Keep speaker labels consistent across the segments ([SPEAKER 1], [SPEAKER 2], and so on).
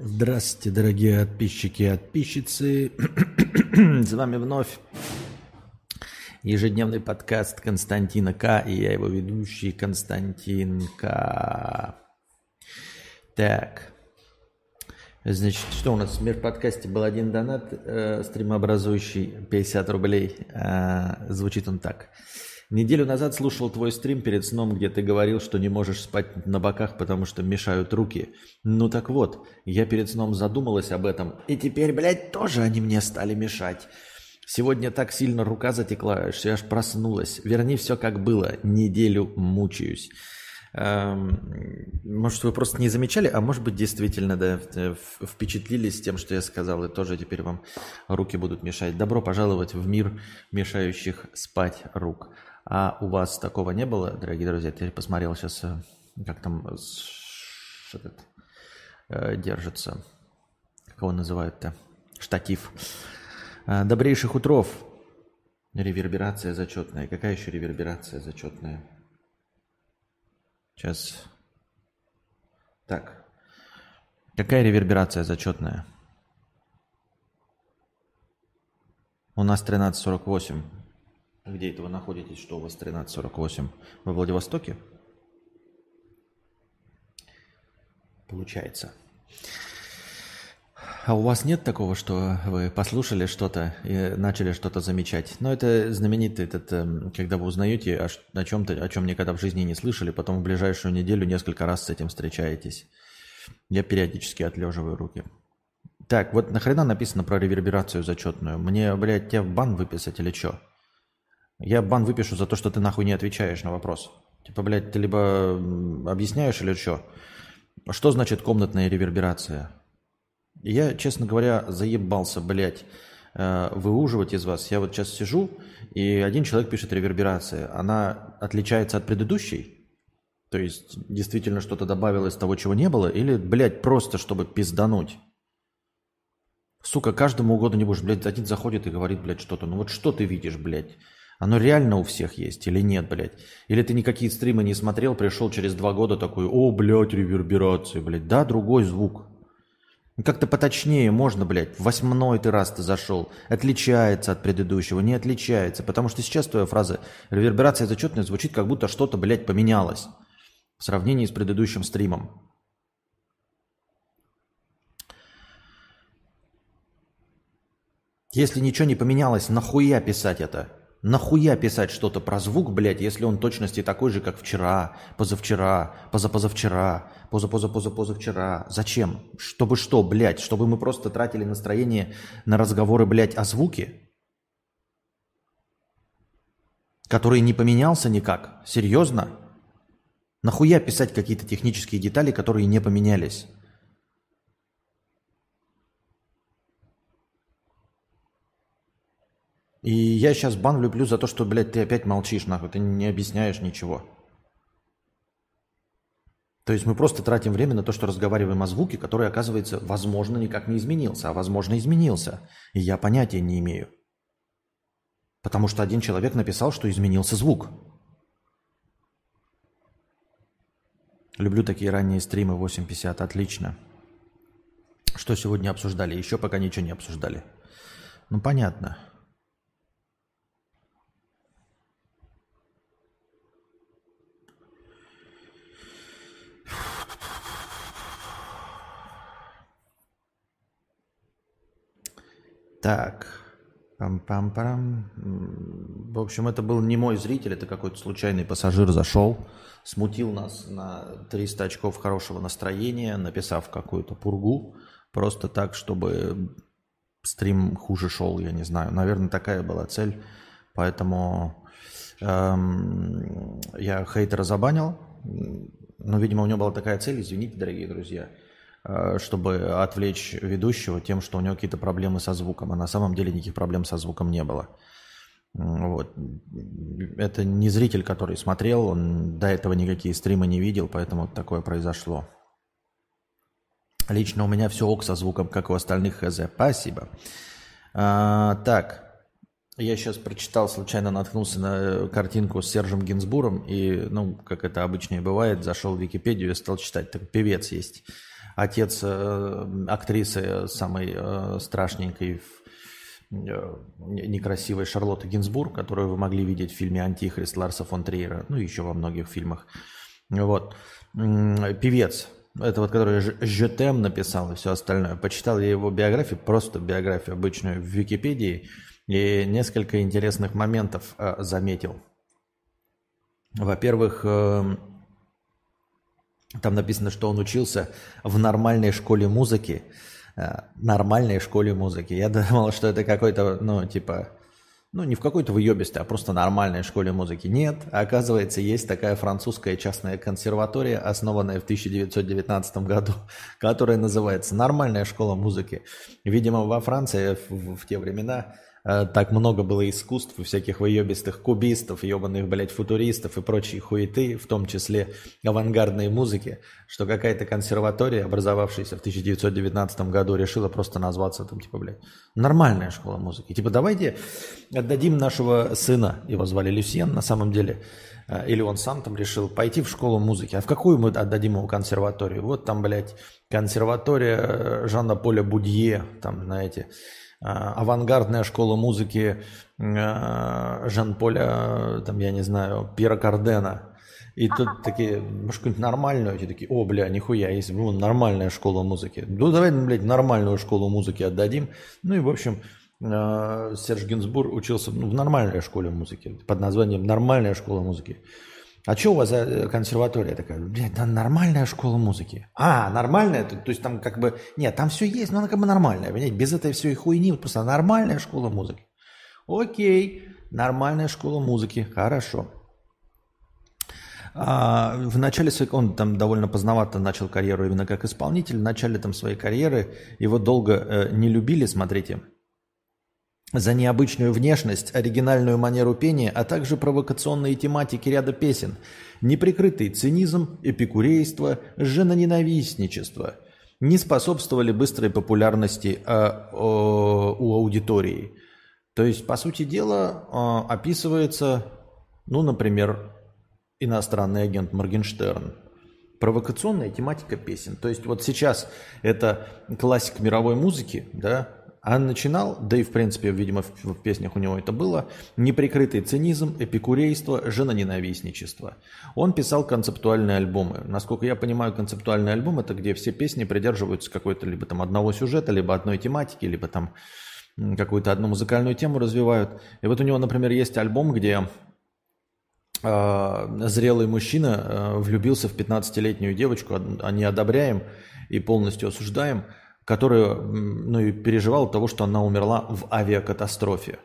[SPEAKER 1] Здравствуйте, дорогие подписчики и подписчицы. С вами вновь ежедневный подкаст Константина К. И я его ведущий Константин К. Так. Значит, что у нас в мир подкасте был один донат, э, стримообразующий 50 рублей. Э, звучит он так. Неделю назад слушал твой стрим перед сном, где ты говорил, что не можешь спать на боках, потому что мешают руки. Ну так вот, я перед сном задумалась об этом, и теперь, блядь, тоже они мне стали мешать. Сегодня так сильно рука затекла, что я аж проснулась. Верни все как было, неделю мучаюсь. Эм, может, вы просто не замечали, а может быть, действительно, да, впечатлились тем, что я сказал, и тоже теперь вам руки будут мешать. Добро пожаловать в мир мешающих спать рук. А у вас такого не было, дорогие друзья? Теперь посмотрел сейчас, э, как там этот, э, держится. Как его называют-то? Штатив. Э, добрейших утров. Реверберация зачетная. Какая еще реверберация зачетная? Сейчас. Так. Какая реверберация зачетная? У нас 13.48. Где это вы находитесь? Что у вас 13.48? Во Владивостоке? Получается. А у вас нет такого, что вы послушали что-то и начали что-то замечать? Но это знаменитый этот, эм, когда вы узнаете о, чем-то, о чем никогда в жизни не слышали, потом в ближайшую неделю несколько раз с этим встречаетесь. Я периодически отлеживаю руки. Так, вот нахрена написано про реверберацию зачетную? Мне, блядь, тебе бан выписать или что? Я бан выпишу за то, что ты нахуй не отвечаешь на вопрос. Типа, блядь, ты либо объясняешь или что? Что значит комнатная реверберация? Я, честно говоря, заебался, блядь, э, выуживать из вас. Я вот сейчас сижу, и один человек пишет реверберация. Она отличается от предыдущей? То есть действительно что-то добавилось того, чего не было? Или, блядь, просто чтобы пиздануть? Сука, каждому угодно не будешь, блядь, один заходит и говорит, блядь, что-то. Ну вот что ты видишь, блядь? Оно реально у всех есть или нет, блядь? Или ты никакие стримы не смотрел, пришел через два года такой, о, блядь, реверберация, блядь. Да, другой звук. Как-то поточнее можно, блядь. Восьмой ты раз ты зашел. Отличается от предыдущего, не отличается. Потому что сейчас твоя фраза «реверберация зачетная» звучит, как будто что-то, блядь, поменялось в сравнении с предыдущим стримом. Если ничего не поменялось, нахуя писать это? Нахуя писать что-то про звук, блядь, если он точности такой же, как вчера, позавчера, позапозавчера, позапозапозапозавчера? Зачем? Чтобы что, блядь? Чтобы мы просто тратили настроение на разговоры, блядь, о звуке? Который не поменялся никак? Серьезно? Нахуя писать какие-то технические детали, которые не поменялись? И я сейчас бан влюблю за то, что, блядь, ты опять молчишь, нахуй, ты не объясняешь ничего. То есть мы просто тратим время на то, что разговариваем о звуке, который, оказывается, возможно, никак не изменился, а возможно, изменился. И я понятия не имею. Потому что один человек написал, что изменился звук. Люблю такие ранние стримы 8.50, отлично. Что сегодня обсуждали? Еще пока ничего не обсуждали. Ну, понятно. Так. Пам-пам-парам. В общем, это был не мой зритель, это какой-то случайный пассажир зашел, смутил нас на 300 очков хорошего настроения, написав какую-то пургу, просто так, чтобы стрим хуже шел, я не знаю. Наверное, такая была цель, поэтому эм, я хейтера забанил, но, видимо, у него была такая цель, извините, дорогие друзья – чтобы отвлечь ведущего тем, что у него какие-то проблемы со звуком. А на самом деле никаких проблем со звуком не было. Вот. Это не зритель, который смотрел, он до этого никакие стримы не видел, поэтому такое произошло. Лично у меня все ок со звуком, как у остальных хз. Спасибо. А, так, я сейчас прочитал, случайно наткнулся на картинку с Сержем Гинзбуром, и, ну, как это обычно и бывает, зашел в Википедию и стал читать. Так певец есть отец э, актрисы самой э, страшненькой, э, некрасивой Шарлотты Гинзбург, которую вы могли видеть в фильме «Антихрист» Ларса фон Триера, ну, еще во многих фильмах. Вот. Певец, это вот который Жетем написал и все остальное. Почитал я его биографию, просто биографию обычную в Википедии, и несколько интересных моментов э, заметил. Во-первых, э, там написано, что он учился в нормальной школе музыки. Э, нормальной школе музыки. Я думал, что это какой-то, ну, типа, ну, не в какой-то выебистой, а просто нормальной школе музыки. Нет, оказывается, есть такая французская частная консерватория, основанная в 1919 году, которая называется «Нормальная школа музыки». Видимо, во Франции в, в те времена так много было искусств, всяких выебистых кубистов, ебаных, блядь, футуристов и прочей хуеты, в том числе авангардной музыки, что какая-то консерватория, образовавшаяся в 1919 году, решила просто назваться там, типа, блядь, нормальная школа музыки. Типа, давайте отдадим нашего сына, его звали Люсьен на самом деле, э, или он сам там решил пойти в школу музыки. А в какую мы отдадим ему консерваторию? Вот там, блядь, консерватория э, Жанна Поля Будье, там, знаете, авангардная школа музыки а, Жан-Поля, там, я не знаю, Пьера Кардена. И тут такие, может, какую-нибудь нормальную, эти такие, о, бля, нихуя, есть ну, нормальная школа музыки. Ну, давай, блядь, нормальную школу музыки отдадим. Ну и, в общем, а, Серж Гинзбур учился ну, в нормальной школе музыки, под названием «Нормальная школа музыки». А что у вас за э, консерватория такая? Блядь, да нормальная школа музыки. А, нормальная? То, то есть там как бы... Нет, там все есть, но она как бы нормальная. Понимаете? Без этой всей хуйни, просто нормальная школа музыки. Окей, нормальная школа музыки. Хорошо. А, в начале своей... Он там довольно поздновато начал карьеру именно как исполнитель. В начале там своей карьеры его долго э, не любили, смотрите за необычную внешность, оригинальную манеру пения, а также провокационные тематики ряда песен, неприкрытый цинизм, эпикурейство, женоненавистничество не способствовали быстрой популярности а, а, у аудитории. То есть, по сути дела, а, описывается, ну, например, иностранный агент Моргенштерн, провокационная тематика песен. То есть вот сейчас это классик мировой музыки, да, а начинал, да и в принципе, видимо, в, в песнях у него это было, неприкрытый цинизм, эпикурейство, женоненавистничество. Он писал концептуальные альбомы. Насколько я понимаю, концептуальный альбом это где все песни придерживаются какой-то либо там одного сюжета, либо одной тематики, либо там какую-то одну музыкальную тему развивают. И вот у него, например, есть альбом, где э, зрелый мужчина э, влюбился в 15-летнюю девочку, а не одобряем и полностью осуждаем – который ну, и переживал того, что она умерла в авиакатастрофе.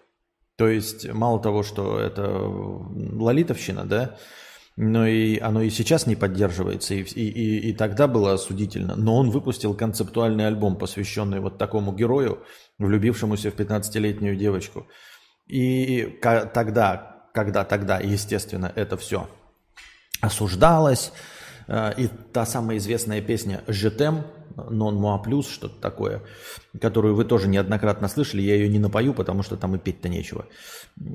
[SPEAKER 1] То есть мало того, что это лолитовщина, да, но и оно и сейчас не поддерживается, и, и, и, и тогда было осудительно. Но он выпустил концептуальный альбом, посвященный вот такому герою, влюбившемуся в 15-летнюю девочку. И тогда, когда тогда, естественно, это все осуждалось, и та самая известная песня «Жетем», «Non moi plus», что-то такое, которую вы тоже неоднократно слышали. Я ее не напою, потому что там и петь-то нечего.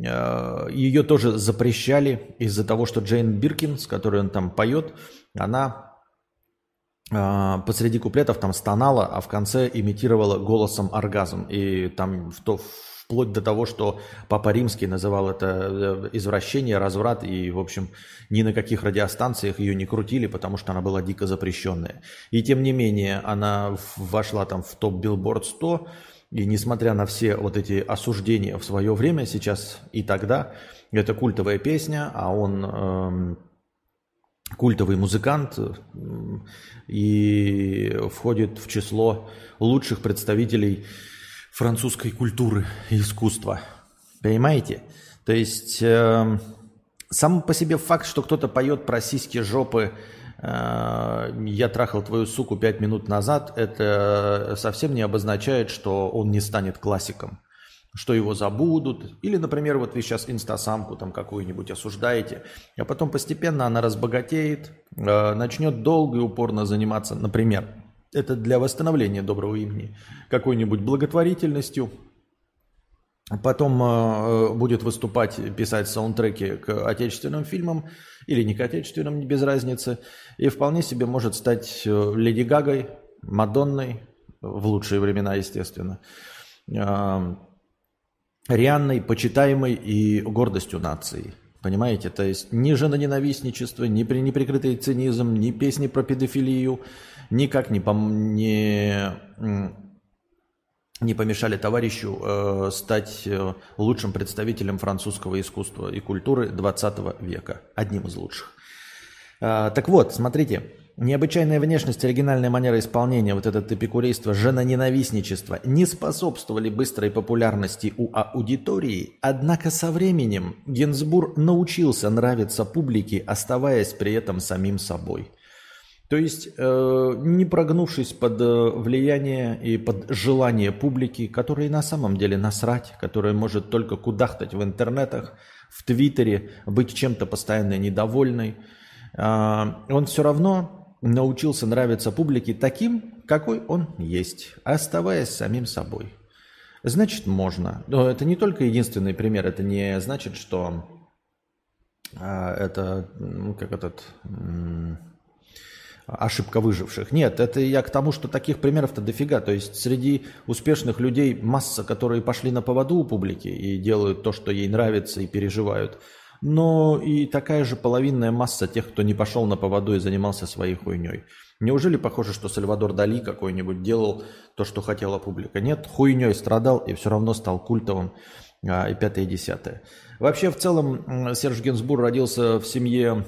[SPEAKER 1] Э, ее тоже запрещали из-за того, что Джейн Биркин, с которой он там поет, она э, посреди куплетов там стонала, а в конце имитировала голосом оргазм. И там в то, вплоть до того, что Папа Римский называл это э, извращение, разврат, и, в общем, ни на каких радиостанциях ее не крутили, потому что она была дико запрещенная. И тем не менее, она вошла там в топ Billboard 100, и несмотря на все вот эти осуждения в свое время, сейчас и тогда, это культовая песня, а он эм, культовый музыкант и входит в число лучших представителей французской культуры и искусства. Понимаете? То есть э, сам по себе факт, что кто-то поет про сиськи, жопы, э, я трахал твою суку пять минут назад, это совсем не обозначает, что он не станет классиком что его забудут. Или, например, вот вы сейчас инстасамку там какую-нибудь осуждаете, а потом постепенно она разбогатеет, э, начнет долго и упорно заниматься, например, это для восстановления доброго имени. Какой-нибудь благотворительностью. Потом э, будет выступать, писать саундтреки к отечественным фильмам или не к отечественным, без разницы. И вполне себе может стать э, Леди Гагой, Мадонной, в лучшие времена, естественно, э, Рианной, почитаемой и гордостью нации. Понимаете? То есть ни женоненавистничество, ни при неприкрытый цинизм, ни песни про педофилию никак не, пом- не, не помешали товарищу э, стать э, лучшим представителем французского искусства и культуры 20 века. Одним из лучших. Э, так вот, смотрите. Необычайная внешность, оригинальная манера исполнения, вот это эпикурейство, женоненавистничество не способствовали быстрой популярности у аудитории, однако со временем Генсбур научился нравиться публике, оставаясь при этом самим собой. То есть, э, не прогнувшись под э, влияние и под желание публики, которой на самом деле насрать, которая может только кудахтать в интернетах, в Твиттере, быть чем-то постоянно недовольной, э, он все равно научился нравиться публике таким, какой он есть, оставаясь самим собой. Значит, можно. Но это не только единственный пример. Это не значит, что это как этот ошибка выживших. Нет, это я к тому, что таких примеров-то дофига. То есть среди успешных людей масса, которые пошли на поводу у публики и делают то, что ей нравится и переживают – но и такая же половинная масса тех, кто не пошел на поводу и занимался своей хуйней. Неужели похоже, что Сальвадор Дали какой-нибудь делал то, что хотела публика? Нет, хуйней страдал и все равно стал культовым а, и пятое и десятое. Вообще, в целом, Серж Генсбур родился в семье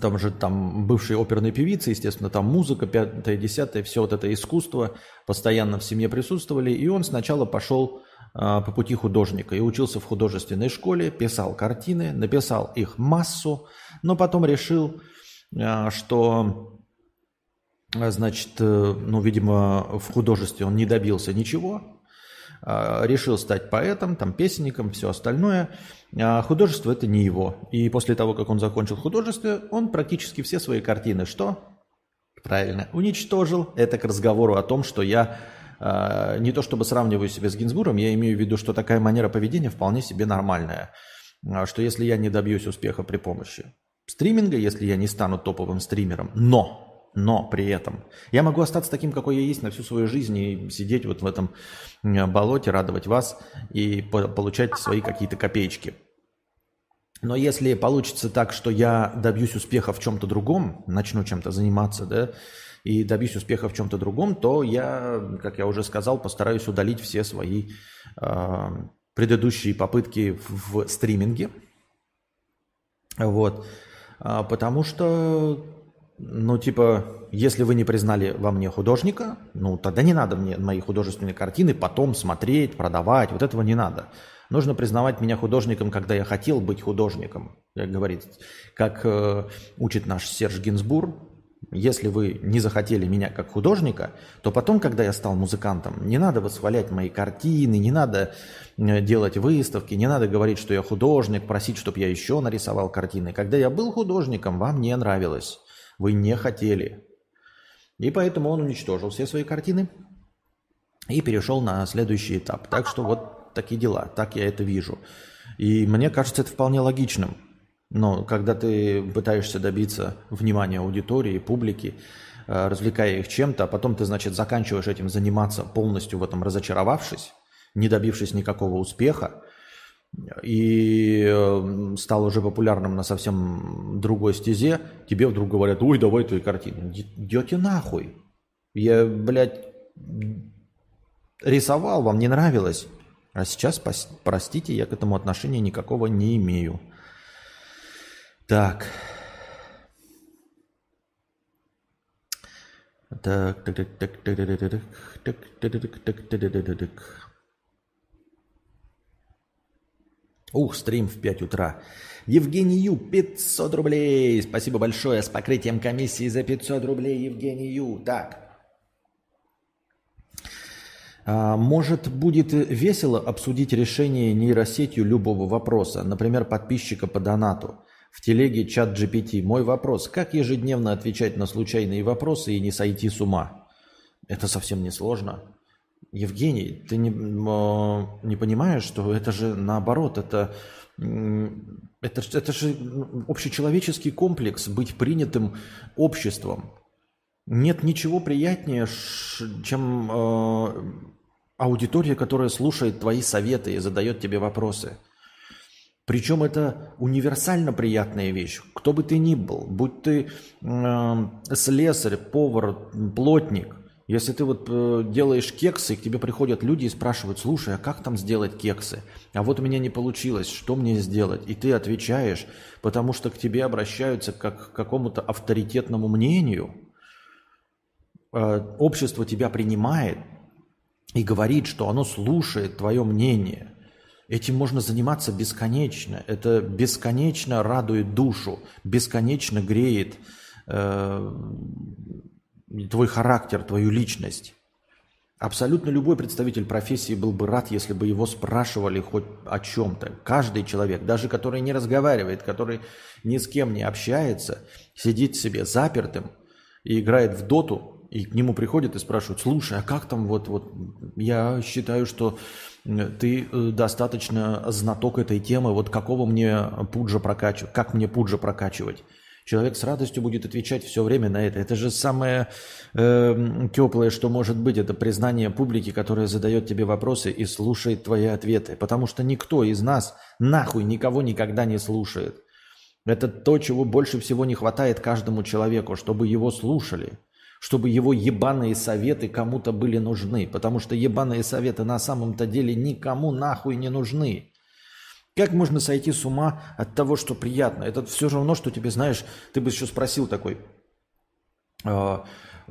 [SPEAKER 1] там же там бывшей оперной певицы, естественно, там музыка, пятое, десятое, все вот это искусство постоянно в семье присутствовали. И он сначала пошел а, по пути художника и учился в художественной школе, писал картины, написал их массу, но потом решил, а, что, а, значит, э, ну, видимо, в художестве он не добился ничего, решил стать поэтом, там, песенником, все остальное. А художество это не его. И после того, как он закончил художество, он практически все свои картины что? Правильно, уничтожил. Это к разговору о том, что я а, не то чтобы сравниваю себя с Гинзбургом, я имею в виду, что такая манера поведения вполне себе нормальная. А, что если я не добьюсь успеха при помощи стриминга, если я не стану топовым стримером, но, но при этом я могу остаться таким, какой я есть на всю свою жизнь и сидеть вот в этом болоте, радовать вас и получать свои какие-то копеечки. Но если получится так, что я добьюсь успеха в чем-то другом, начну чем-то заниматься, да, и добьюсь успеха в чем-то другом, то я, как я уже сказал, постараюсь удалить все свои э, предыдущие попытки в, в стриминге. Вот. А, потому что, ну, типа, если вы не признали во мне художника, ну, тогда не надо мне мои художественные картины потом смотреть, продавать. Вот этого не надо. Нужно признавать меня художником, когда я хотел быть художником. Как говорит, как э, учит наш Серж Гинзбур, если вы не захотели меня как художника, то потом, когда я стал музыкантом, не надо восхвалять мои картины, не надо э, делать выставки, не надо говорить, что я художник, просить, чтобы я еще нарисовал картины. Когда я был художником, вам не нравилось, вы не хотели. И поэтому он уничтожил все свои картины и перешел на следующий этап. Так что вот такие дела, так я это вижу. И мне кажется это вполне логичным. Но когда ты пытаешься добиться внимания аудитории, публики, э, развлекая их чем-то, а потом ты, значит, заканчиваешь этим заниматься полностью в этом разочаровавшись, не добившись никакого успеха, и э, стал уже популярным на совсем другой стезе, тебе вдруг говорят, ой, давай твои картины. Идете нахуй. Я, блядь, рисовал, вам не нравилось. А сейчас, простите, я к этому отношения никакого не имею. Так. Так, так, так, так, так, так, так, так, так, так, так, так, так. Ух, стрим в 5 утра. Евгений Ю, 500 рублей. Спасибо большое с покрытием комиссии за 500 рублей, Евгений Ю. Так. А, может, будет весело обсудить решение нейросетью любого вопроса, например, подписчика по донату в телеге чат GPT. Мой вопрос. Как ежедневно отвечать на случайные вопросы и не сойти с ума? Это совсем не сложно. Евгений, ты не, не понимаешь, что это же наоборот, это, это, это же общечеловеческий комплекс быть принятым обществом. Нет ничего приятнее, чем э, аудитория, которая слушает твои советы и задает тебе вопросы. Причем это универсально приятная вещь. Кто бы ты ни был, будь ты э, слесарь, повар, плотник, если ты вот э, делаешь кексы, к тебе приходят люди и спрашивают, слушай, а как там сделать кексы? А вот у меня не получилось, что мне сделать? И ты отвечаешь, потому что к тебе обращаются как к какому-то авторитетному мнению. Э, общество тебя принимает и говорит, что оно слушает твое мнение. Этим можно заниматься бесконечно. Это бесконечно радует душу, бесконечно греет э, твой характер, твою личность. Абсолютно любой представитель профессии был бы рад, если бы его спрашивали хоть о чем-то. Каждый человек, даже который не разговаривает, который ни с кем не общается, сидит себе запертым и играет в доту, и к нему приходят и спрашивают, слушай, а как там вот, вот, я считаю, что ты э, достаточно знаток этой темы, вот какого мне пуджа прокачивать, как мне пуджа прокачивать? Человек с радостью будет отвечать все время на это. Это же самое э, теплое, что может быть, это признание публики, которая задает тебе вопросы и слушает твои ответы. Потому что никто из нас нахуй никого никогда не слушает. Это то, чего больше всего не хватает каждому человеку, чтобы его слушали, чтобы его ебаные советы кому-то были нужны. Потому что ебаные советы на самом-то деле никому нахуй не нужны. Как можно сойти с ума от того, что приятно? Это все равно, что тебе, знаешь, ты бы еще спросил такой, а,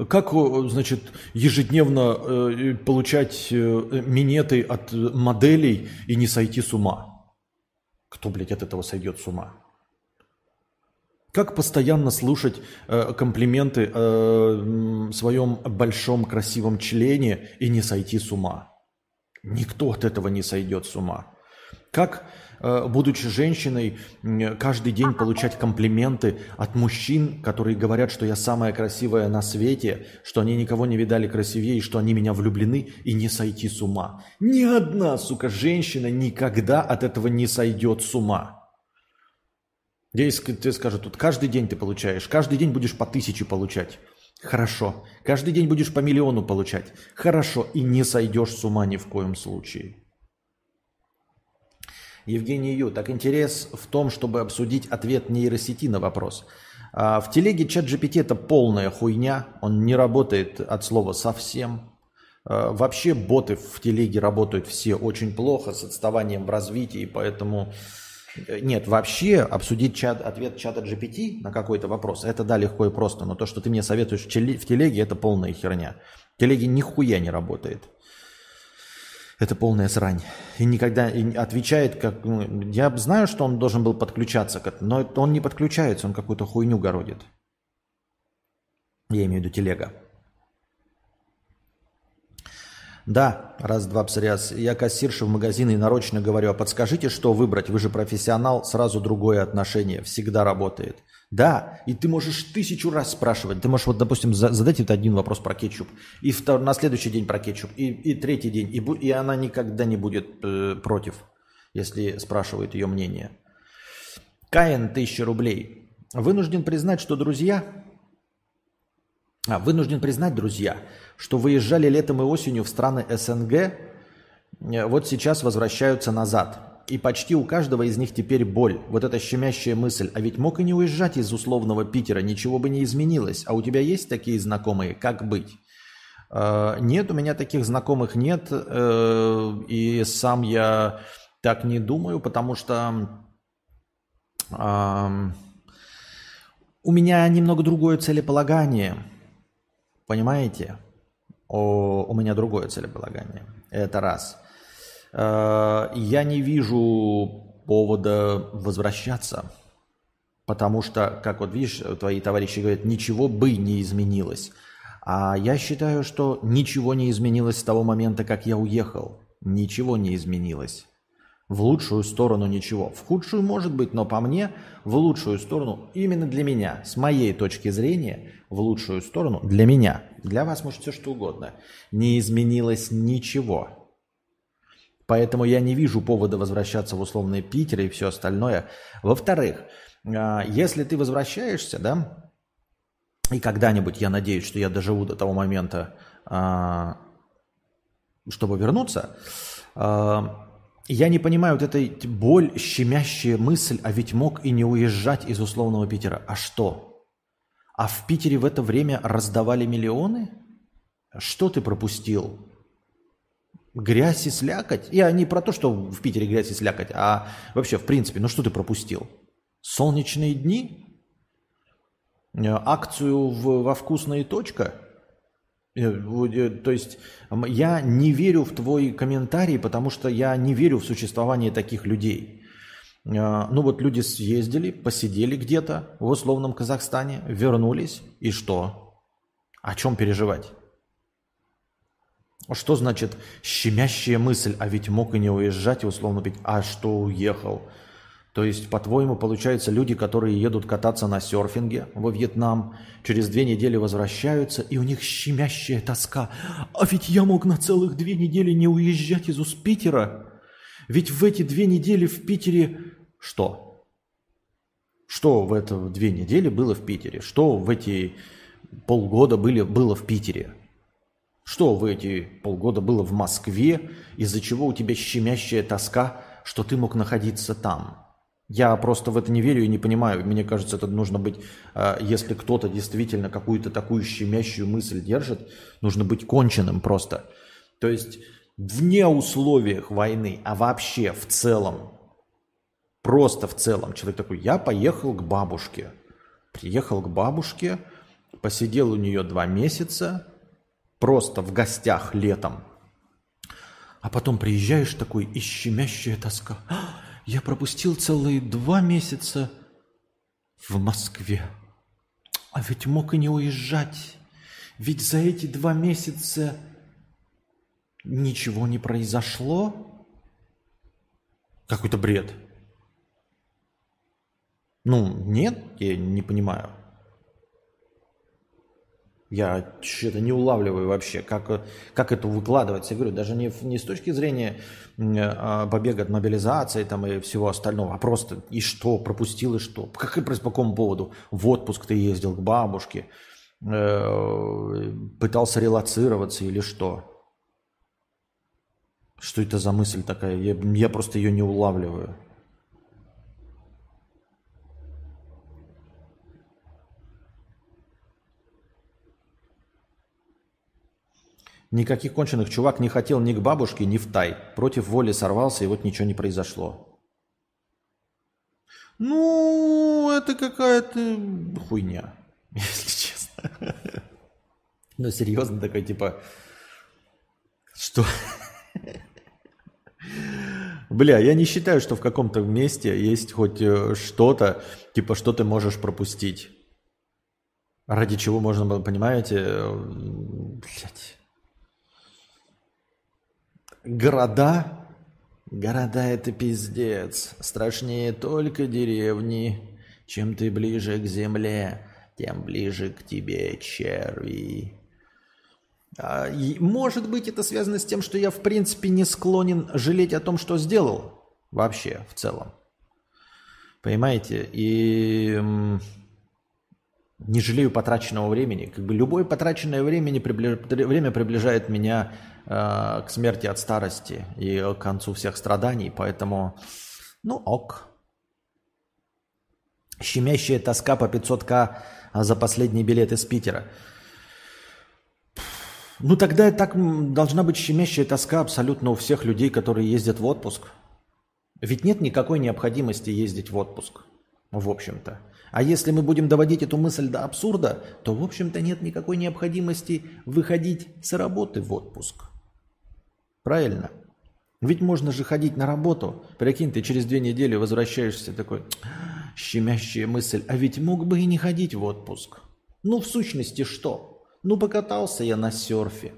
[SPEAKER 1] как, значит, ежедневно э, получать э, минеты от моделей и не сойти с ума? Кто, блядь, от этого сойдет с ума? Как постоянно слушать э, комплименты о своем большом красивом члене и не сойти с ума? Никто от этого не сойдет с ума. Как Э, будучи женщиной, каждый день получать комплименты от мужчин, которые говорят, что я самая красивая на свете, что они никого не видали красивее, что они меня влюблены, и не сойти с ума. Ни одна, сука, женщина никогда от этого не сойдет с ума. Если тебе скажут, тут каждый день ты получаешь, каждый день будешь по тысяче получать. Хорошо. Каждый день будешь по миллиону получать. Хорошо. И не сойдешь с ума ни в коем случае. Евгений Ю, так интерес в том, чтобы обсудить ответ нейросети на вопрос. А в телеге чат GPT это полная хуйня, он не работает от слова совсем. А вообще боты в телеге работают все очень плохо, с отставанием в развитии, поэтому... Э, нет, вообще обсудить чат, ответ чата GPT на какой-то вопрос, это да, легко и просто, но то, что ты мне советуешь в телеге, это полная херня. В телеге нихуя не работает. Это полная срань. И никогда и отвечает, как... Ну, я знаю, что он должен был подключаться, но он не подключается, он какую-то хуйню городит. Я имею в виду телега. Да, раз-два псориаз. Я кассирша в магазине и нарочно говорю, а подскажите, что выбрать? Вы же профессионал, сразу другое отношение. Всегда работает. Да, и ты можешь тысячу раз спрашивать. Ты можешь, вот, допустим, задать это один вопрос про кетчуп, и втор, на следующий день про кетчуп, и, и третий день, и, и она никогда не будет э, против, если спрашивает ее мнение. Каин, тысяча рублей. Вынужден признать, что друзья... А, вынужден признать, друзья, что выезжали летом и осенью в страны СНГ, э, вот сейчас возвращаются назад. И почти у каждого из них теперь боль. Вот эта щемящая мысль. А ведь мог и не уезжать из условного Питера, ничего бы не изменилось. А у тебя есть такие знакомые? Как быть? Э, нет, у меня таких знакомых нет. Э, и сам я так не думаю, потому что у меня немного другое целеполагание. Понимаете? О, у меня другое целеполагание. Это раз. Э, я не вижу повода возвращаться. Потому что, как вот видишь, твои товарищи говорят, ничего бы не изменилось. А я считаю, что ничего не изменилось с того момента, как я уехал. Ничего не изменилось. В лучшую сторону ничего. В худшую может быть, но по мне, в лучшую сторону, именно для меня, с моей точки зрения, в лучшую сторону, для меня, для вас может все что угодно, не изменилось ничего. Поэтому я не вижу повода возвращаться в условные Питер и все остальное. Во-вторых, а, если ты возвращаешься, да, и когда-нибудь я надеюсь, что я доживу до того момента, а, чтобы вернуться, а, я не понимаю вот этой боль, щемящая мысль, а ведь мог и не уезжать из условного Питера. А что? А в Питере в это время раздавали миллионы? Что ты пропустил? Грязь и слякоть? Я не про то, что в Питере грязь и слякоть, а вообще, в принципе, ну что ты пропустил? Солнечные дни? Э, акцию в, во «Вкусная точка»? Э, э, то есть я не верю в твой комментарий, потому что я не верю в существование таких людей. Ну вот люди съездили, посидели где-то в условном Казахстане, вернулись, и что? О чем переживать? Что значит щемящая мысль, а ведь мог и не уезжать, условно быть, а что уехал? То есть, по-твоему, получается, люди, которые едут кататься на серфинге во Вьетнам, через две недели возвращаются, и у них щемящая тоска. А ведь я мог на целых две недели не уезжать из Успитера. Ведь в эти две недели в Питере... Что? Что в это две недели было в Питере? Что в эти полгода были, было в Питере? Что в эти полгода было в Москве, из-за чего у тебя щемящая тоска, что ты мог находиться там? Я просто в это не верю и не понимаю. Мне кажется, это нужно быть, а, если кто-то действительно какую-то такую щемящую мысль держит, нужно быть конченным просто. То есть вне условиях войны, а вообще в целом, просто в целом, человек такой, я поехал к бабушке. Приехал к бабушке, посидел у нее два месяца, просто в гостях летом. А потом приезжаешь такой, и щемящая тоска. Я пропустил целые два месяца в Москве. А ведь мог и не уезжать. Ведь за эти два месяца ничего не произошло. Какой-то бред. Ну, нет, я не понимаю. Я что-то не улавливаю вообще, как, как это выкладывать. Я говорю, даже не, не с точки зрения э, побега от мобилизации там, и всего остального, а просто и что, пропустил и что. Как, по какому поводу? В отпуск ты ездил к бабушке, э, пытался релацироваться или что? Что это за мысль такая? Я, я просто ее не улавливаю. Никаких конченых чувак не хотел ни к бабушке, ни в тай. Против воли сорвался, и вот ничего не произошло. Ну, это какая-то хуйня, если честно. Ну, серьезно, такой, типа, что? Бля, я не считаю, что в каком-то месте есть хоть э, что-то, типа, что ты можешь пропустить. Ради чего можно было, понимаете, э, блядь. Города? Города это пиздец. Страшнее только деревни. Чем ты ближе к земле, тем ближе к тебе черви. А, может быть, это связано с тем, что я, в принципе, не склонен жалеть о том, что сделал. Вообще, в целом. Понимаете? И не жалею потраченного времени. Как бы любое потраченное время, время приближает меня э, к смерти от старости и к концу всех страданий, поэтому, ну ок. Щемящая тоска по 500к за последний билет из Питера. Ну тогда так должна быть щемящая тоска абсолютно у всех людей, которые ездят в отпуск. Ведь нет никакой необходимости ездить в отпуск, в общем-то. А если мы будем доводить эту мысль до абсурда, то, в общем-то, нет никакой необходимости выходить с работы в отпуск. Правильно? Ведь можно же ходить на работу. Прикинь, ты через две недели возвращаешься такой, щемящая мысль, а ведь мог бы и не ходить в отпуск. Ну, в сущности, что? Ну, покатался я на серфе.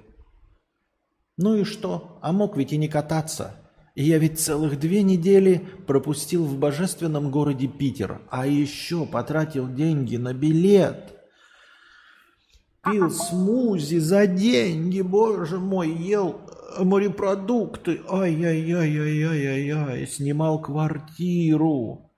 [SPEAKER 1] Ну и что? А мог ведь и не кататься. И я ведь целых две недели пропустил в божественном городе Питер, а еще потратил деньги на билет. Пил смузи за деньги, боже мой, ел морепродукты, ай-яй-яй-яй-яй-яй, снимал квартиру.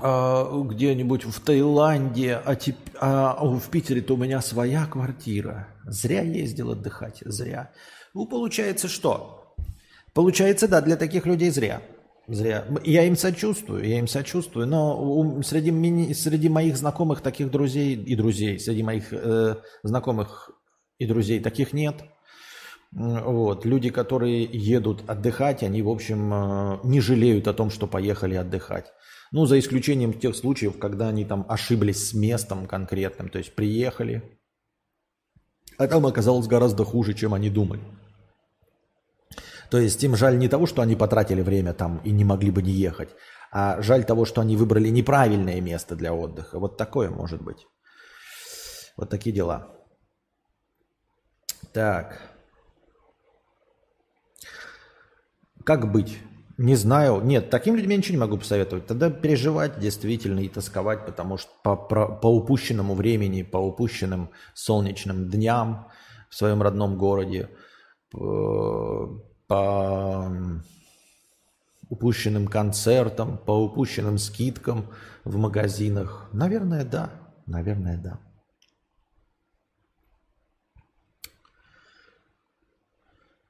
[SPEAKER 1] а, где-нибудь в Таиланде, а, теп... а в Питере-то у меня своя квартира. Зря ездил отдыхать, зря. Ну, получается что? Получается, да, для таких людей зря. Зря. Я им сочувствую, я им сочувствую, но у, среди, мини, среди моих знакомых таких друзей и друзей, среди моих э, знакомых и друзей таких нет. Вот. Люди, которые едут отдыхать, они, в общем, э, не жалеют о том, что поехали отдыхать. Ну, за исключением тех случаев, когда они там ошиблись с местом конкретным, то есть приехали, а там оказалось гораздо хуже, чем они думали. То есть им жаль не того, что они потратили время там и не могли бы не ехать, а жаль того, что они выбрали неправильное место для отдыха. Вот такое может быть. Вот такие дела. Так. Как быть? Не знаю. Нет, таким людям я ничего не могу посоветовать. Тогда переживать действительно и тосковать, потому что по, по, по упущенному времени, по упущенным солнечным дням в своем родном городе, по, по упущенным концертам, по упущенным скидкам в магазинах. Наверное, да. Наверное, да.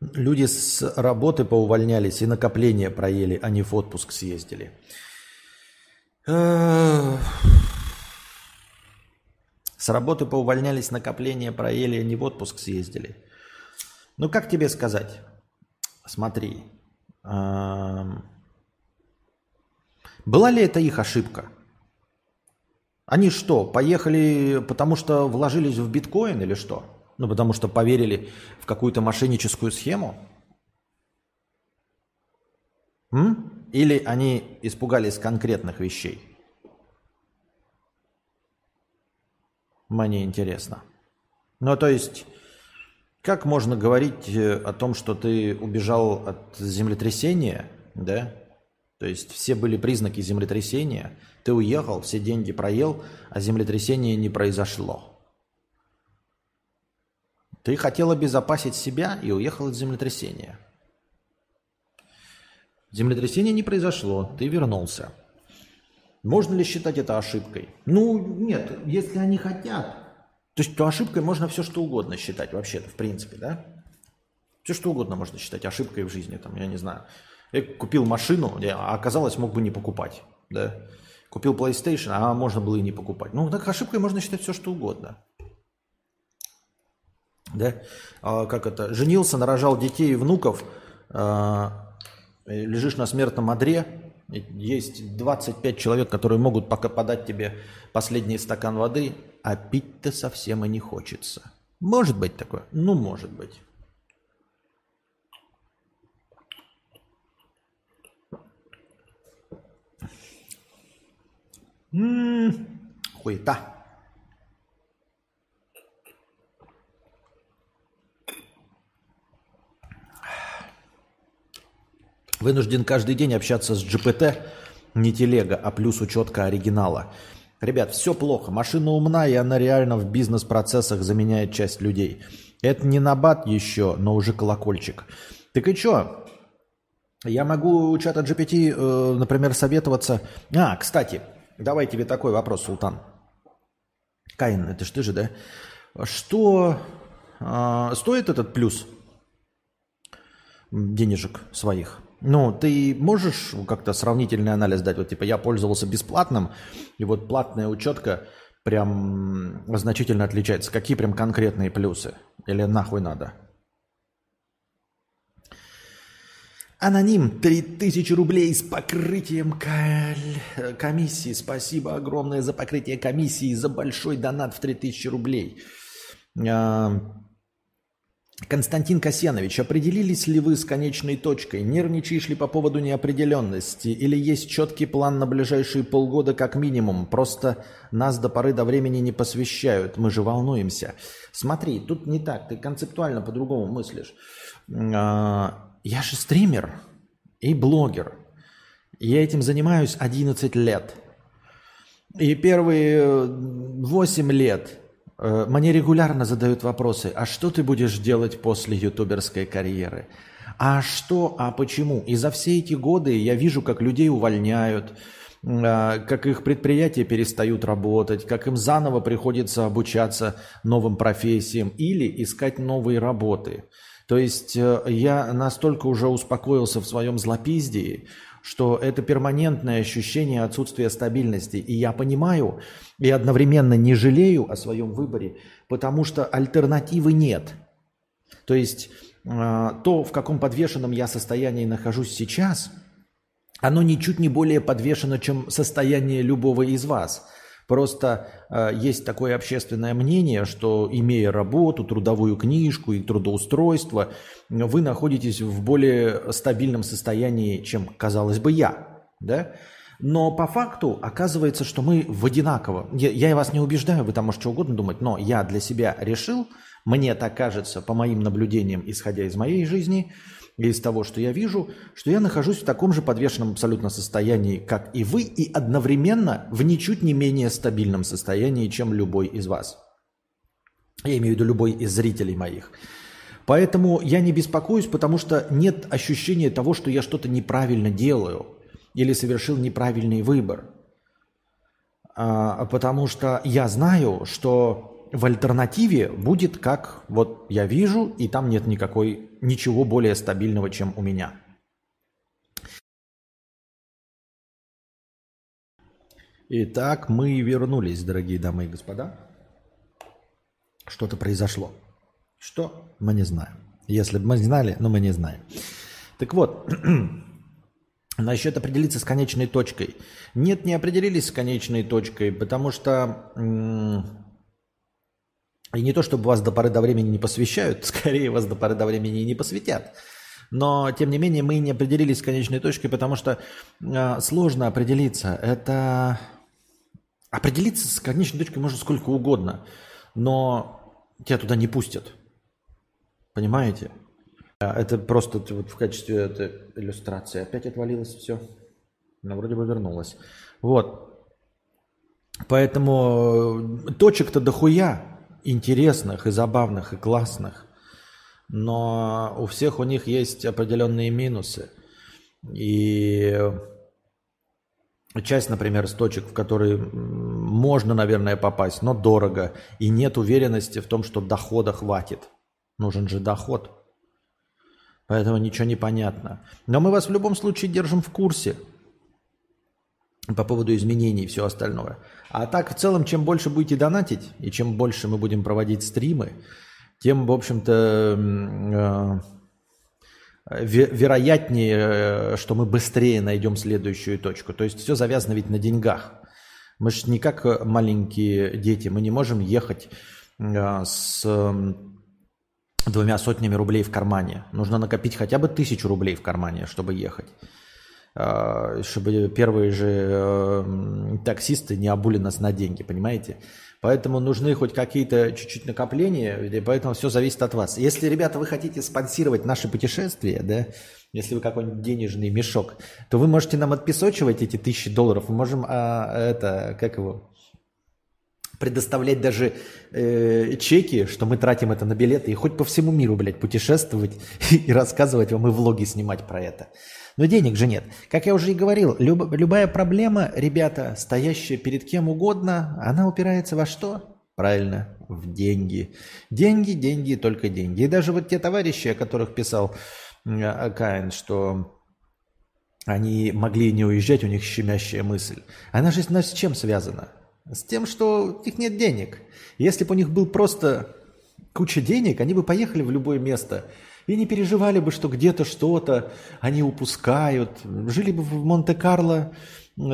[SPEAKER 1] Люди с работы поувольнялись и накопления проели, а не в отпуск съездили. С работы поувольнялись, накопления проели, а не в отпуск съездили. Ну, как тебе сказать? Смотри. Была ли это их ошибка? Они что, поехали, потому что вложились в биткоин или что? Ну, потому что поверили в какую-то мошенническую схему? М? Или они испугались конкретных вещей? Мне интересно. Ну, то есть, как можно говорить э, о том, что ты убежал от землетрясения, да? То есть все были признаки землетрясения, ты уехал, все деньги проел, а землетрясение не произошло. Ты хотел обезопасить себя и уехал от землетрясения. Землетрясение не произошло, ты вернулся. Можно ли считать это ошибкой? Ну, нет, если они хотят. То есть, то ошибкой можно все что угодно считать вообще-то, в принципе, да? Все что угодно можно считать ошибкой в жизни, там, я не знаю. Я купил машину, а оказалось, мог бы не покупать, да? Купил PlayStation, а можно было и не покупать. Ну, так ошибкой можно считать все что угодно да, а, как это, женился, нарожал детей и внуков, а, лежишь на смертном одре, есть 25 человек, которые могут пока подать тебе последний стакан воды, а пить-то совсем и не хочется. Может быть такое? Ну, может быть. М-м-м, хуета. Вынужден каждый день общаться с GPT, не телега, а плюс учетка оригинала. Ребят, все плохо. Машина умна, и она реально в бизнес-процессах заменяет часть людей. Это не набат еще, но уже колокольчик. Так и что? Я могу у чата GPT, э, например, советоваться... А, кстати, давай тебе такой вопрос, Султан. Каин, это ж ты же, да? Что э, стоит этот плюс денежек своих? Ну, ты можешь как-то сравнительный анализ дать? Вот типа я пользовался бесплатным, и вот платная учетка прям значительно отличается. Какие прям конкретные плюсы? Или нахуй надо? Аноним, 3000 рублей с покрытием комиссии. Спасибо огромное за покрытие комиссии, за большой донат в 3000 рублей. Константин Касьянович, определились ли вы с конечной точкой? Нервничаешь ли по поводу неопределенности? Или есть четкий план на ближайшие полгода как минимум? Просто нас до поры до времени не посвящают, мы же волнуемся. Смотри, тут не так, ты концептуально по-другому мыслишь. А, я же стример и блогер. Я этим занимаюсь 11 лет. И первые 8 лет мне регулярно задают вопросы, а что ты будешь делать после ютуберской карьеры? А что, а почему? И за все эти годы я вижу, как людей увольняют, а, как их предприятия перестают работать, как им заново приходится обучаться новым профессиям или искать новые работы. То есть э, я настолько уже успокоился в своем злопиздии, что это перманентное ощущение отсутствия стабильности. И я понимаю и одновременно не жалею о своем выборе, потому что альтернативы нет. То есть э, то, в каком подвешенном я состоянии нахожусь сейчас, оно ничуть не более подвешено, чем состояние любого из вас – Просто э, есть такое общественное мнение, что имея работу, трудовую книжку и трудоустройство, вы находитесь в более стабильном состоянии, чем, казалось бы, я. Да? Но по факту оказывается, что мы в одинаково. Я, я вас не убеждаю, вы там можете что угодно думать, но я для себя решил, мне так кажется, по моим наблюдениям, исходя из моей жизни – из того, что я вижу, что я нахожусь в таком же подвешенном абсолютно состоянии, как и вы, и одновременно в ничуть не менее стабильном состоянии, чем любой из вас. Я имею в виду любой из зрителей моих. Поэтому я не беспокоюсь, потому что нет ощущения того, что я что-то неправильно делаю или совершил неправильный выбор. А, потому что я знаю, что в альтернативе будет как вот я вижу, и там нет никакой, ничего более стабильного, чем у меня. Итак, мы вернулись, дорогие дамы и господа. Что-то произошло. Что? Мы не знаем. Если бы мы знали, но мы не знаем. Так вот, насчет определиться с конечной точкой. Нет, не определились с конечной точкой, потому что и не то, чтобы вас до поры до времени не посвящают, скорее вас до поры до времени не посвятят. Но, тем не менее, мы не определились с конечной точкой, потому что э, сложно определиться. Это... Определиться с конечной точкой можно сколько угодно, но тебя туда не пустят. Понимаете? Это просто вот в качестве этой иллюстрации. Опять отвалилось все. Но вроде бы вернулось. Вот. Поэтому э, точек-то дохуя интересных и забавных и классных, но у всех у них есть определенные минусы. И часть, например, из точек, в которые можно, наверное, попасть, но дорого, и нет уверенности в том, что дохода хватит. Нужен же доход. Поэтому ничего не понятно. Но мы вас в любом случае держим в курсе по поводу изменений и все остальное. А так, в целом, чем больше будете донатить, и чем больше мы будем проводить стримы, тем, в общем-то, э, вероятнее, что мы быстрее найдем следующую точку. То есть все завязано ведь на деньгах. Мы же не как маленькие дети, мы не можем ехать э, с двумя сотнями рублей в кармане. Нужно накопить хотя бы тысячу рублей в кармане, чтобы ехать. А, чтобы первые же э, таксисты не обули нас на деньги, понимаете? Поэтому нужны хоть какие-то чуть-чуть накопления, и поэтому все зависит от вас. Если, ребята, вы хотите спонсировать наши путешествия, да, если вы какой-нибудь денежный мешок, то вы можете нам отпесочивать эти тысячи долларов. Мы можем, а, это, как его, предоставлять даже э, чеки, что мы тратим это на билеты, и хоть по всему миру, блядь, путешествовать и рассказывать вам и влоги снимать про это. Но денег же нет. Как я уже и говорил, люб, любая проблема, ребята, стоящая перед кем угодно, она упирается во что? Правильно, в деньги. Деньги, деньги, только деньги. И даже вот те товарищи, о которых писал Каин, что они могли не уезжать, у них щемящая мысль. Она же с чем связана? С тем, что у них нет денег. Если бы у них был просто куча денег, они бы поехали в любое место – и не переживали бы, что где-то что-то они упускают. Жили бы в Монте-Карло,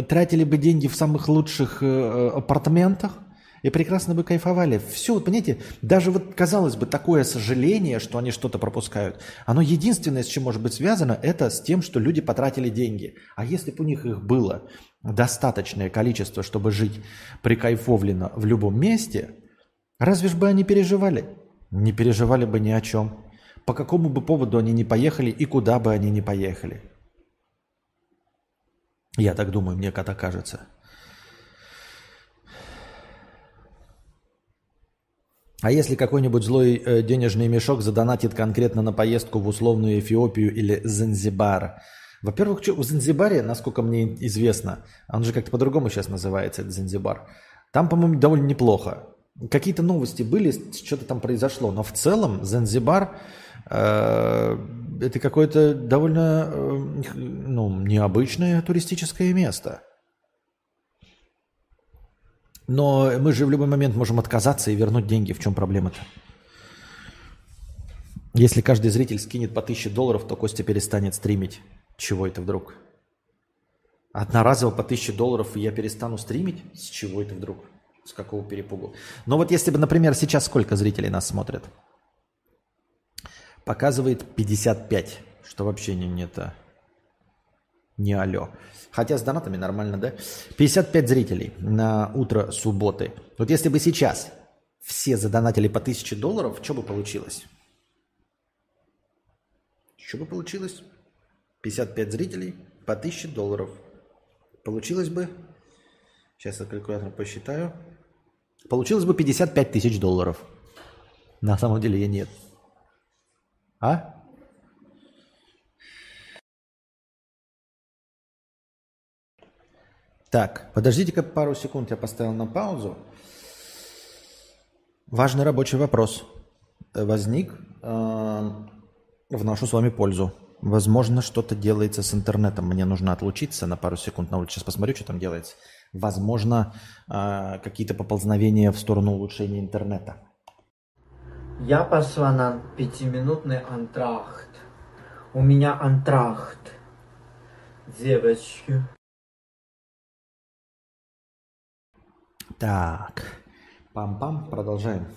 [SPEAKER 1] тратили бы деньги в самых лучших э, апартаментах и прекрасно бы кайфовали. Все, понимаете, даже вот, казалось бы, такое сожаление, что они что-то пропускают, оно единственное, с чем может быть связано, это с тем, что люди потратили деньги. А если бы у них их было достаточное количество, чтобы жить прикайфовленно в любом месте, разве ж бы они переживали? Не переживали бы ни о чем по какому бы поводу они не поехали и куда бы они не поехали. Я так думаю, мне как-то кажется. А если какой-нибудь злой э, денежный мешок задонатит конкретно на поездку в условную Эфиопию или Занзибар, Во-первых, в Занзибаре, насколько мне известно, он же как-то по-другому сейчас называется, этот Занзибар, там, по-моему, довольно неплохо. Какие-то новости были, что-то там произошло, но в целом Занзибар э, это какое-то довольно э, ну, необычное туристическое место. Но мы же в любой момент можем отказаться и вернуть деньги. В чем проблема-то? Если каждый зритель скинет по 1000 долларов, то Костя перестанет стримить. Чего это вдруг? Одноразово по 1000 долларов, и я перестану стримить? С чего это вдруг? С какого перепугу? Но вот если бы, например, сейчас сколько зрителей нас смотрят? Показывает 55, что вообще не, не это, не алло. Хотя с донатами нормально, да? 55 зрителей на утро субботы. Вот если бы сейчас все задонатили по 1000 долларов, что бы получилось? Что бы получилось? 55 зрителей по 1000 долларов. Получилось бы, сейчас я калькулятор посчитаю, получилось бы 55 тысяч долларов. На самом деле я нет. А? Так, подождите-ка пару секунд, я поставил на паузу. Важный рабочий вопрос возник э, в нашу с вами пользу. Возможно, что-то делается с интернетом. Мне нужно отлучиться на пару секунд на улице. Сейчас посмотрю, что там делается. Возможно, э, какие-то поползновения в сторону улучшения интернета.
[SPEAKER 2] Я пошла на пятиминутный антрахт. У меня антрахт. Девочки.
[SPEAKER 1] Так, пам-пам, продолжаем.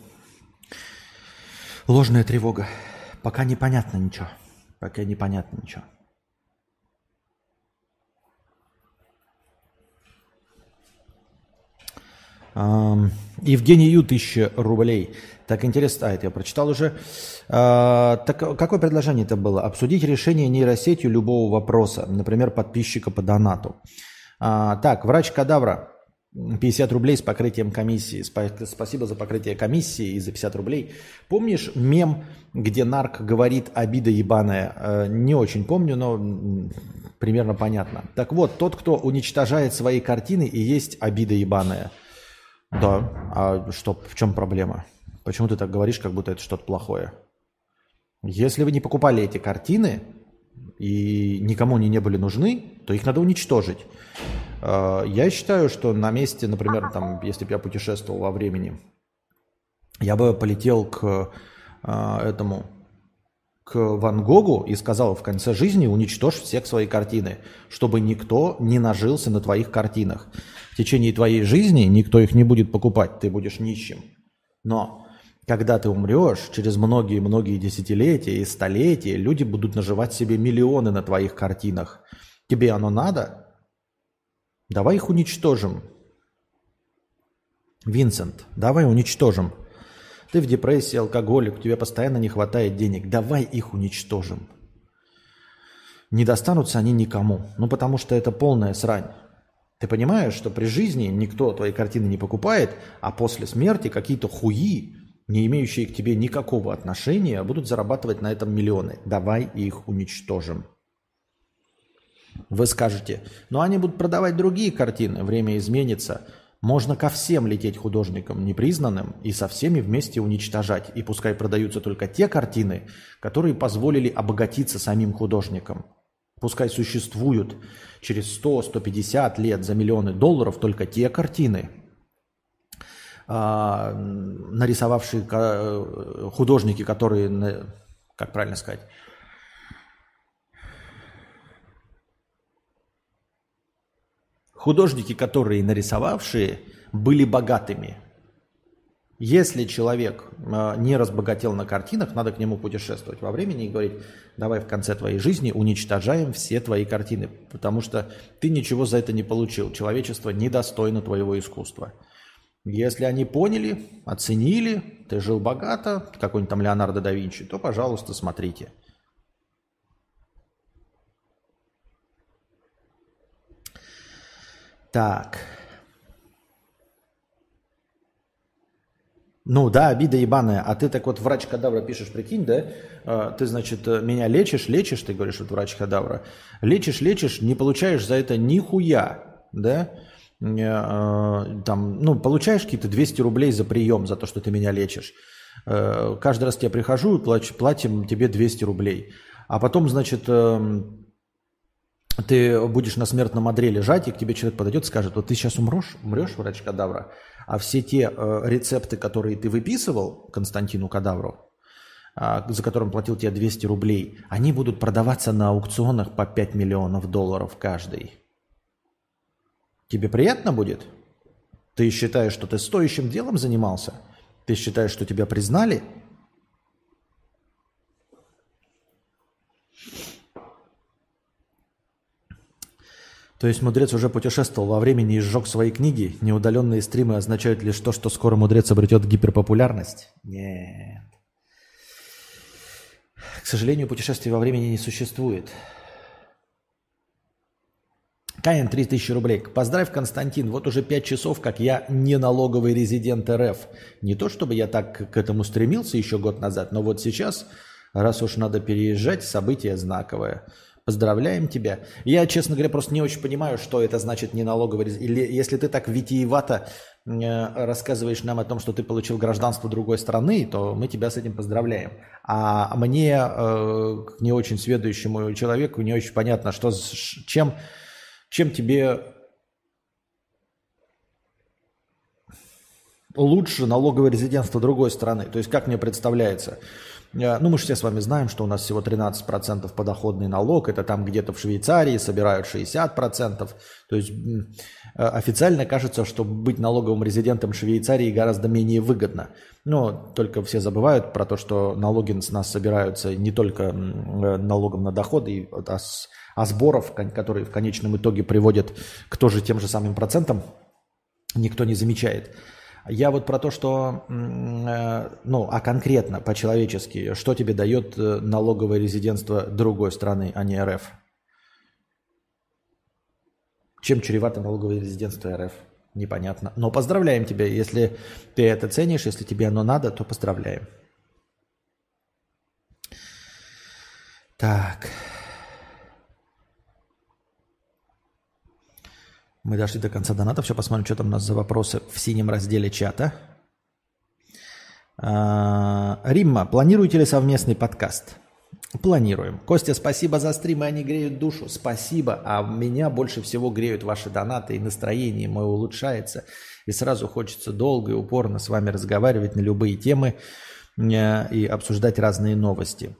[SPEAKER 1] Ложная тревога. Пока непонятно ничего. Пока непонятно ничего. Евгений Ю, 1000 рублей. Так интересно, а это я прочитал уже. А, так какое предложение это было? Обсудить решение нейросетью любого вопроса, например, подписчика по донату. А, так, врач кадавра, 50 рублей с покрытием комиссии. Спасибо за покрытие комиссии и за 50 рублей. Помнишь мем, где нарк говорит обида ебаная? Э, не очень помню, но примерно понятно. Так вот, тот, кто уничтожает свои картины и есть обида ебаная. Да, а что, в чем проблема? Почему ты так говоришь, как будто это что-то плохое? Если вы не покупали эти картины и никому они не были нужны, то их надо уничтожить. Э, я считаю, что на месте, например, там, если бы я путешествовал во времени, я бы полетел к э, этому, к Ван Гогу и сказал в конце жизни уничтожь всех свои картины, чтобы никто не нажился на твоих картинах. В течение твоей жизни никто их не будет покупать, ты будешь нищим. Но когда ты умрешь, через многие-многие десятилетия и столетия люди будут наживать себе миллионы на твоих картинах. Тебе оно надо? Давай их уничтожим. Винсент, давай уничтожим. Ты в депрессии, алкоголик, тебе постоянно не хватает денег. Давай их уничтожим. Не достанутся они никому. Ну, потому что это полная срань. Ты понимаешь, что при жизни никто твои картины не покупает, а после смерти какие-то хуи, не имеющие к тебе никакого отношения, будут зарабатывать на этом миллионы. Давай их уничтожим. Вы скажете, но они будут продавать другие картины, время изменится. Можно ко всем лететь художникам непризнанным и со всеми вместе уничтожать. И пускай продаются только те картины, которые позволили обогатиться самим художникам. Пускай существуют через 100-150 лет за миллионы долларов только те картины, а, нарисовавшие э, художники, которые, как правильно сказать, Художники, которые нарисовавшие, были богатыми. Если человек э, не разбогател на картинах, надо к нему путешествовать во времени и говорить, давай в конце твоей жизни уничтожаем все твои картины, потому что ты ничего за это не получил. Человечество недостойно твоего искусства. Если они поняли, оценили, ты жил богато, какой-нибудь там Леонардо да Винчи, то, пожалуйста, смотрите – Так. Ну да, обида ебаная. А ты так вот врач кадавра пишешь, прикинь, да? А, ты, значит, меня лечишь, лечишь, ты говоришь, вот врач кадавра. Лечишь, лечишь, не получаешь за это нихуя, да? А, там, ну, получаешь какие-то 200 рублей за прием, за то, что ты меня лечишь. Э, каждый раз тебе прихожу платим тебе 200 рублей. А потом, значит, эм, ты будешь на смертном одре лежать, и к тебе человек подойдет и скажет, вот ты сейчас умрешь, умрешь, врач кадавра, а все те э, рецепты, которые ты выписывал Константину Кадавру, э, за которым платил тебе 200 рублей, они будут продаваться на аукционах по 5 миллионов долларов каждый. Тебе приятно будет? Ты считаешь, что ты стоящим делом занимался? Ты считаешь, что тебя признали? То есть мудрец уже путешествовал во времени и сжег свои книги? Неудаленные стримы означают лишь то, что скоро мудрец обретет гиперпопулярность? Нет. К сожалению, путешествий во времени не существует. Каин 3000 рублей. Поздравь, Константин. Вот уже 5 часов, как я не налоговый резидент РФ. Не то, чтобы я так к этому стремился еще год назад, но вот сейчас, раз уж надо переезжать, событие знаковое. Поздравляем тебя. Я, честно говоря, просто не очень понимаю, что это значит не налоговый Или если ты так витиевато э, рассказываешь нам о том, что ты получил гражданство другой страны, то мы тебя с этим поздравляем. А мне, э, не очень сведущему человеку, не очень понятно, что, чем, чем тебе лучше налоговое резидентство другой страны. То есть, как мне представляется – ну, мы же все с вами знаем, что у нас всего 13% подоходный налог. Это там где-то в Швейцарии собирают 60%. То есть э, официально кажется, что быть налоговым резидентом Швейцарии гораздо менее выгодно. Но только все забывают про то, что налоги с нас собираются не только э, налогом на доходы, а, с, а сборов, которые в конечном итоге приводят к тоже тем же самым процентам, никто не замечает. Я вот про то, что, э, ну, а конкретно, по-человечески, что тебе дает э, налоговое резидентство другой страны, а не РФ? Чем чревато налоговое резидентство РФ? Непонятно. Но поздравляем тебя. Если ты это ценишь, если тебе оно надо, то поздравляем. Так. Мы дошли до конца доната. Все, посмотрим, что там у нас за вопросы в синем разделе чата. А, Римма, планируете ли совместный подкаст? Планируем. Костя, спасибо за стримы, они греют душу. Спасибо. А меня больше всего греют ваши донаты, и настроение мое улучшается. И сразу хочется долго и упорно с вами разговаривать на любые темы э, и обсуждать разные новости.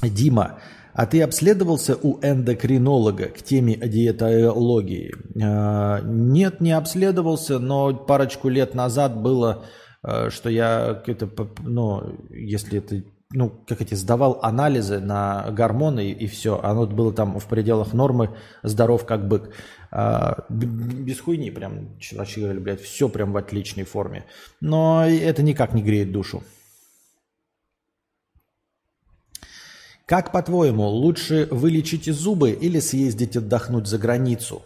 [SPEAKER 1] Дима, а ты обследовался у эндокринолога к теме диетологии? А, нет, не обследовался, но парочку лет назад было, а, что я это, ну, если это, ну, как эти, сдавал анализы на гормоны и все, оно было там в пределах нормы, здоров как бык. А, без хуйни прям, вообще говорили, блядь, все прям в отличной форме. Но это никак не греет душу. Как, по-твоему, лучше вылечить зубы или съездить отдохнуть за границу?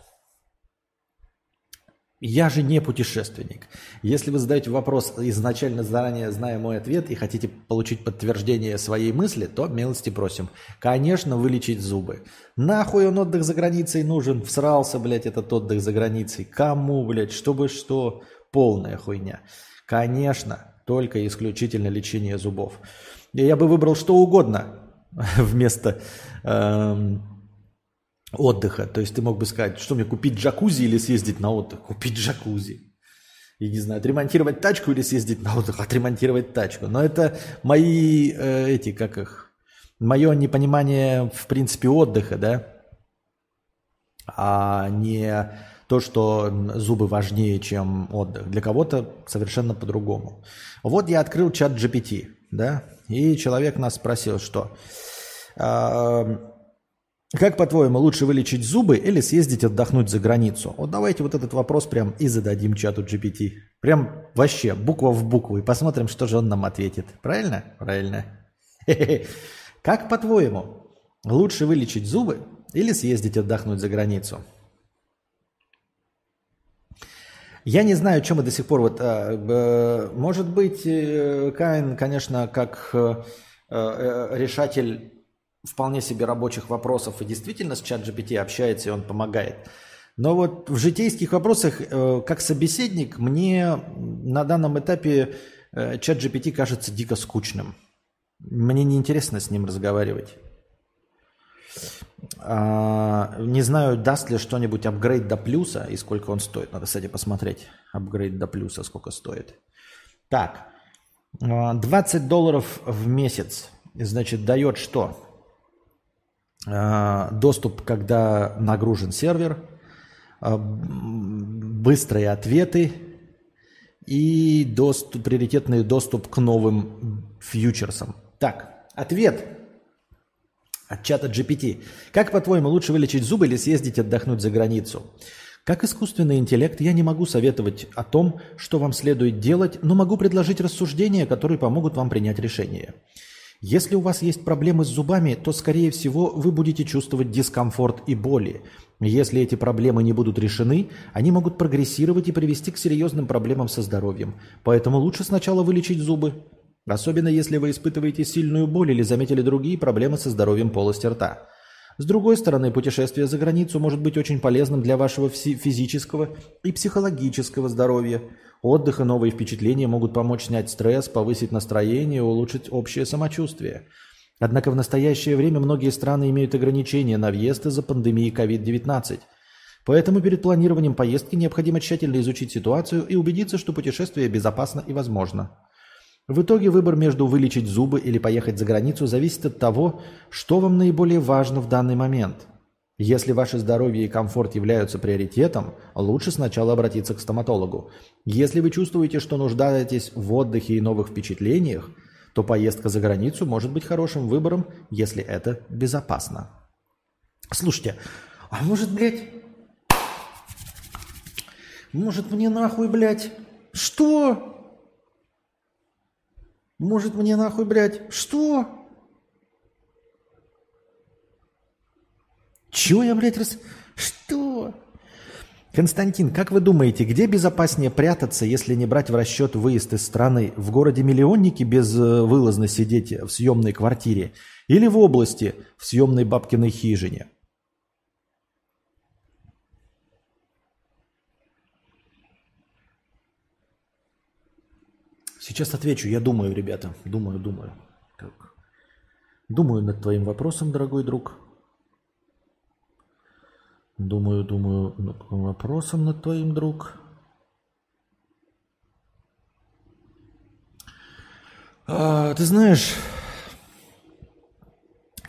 [SPEAKER 1] Я же не путешественник. Если вы задаете вопрос изначально заранее зная мой ответ и хотите получить подтверждение своей мысли, то милости просим. Конечно, вылечить зубы. Нахуй он отдых за границей нужен? Всрался, блядь, этот отдых за границей. Кому, блядь, чтобы что? Полная хуйня. Конечно, только исключительно лечение зубов. Я бы выбрал что угодно, вместо эм, отдыха. То есть ты мог бы сказать, что мне купить джакузи или съездить на отдых? Купить джакузи. И не знаю, отремонтировать тачку или съездить на отдых, отремонтировать тачку. Но это мои э, эти, как их, мое непонимание в принципе отдыха, да, а не то, что зубы важнее, чем отдых. Для кого-то совершенно по-другому. Вот я открыл чат GPT, да, и человек нас спросил, что как, по-твоему, лучше вылечить зубы или съездить отдохнуть за границу? Вот давайте вот этот вопрос прям и зададим чату GPT. Прям вообще, буква в букву, и посмотрим, что же он нам ответит. Правильно? Правильно. Как, по-твоему, лучше вылечить зубы или съездить отдохнуть за границу? Я не знаю, чем мы до сих пор вот... Э, может быть, э, Каин, конечно, как э, решатель вполне себе рабочих вопросов и действительно с чат GPT общается, и он помогает. Но вот в житейских вопросах, как собеседник, мне на данном этапе чат GPT кажется дико скучным. Мне неинтересно с ним разговаривать. А, не знаю, даст ли что-нибудь апгрейд до плюса и сколько он стоит. Надо, кстати, посмотреть. Апгрейд до плюса сколько стоит. Так, 20 а, долларов в месяц. Значит, дает что? А, доступ, когда нагружен сервер, быстрые ответы и доступ, приоритетный доступ к новым фьючерсам. Так, ответ от чата GPT. Как, по-твоему, лучше вылечить зубы или съездить отдохнуть за границу? Как искусственный интеллект я не могу советовать о том, что вам следует делать, но могу предложить рассуждения, которые помогут вам принять решение. Если у вас есть проблемы с зубами, то, скорее всего, вы будете чувствовать дискомфорт и боли. Если эти проблемы не будут решены, они могут прогрессировать и привести к серьезным проблемам со здоровьем. Поэтому лучше сначала вылечить зубы. Особенно если вы испытываете сильную боль или заметили другие проблемы со здоровьем полости рта. С другой стороны, путешествие за границу может быть очень полезным для вашего физического и психологического здоровья. Отдых и новые впечатления могут помочь снять стресс, повысить настроение и улучшить общее самочувствие. Однако в настоящее время многие страны имеют ограничения на въезд из-за пандемии COVID-19. Поэтому перед планированием поездки необходимо тщательно изучить ситуацию и убедиться, что путешествие безопасно и возможно. В итоге выбор между вылечить зубы или поехать за границу зависит от того, что вам наиболее важно в данный момент. Если ваше здоровье и комфорт являются приоритетом, лучше сначала обратиться к стоматологу. Если вы чувствуете, что нуждаетесь в отдыхе и новых впечатлениях, то поездка за границу может быть хорошим выбором, если это безопасно. Слушайте, а может, блядь, может мне нахуй, блядь, что? Может мне нахуй, блядь, что? Чего я, блядь, раз... Что? Константин, как вы думаете, где безопаснее прятаться, если не брать в расчет выезд из страны? В городе-миллионнике без э, сидеть в съемной квартире? Или в области в съемной бабкиной хижине? Сейчас отвечу. Я думаю, ребята. Думаю, думаю. Так. Думаю над твоим вопросом, дорогой друг. Думаю, думаю вопросом над твоим друг. А, ты знаешь,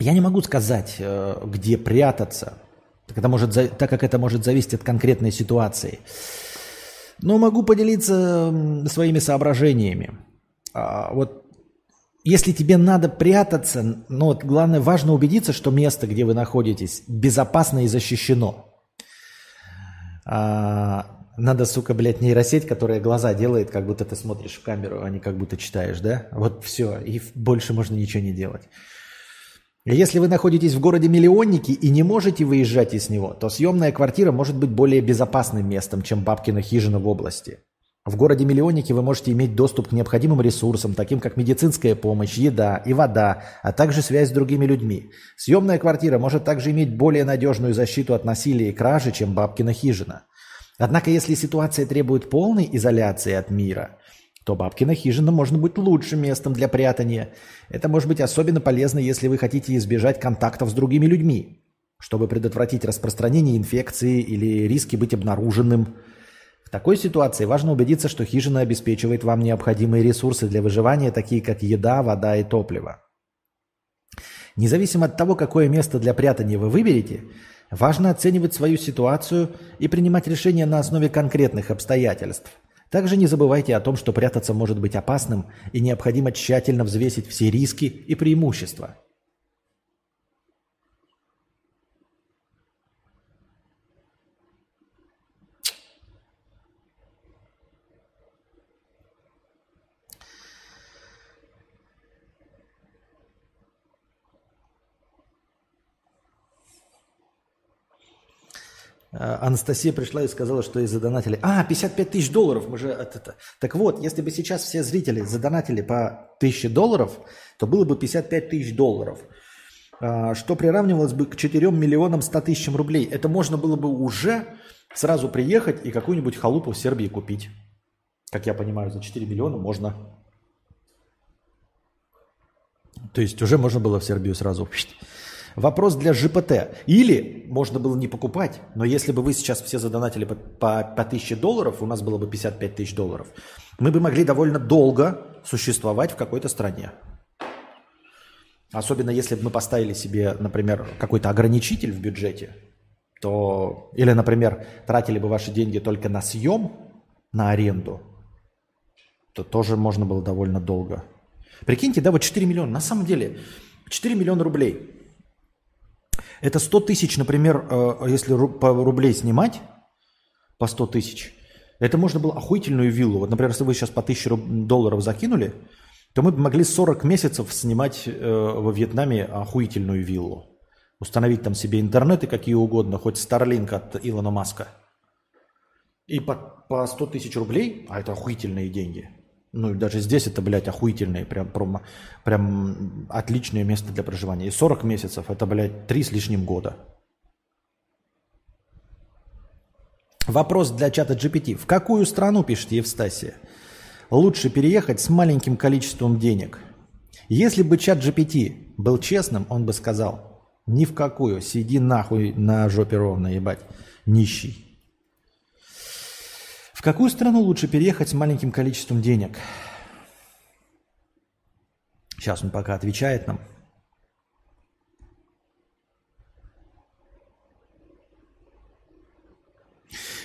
[SPEAKER 1] я не могу сказать, э, где прятаться, так, это может, так как это может зависеть от конкретной ситуации. Но могу поделиться своими соображениями. А, вот если тебе надо прятаться, ну вот главное, важно убедиться, что место, где вы находитесь, безопасно и защищено. А, надо, сука, блядь, нейросеть, которая глаза делает, как будто ты смотришь в камеру, а не как будто читаешь, да? Вот все, и больше можно ничего не делать. Если вы находитесь в городе-миллионнике и не можете выезжать из него, то съемная квартира может быть более безопасным местом, чем бабкина хижина в области. В городе-миллионнике вы можете иметь доступ к необходимым ресурсам, таким как медицинская помощь, еда и вода, а также связь с другими людьми. Съемная квартира может также иметь более надежную защиту от насилия и кражи, чем бабкина хижина. Однако, если ситуация требует полной изоляции от мира – то бабкина хижина может быть лучшим местом для прятания. Это может быть особенно полезно, если вы хотите избежать контактов с другими людьми, чтобы предотвратить распространение инфекции или риски быть обнаруженным. В такой ситуации важно убедиться, что хижина обеспечивает вам необходимые ресурсы для выживания, такие как еда, вода и топливо. Независимо от того, какое место для прятания вы выберете, важно оценивать свою ситуацию и принимать решения на основе конкретных обстоятельств – также не забывайте о том, что прятаться может быть опасным и необходимо тщательно взвесить все риски и преимущества. Анастасия пришла и сказала, что ей задонатили. А, 55 тысяч долларов. Мы же это, это. Так вот, если бы сейчас все зрители задонатили по 1000 долларов, то было бы 55 тысяч долларов. А, что приравнивалось бы к 4 миллионам 100 тысячам рублей. Это можно было бы уже сразу приехать и какую-нибудь халупу в Сербии купить. Как я понимаю, за 4 миллиона можно. То есть уже можно было в Сербию сразу. Вопрос для ЖПТ. Или можно было не покупать, но если бы вы сейчас все задонатили по, по, по 1000 долларов, у нас было бы 55 тысяч долларов, мы бы могли довольно долго существовать в какой-то стране. Особенно если бы мы поставили себе, например, какой-то ограничитель в бюджете, то... Или, например, тратили бы ваши деньги только на съем, на аренду, то тоже можно было довольно долго. Прикиньте, да, вот 4 миллиона. На самом деле, 4 миллиона рублей. Это 100 тысяч, например, э, если по рублей снимать, по 100 тысяч, это можно было охуительную виллу. Вот, например, если вы сейчас по 1000 долларов закинули, то мы бы могли 40 месяцев снимать э, во Вьетнаме охуительную виллу. Установить там себе интернеты какие угодно, хоть Starlink от Илона Маска. И по, по 100 тысяч рублей, а это охуительные деньги. Ну, даже здесь это, блядь, охуительные, прям, прям, прям отличное место для проживания. И 40 месяцев, это, блядь, 3 с лишним года. Вопрос для чата GPT. В какую страну, пишет Евстасия? лучше переехать с маленьким количеством денег. Если бы чат GPT был честным, он бы сказал, ни в какую, сиди нахуй на жопе ровно, ебать, нищий. Какую страну лучше переехать с маленьким количеством денег? Сейчас он пока отвечает нам.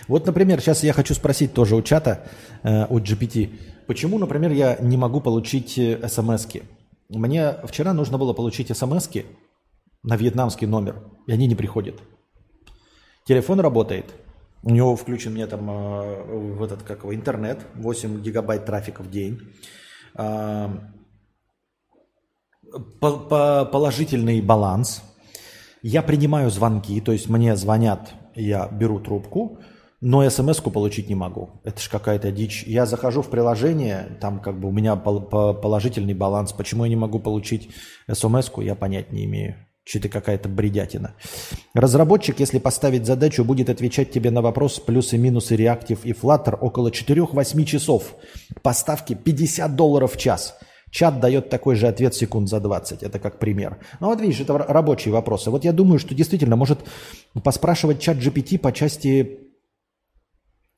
[SPEAKER 1] Вот, например, сейчас я хочу спросить тоже у чата, э, у GPT, почему, например, я не могу получить э, смс -ки? Мне вчера нужно было получить смс на вьетнамский номер, и они не приходят. Телефон работает, у него включен мне там э, в этот, как его, интернет, 8 гигабайт трафика в день. По, по положительный баланс. Я принимаю звонки, то есть мне звонят, я беру трубку, но смс-ку получить не могу. Это же какая-то дичь. Я захожу в приложение, там как бы у меня положительный баланс. Почему я не могу получить смс-ку, я понять не имею. Что-то какая-то бредятина. Разработчик, если поставить задачу, будет отвечать тебе на вопрос плюсы, минусы, реактив и Flutter около 4-8 часов. Поставки 50 долларов в час. Чат дает такой же ответ секунд за 20. Это как пример. Ну вот видишь, это рабочие вопросы. Вот я думаю, что действительно может поспрашивать чат GPT по части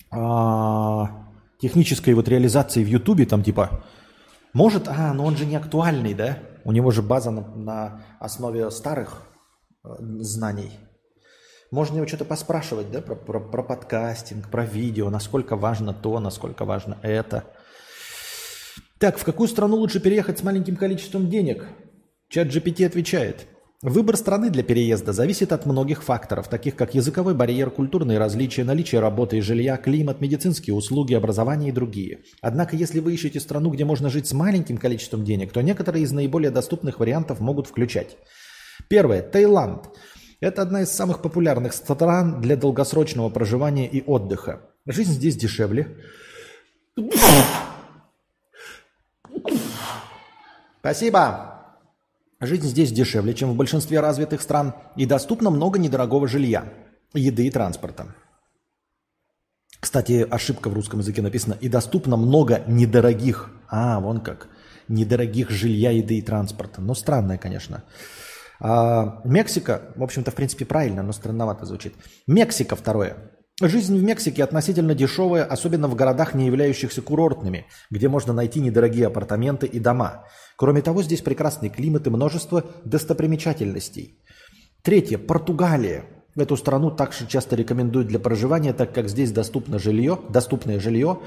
[SPEAKER 1] а, технической вот реализации в Ютубе, там типа, может, а, но он же не актуальный, да? У него же база на, на основе старых э, знаний. Можно его что-то поспрашивать, да, про, про, про подкастинг, про видео, насколько важно то, насколько важно это. Так, в какую страну лучше переехать с маленьким количеством денег? Чат GPT отвечает – Выбор страны для переезда зависит от многих факторов, таких как языковой барьер, культурные различия, наличие работы и жилья, климат, медицинские услуги, образование и другие. Однако, если вы ищете страну, где можно жить с маленьким количеством денег, то некоторые из наиболее доступных вариантов могут включать. Первое. Таиланд. Это одна из самых популярных стран для долгосрочного проживания и отдыха. Жизнь здесь дешевле. Спасибо. Жизнь здесь дешевле, чем в большинстве развитых стран, и доступно много недорогого жилья, еды и транспорта. Кстати, ошибка в русском языке написана «и доступно много недорогих». А, вон как. Недорогих жилья, еды и транспорта. Ну, странное, конечно. А, Мексика, в общем-то, в принципе, правильно, но странновато звучит. Мексика второе. Жизнь в Мексике относительно дешевая, особенно в городах, не являющихся курортными, где можно найти недорогие апартаменты и дома. Кроме того, здесь прекрасный климат и множество достопримечательностей. Третье. Португалия. Эту страну также часто рекомендуют для проживания, так как здесь доступно жилье, доступное жилье,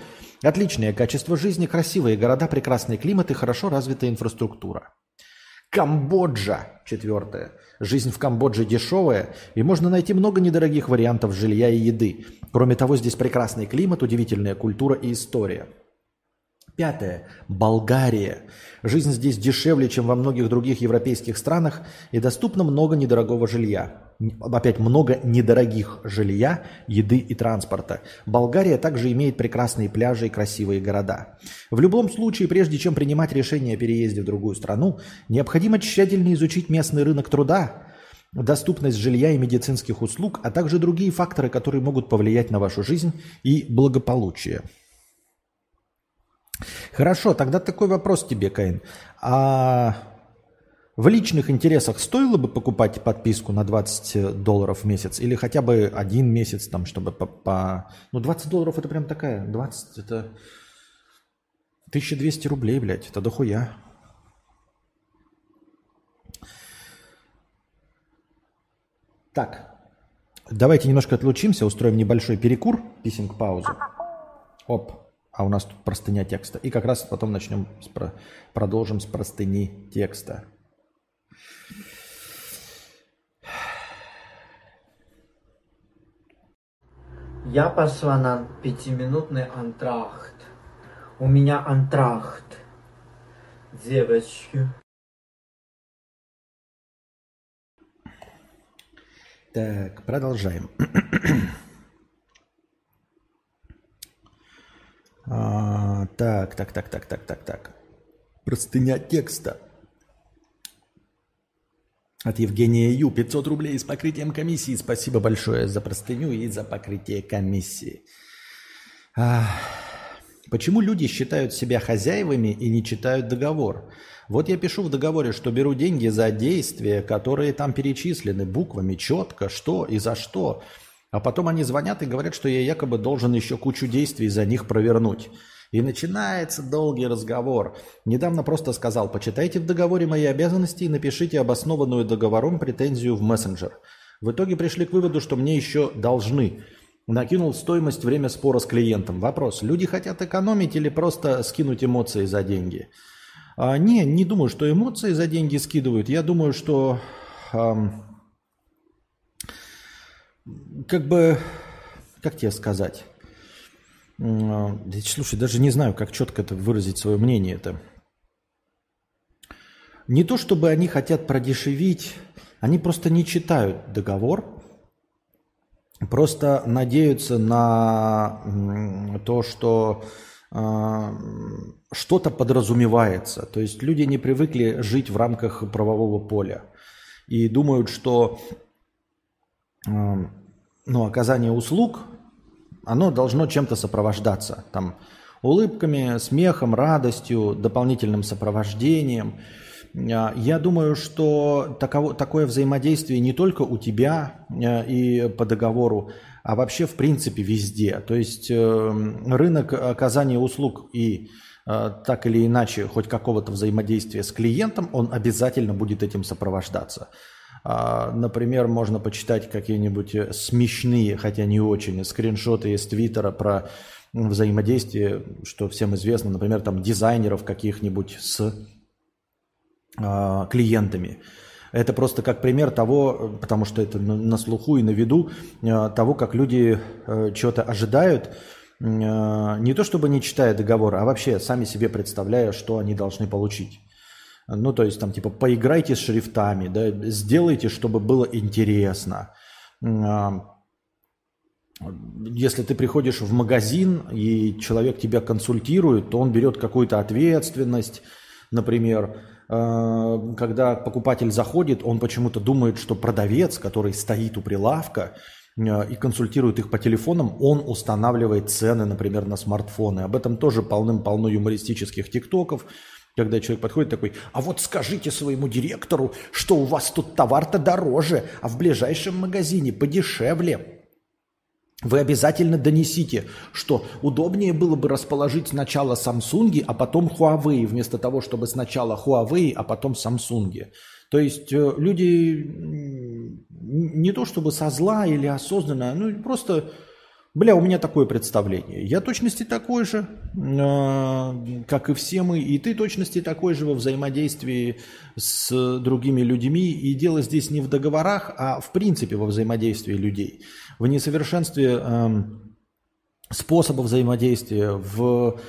[SPEAKER 1] отличное качество жизни, красивые города, прекрасный климат и хорошо развитая инфраструктура. Камбоджа. Четвертое. Жизнь в Камбодже дешевая, и можно найти много недорогих вариантов жилья и еды. Кроме того, здесь прекрасный климат, удивительная культура и история. Пятое. Болгария. Жизнь здесь дешевле, чем во многих других европейских странах, и доступно много недорогого жилья. Опять много недорогих жилья, еды и транспорта. Болгария также имеет прекрасные пляжи и красивые города. В любом случае, прежде чем принимать решение о переезде в другую страну, необходимо тщательно изучить местный рынок труда, доступность жилья и медицинских услуг, а также другие факторы, которые могут повлиять на вашу жизнь и благополучие. Хорошо, тогда такой вопрос тебе, Каин. А в личных интересах стоило бы покупать подписку на 20 долларов в месяц или хотя бы один месяц, там, чтобы по, по... Ну, 20 долларов это прям такая, 20 это 1200 рублей, блядь, это дохуя. Так, давайте немножко отлучимся, устроим небольшой перекур, писинг паузу. Оп. А у нас тут простыня текста. И как раз потом начнем, с про... продолжим с простыни текста.
[SPEAKER 2] Я пошла на пятиминутный антрахт. У меня антрахт. Девочки.
[SPEAKER 1] Так, продолжаем. А, так, так, так, так, так, так, так. Простыня текста. От Евгения Ю. 500 рублей с покрытием комиссии. Спасибо большое за простыню и за покрытие комиссии. А, почему люди считают себя хозяевами и не читают договор? Вот я пишу в договоре, что беру деньги за действия, которые там перечислены буквами, четко, что и за что – а потом они звонят и говорят, что я якобы должен еще кучу действий за них провернуть. И начинается долгий разговор. Недавно просто сказал, почитайте в договоре мои обязанности и напишите обоснованную договором претензию в мессенджер. В итоге пришли к выводу, что мне еще должны. Накинул стоимость время спора с клиентом. Вопрос, люди хотят экономить или просто скинуть эмоции за деньги? А, не, не думаю, что эмоции за деньги скидывают. Я думаю, что... Эм, как бы, как тебе сказать? Слушай, даже не знаю, как четко это выразить свое мнение это. Не то, чтобы они хотят продешевить, они просто не читают договор, просто надеются на то, что э, что-то подразумевается. То есть люди не привыкли жить в рамках правового поля и думают, что ну, оказание услуг, оно должно чем-то сопровождаться. Там, улыбками, смехом, радостью, дополнительным сопровождением. А, я думаю, что таково, такое взаимодействие не только у тебя а, и по договору, а вообще в принципе везде. То есть э, рынок оказания услуг и э, так или иначе хоть какого-то взаимодействия с клиентом, он обязательно будет этим сопровождаться. А, например, можно почитать какие-нибудь э, смешные, хотя не очень, скриншоты из Твиттера про взаимодействие, что всем известно, например, там дизайнеров каких-нибудь с а, клиентами. Это просто как пример того, потому что это на слуху и на виду, а, того, как люди э, чего-то ожидают, не то чтобы не читая договор, а вообще сами себе представляя, что они должны получить. Ну, то есть там типа поиграйте с шрифтами, да, сделайте, чтобы было интересно. А, если ты приходишь в магазин и человек тебя консультирует, то он берет какую-то ответственность, например, а, когда покупатель заходит, он почему-то думает, что продавец, который стоит у прилавка а, и консультирует их по телефонам, он устанавливает цены, например, на смартфоны. Об этом тоже полным-полно юмористических тиктоков, когда человек подходит такой, а вот скажите своему директору, что у вас тут товар-то дороже, а в ближайшем магазине подешевле. Вы обязательно донесите, что удобнее было бы расположить сначала Samsung, а потом Huawei, вместо того, чтобы сначала Huawei, а потом Samsung. То есть э, люди не то чтобы со зла или осознанно, ну просто Бля, у меня такое представление. Я точности такой же, э, как и все мы, и ты точности такой же во взаимодействии с другими людьми. И дело здесь не в договорах, а в принципе во взаимодействии людей. В несовершенстве э, способа взаимодействия, в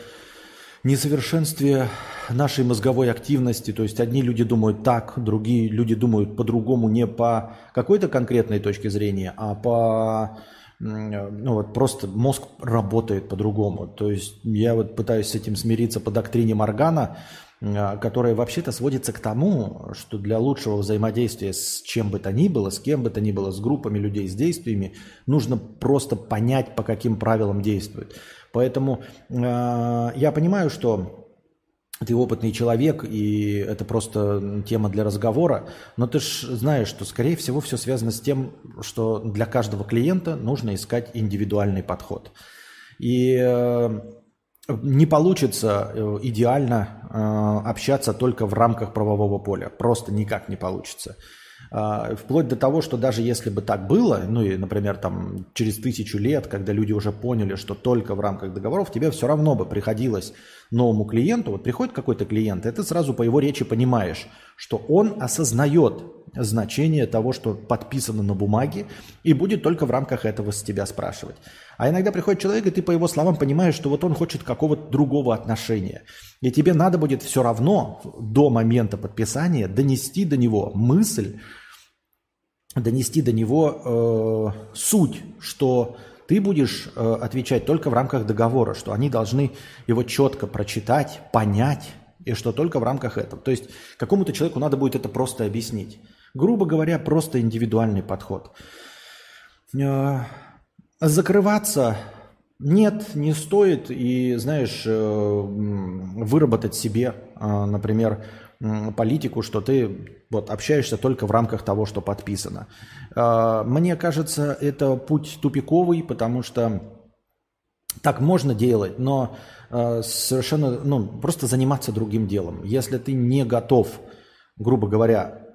[SPEAKER 1] несовершенстве нашей мозговой активности. То есть одни люди думают так, другие люди думают по-другому, не по какой-то конкретной точке зрения, а по ну вот просто мозг работает по-другому. То есть я вот пытаюсь с этим смириться по доктрине Моргана, а, которая вообще-то сводится к тому, что для лучшего взаимодействия с чем бы то ни было, с кем бы то ни было, с группами людей, с действиями, нужно просто понять, по каким правилам действует. Поэтому э, я понимаю, что ты опытный человек, и это просто тема для разговора, но ты же знаешь, что, скорее всего, все связано с тем, что для каждого клиента нужно искать индивидуальный подход. И э, не получится э, идеально э, общаться только в рамках правового поля. Просто никак не получится. А, вплоть до того, что даже если бы так было, ну и, например, там через тысячу лет, когда люди уже поняли, что только в рамках договоров, тебе все равно бы приходилось новому клиенту, вот приходит какой-то клиент, и ты сразу по его речи понимаешь, что он осознает значение того, что подписано на бумаге, и будет только в рамках этого с тебя спрашивать. А иногда приходит человек, и ты по его словам понимаешь, что вот он хочет какого-то другого отношения. И тебе надо будет все равно до момента подписания донести до него мысль, донести до него э, суть, что ты будешь э, отвечать только в рамках договора, что они должны его четко прочитать, понять, и что только в рамках этого. То есть какому-то человеку надо будет это просто объяснить. Грубо говоря, просто индивидуальный подход. Э, закрываться нет, не стоит. И, знаешь, э, выработать себе, э, например, политику, что ты вот, общаешься только в рамках того, что подписано. Мне кажется, это путь тупиковый, потому что так можно делать, но совершенно, ну, просто заниматься другим делом. Если ты не готов, грубо говоря,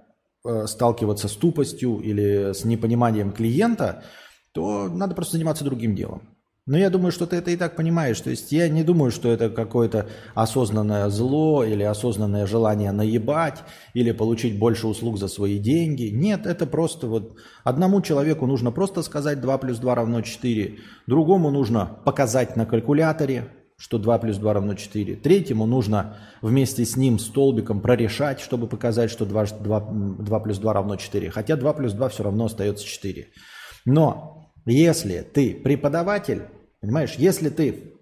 [SPEAKER 1] Э, сталкиваться с тупостью или с непониманием клиента, то надо просто заниматься другим делом. Но я думаю, что ты это и так понимаешь. То есть я не думаю, что это какое-то осознанное зло или осознанное желание наебать или получить больше услуг за свои деньги. Нет, это просто вот одному человеку нужно просто сказать 2 плюс 2 равно 4, другому нужно показать на калькуляторе, что 2 плюс 2 равно 4. Третьему нужно вместе с ним столбиком прорешать, чтобы показать, что 2, 2, 2 плюс 2 равно 4. Хотя 2 плюс 2 все равно остается 4. Но если ты преподаватель, понимаешь, если ты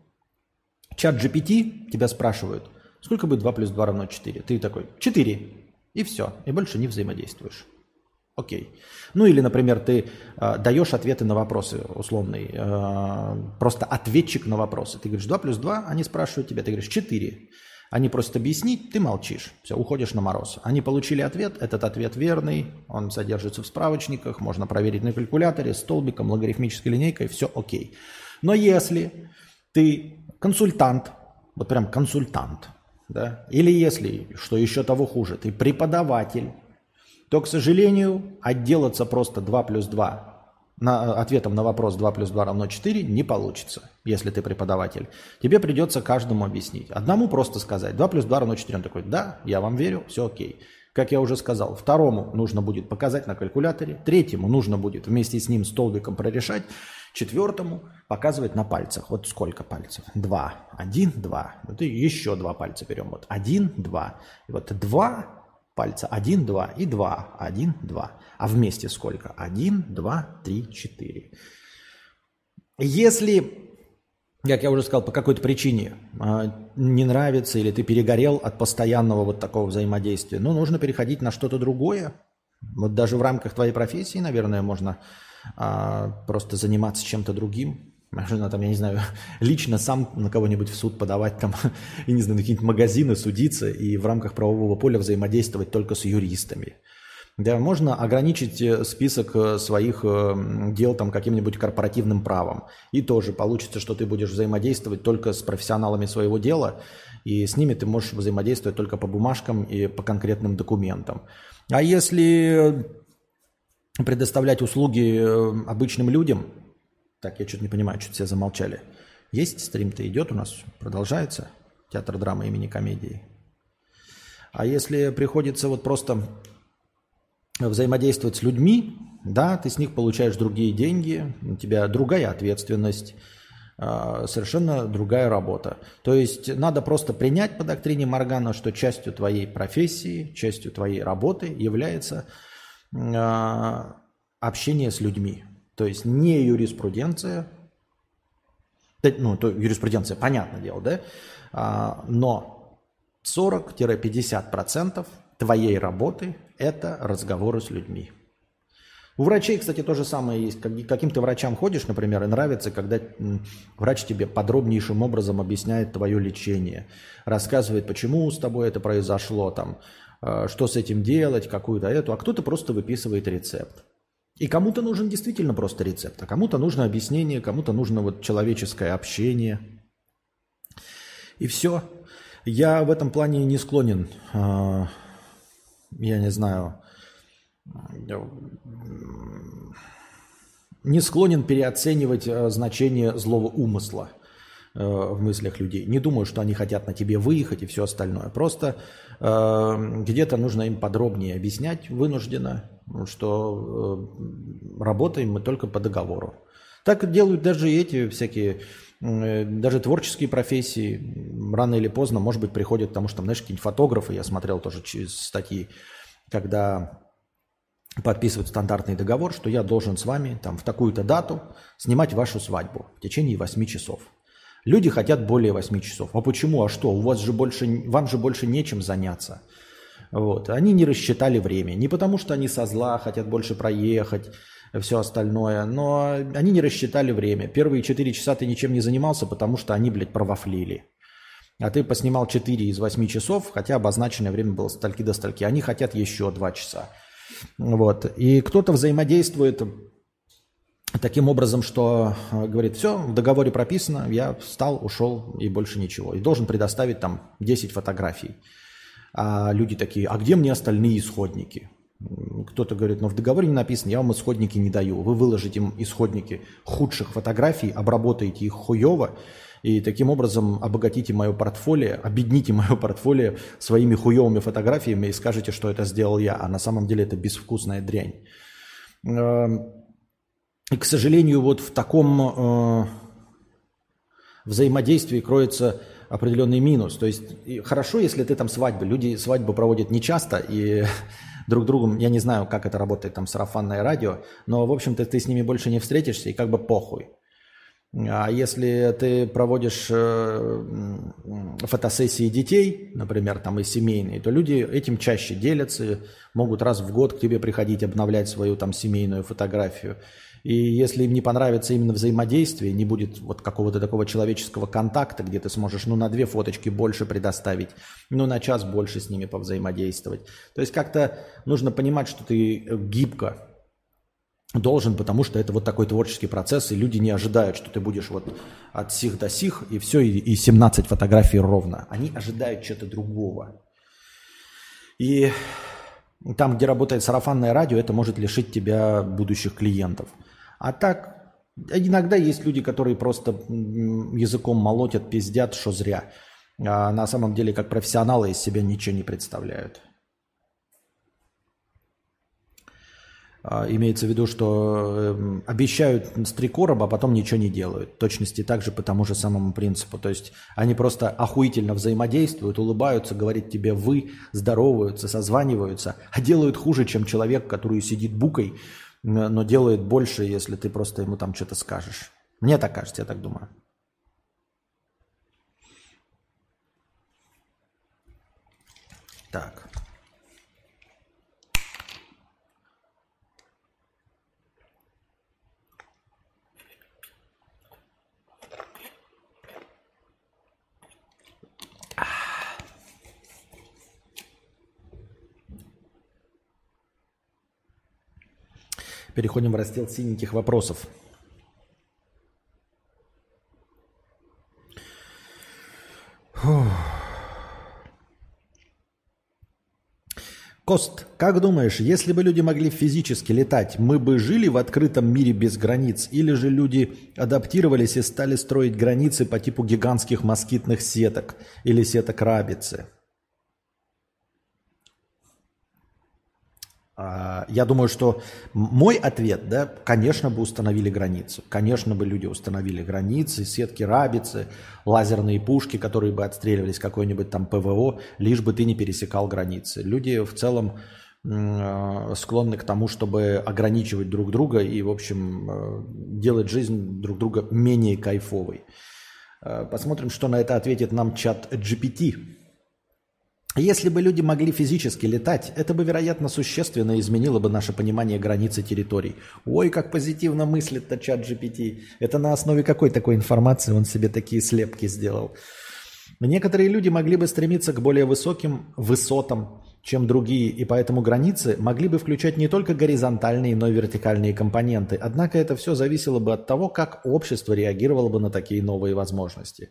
[SPEAKER 1] чат GPT, тебя спрашивают, сколько будет 2 плюс 2 равно 4? Ты такой, 4. И все. И больше не взаимодействуешь. Окей. Ну или, например, ты э, даешь ответы на вопросы условные, э, просто ответчик на вопросы. Ты говоришь 2 плюс 2, они спрашивают тебя, ты говоришь 4. Они просят объяснить, ты молчишь, все, уходишь на мороз. Они получили ответ, этот ответ верный, он содержится в справочниках, можно проверить на калькуляторе, столбиком, логарифмической линейкой, все окей. Но если ты консультант, вот прям консультант, да, или если, что еще того хуже, ты преподаватель, то, к сожалению, отделаться просто 2 плюс 2 на, ответом на вопрос 2 плюс 2 равно 4 не получится, если ты преподаватель. Тебе придется каждому объяснить. Одному просто сказать 2 плюс 2 равно 4. Он такой, да, я вам верю, все окей. Как я уже сказал, второму нужно будет показать на калькуляторе, третьему нужно будет вместе с ним столбиком прорешать, четвертому показывать на пальцах. Вот сколько пальцев? Два. Один, два. Вот и еще два пальца берем. Вот один, два. И вот два пальца. 1, 2 и 2. 1, 2. А вместе сколько? 1, 2, 3, 4. Если, как я уже сказал, по какой-то причине а, не нравится или ты перегорел от постоянного вот такого взаимодействия, ну, нужно переходить на что-то другое. Вот даже в рамках твоей профессии, наверное, можно а, просто заниматься чем-то другим. Можно там, я не знаю, лично сам на кого-нибудь в суд подавать, там, и не знаю, на какие-нибудь магазины судиться и в рамках правового поля взаимодействовать только с юристами. Да, можно ограничить э, список э, своих э, дел там каким-нибудь корпоративным правом. И тоже получится, что ты будешь взаимодействовать только с профессионалами своего дела, и с ними ты можешь взаимодействовать только по бумажкам и по конкретным документам. А если предоставлять услуги обычным людям, так, я что-то не понимаю, что-то все замолчали. Есть стрим-то идет у нас, продолжается театр драмы имени комедии. А если приходится вот просто взаимодействовать с людьми, да, ты с них получаешь другие деньги, у тебя другая ответственность, а, совершенно другая работа. То есть надо просто принять по доктрине Моргана, что частью твоей профессии, частью твоей работы является а, общение с людьми. То есть не юриспруденция, ну, то юриспруденция, понятное дело, да, а, но 40-50% твоей работы – это разговоры с людьми. У врачей, кстати, то же самое есть. Каким ты врачам ходишь, например, и нравится, когда врач тебе подробнейшим образом объясняет твое лечение, рассказывает, почему с тобой это произошло, там, э, что с этим делать, какую-то эту, а кто-то просто выписывает рецепт. И кому-то нужен действительно просто рецепт, а кому-то нужно объяснение, кому-то нужно вот человеческое общение. И все. Я в этом плане не склонен, э, я не знаю, не склонен переоценивать э, значение злого умысла э, в мыслях людей. Не думаю, что они хотят на тебе выехать и все остальное. Просто э, где-то нужно им подробнее объяснять вынужденно, что э, работаем мы только по договору. Так делают даже эти всякие, даже творческие профессии. Рано или поздно, может быть, приходят, потому что, знаешь, какие-нибудь фотографы, я смотрел тоже через статьи, когда подписывают стандартный договор, что я должен с вами там в такую-то дату снимать вашу свадьбу в течение 8 часов. Люди хотят более 8 часов. А почему? А что? У вас же больше, вам же больше нечем заняться. Вот. Они не рассчитали время. Не потому, что они со зла хотят больше проехать, все остальное, но они не рассчитали время. Первые 4 часа ты ничем не занимался, потому что они, блядь, провафлили. А ты поснимал 4 из 8 часов, хотя обозначенное время было стальки до стальки. Они хотят еще 2 часа. Вот. И кто-то взаимодействует таким образом, что э, говорит, все, в договоре прописано, я встал, ушел и больше ничего. И должен предоставить там 10 фотографий. А люди такие, а где мне остальные исходники? Кто-то говорит, ну в договоре не написано, я вам исходники не даю. Вы выложите им исходники худших фотографий, обработаете их хуево, и таким образом обогатите мое портфолио, обедните мое портфолио своими хуевыми фотографиями и скажете, что это сделал я, а на самом деле это безвкусная дрянь. Эм, и, к сожалению, вот в таком э, взаимодействии кроется определенный минус. То есть хорошо, если ты там свадьбы. Люди свадьбы проводят нечасто и друг другом, я не знаю, как это работает там сарафанное радио, но, в общем-то, ты с ними больше не встретишься и как бы похуй. А если ты проводишь э, фотосессии детей, например, там и семейные, то люди этим чаще делятся, могут раз в год к тебе приходить, обновлять свою там семейную фотографию. И если им не понравится именно взаимодействие, не будет вот какого-то такого человеческого контакта, где ты сможешь, ну, на две фоточки больше предоставить, ну, на час больше с ними повзаимодействовать. То есть как-то нужно понимать, что ты гибко должен, потому что это вот такой творческий процесс, и люди не ожидают, что ты будешь вот от сих до сих, и все, и, и 17 фотографий ровно. Они ожидают чего-то другого. И там, где работает сарафанное радио, это может лишить тебя будущих клиентов. А так, иногда есть люди, которые просто языком молотят, пиздят, что зря. А на самом деле, как профессионалы из себя ничего не представляют. Имеется в виду, что эм, обещают с три короба, а потом ничего не делают. Точности так же по тому же самому принципу. То есть они просто охуительно взаимодействуют, улыбаются, говорят тебе «вы», здороваются, созваниваются, а делают хуже, чем человек, который сидит букой, но делает больше, если ты просто ему там что-то скажешь. Мне так кажется, я так думаю. Так. Переходим в раздел синеньких вопросов. Кост, как думаешь, если бы люди могли физически летать, мы бы жили в открытом мире без границ? Или же люди адаптировались и стали строить границы по типу гигантских москитных сеток или сеток рабицы? Я думаю, что мой ответ, да, конечно бы установили границу. Конечно бы люди установили границы, сетки рабицы, лазерные пушки, которые бы отстреливались какой-нибудь там ПВО, лишь бы ты не пересекал границы. Люди в целом а, склонны к тому, чтобы ограничивать друг друга и, в общем, а, делать жизнь друг друга менее кайфовой. Посмотрим, что на это ответит нам чат GPT. Если бы люди могли физически летать, это бы, вероятно, существенно изменило бы наше понимание границы территорий. Ой, как позитивно мыслит-то чат GPT. Это на основе какой такой информации он себе такие слепки сделал? Некоторые люди могли бы стремиться к более высоким высотам, чем другие, и поэтому границы могли бы включать не только горизонтальные, но и вертикальные компоненты. Однако это все зависело бы от того, как общество реагировало бы на такие новые возможности.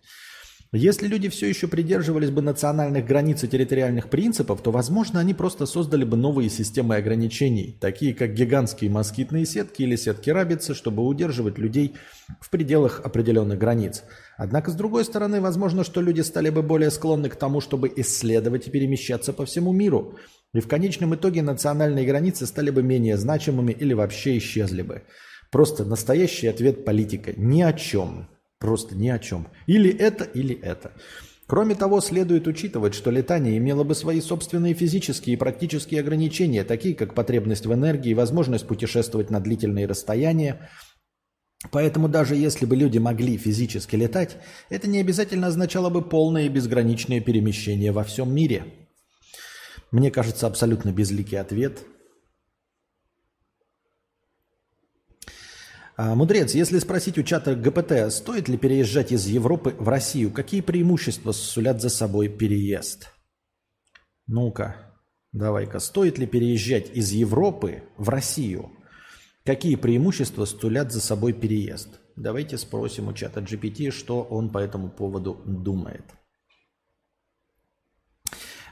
[SPEAKER 1] Если люди все еще придерживались бы национальных границ и территориальных принципов, то, возможно, они просто создали бы новые системы ограничений, такие как гигантские москитные сетки или сетки рабицы, чтобы удерживать людей в пределах определенных границ. Однако, с другой стороны, возможно, что люди стали бы более склонны к тому, чтобы исследовать и перемещаться по всему миру. И в конечном итоге национальные границы стали бы менее значимыми или вообще исчезли бы. Просто настоящий ответ политика. Ни о чем. Просто ни о чем. Или это, или это. Кроме того, следует учитывать, что летание имело бы свои собственные физические и практические ограничения, такие как потребность в энергии, возможность путешествовать на длительные расстояния. Поэтому даже если бы люди могли физически летать, это не обязательно означало бы полное и безграничное перемещение во всем мире. Мне кажется, абсолютно безликий ответ – А, мудрец, если спросить у чата ГПТ, стоит ли переезжать из Европы в Россию, какие преимущества сулят за собой переезд? Ну-ка, давай-ка, стоит ли переезжать из Европы в Россию? Какие преимущества сулят за собой переезд? Давайте спросим у чата GPT, что он по этому поводу думает.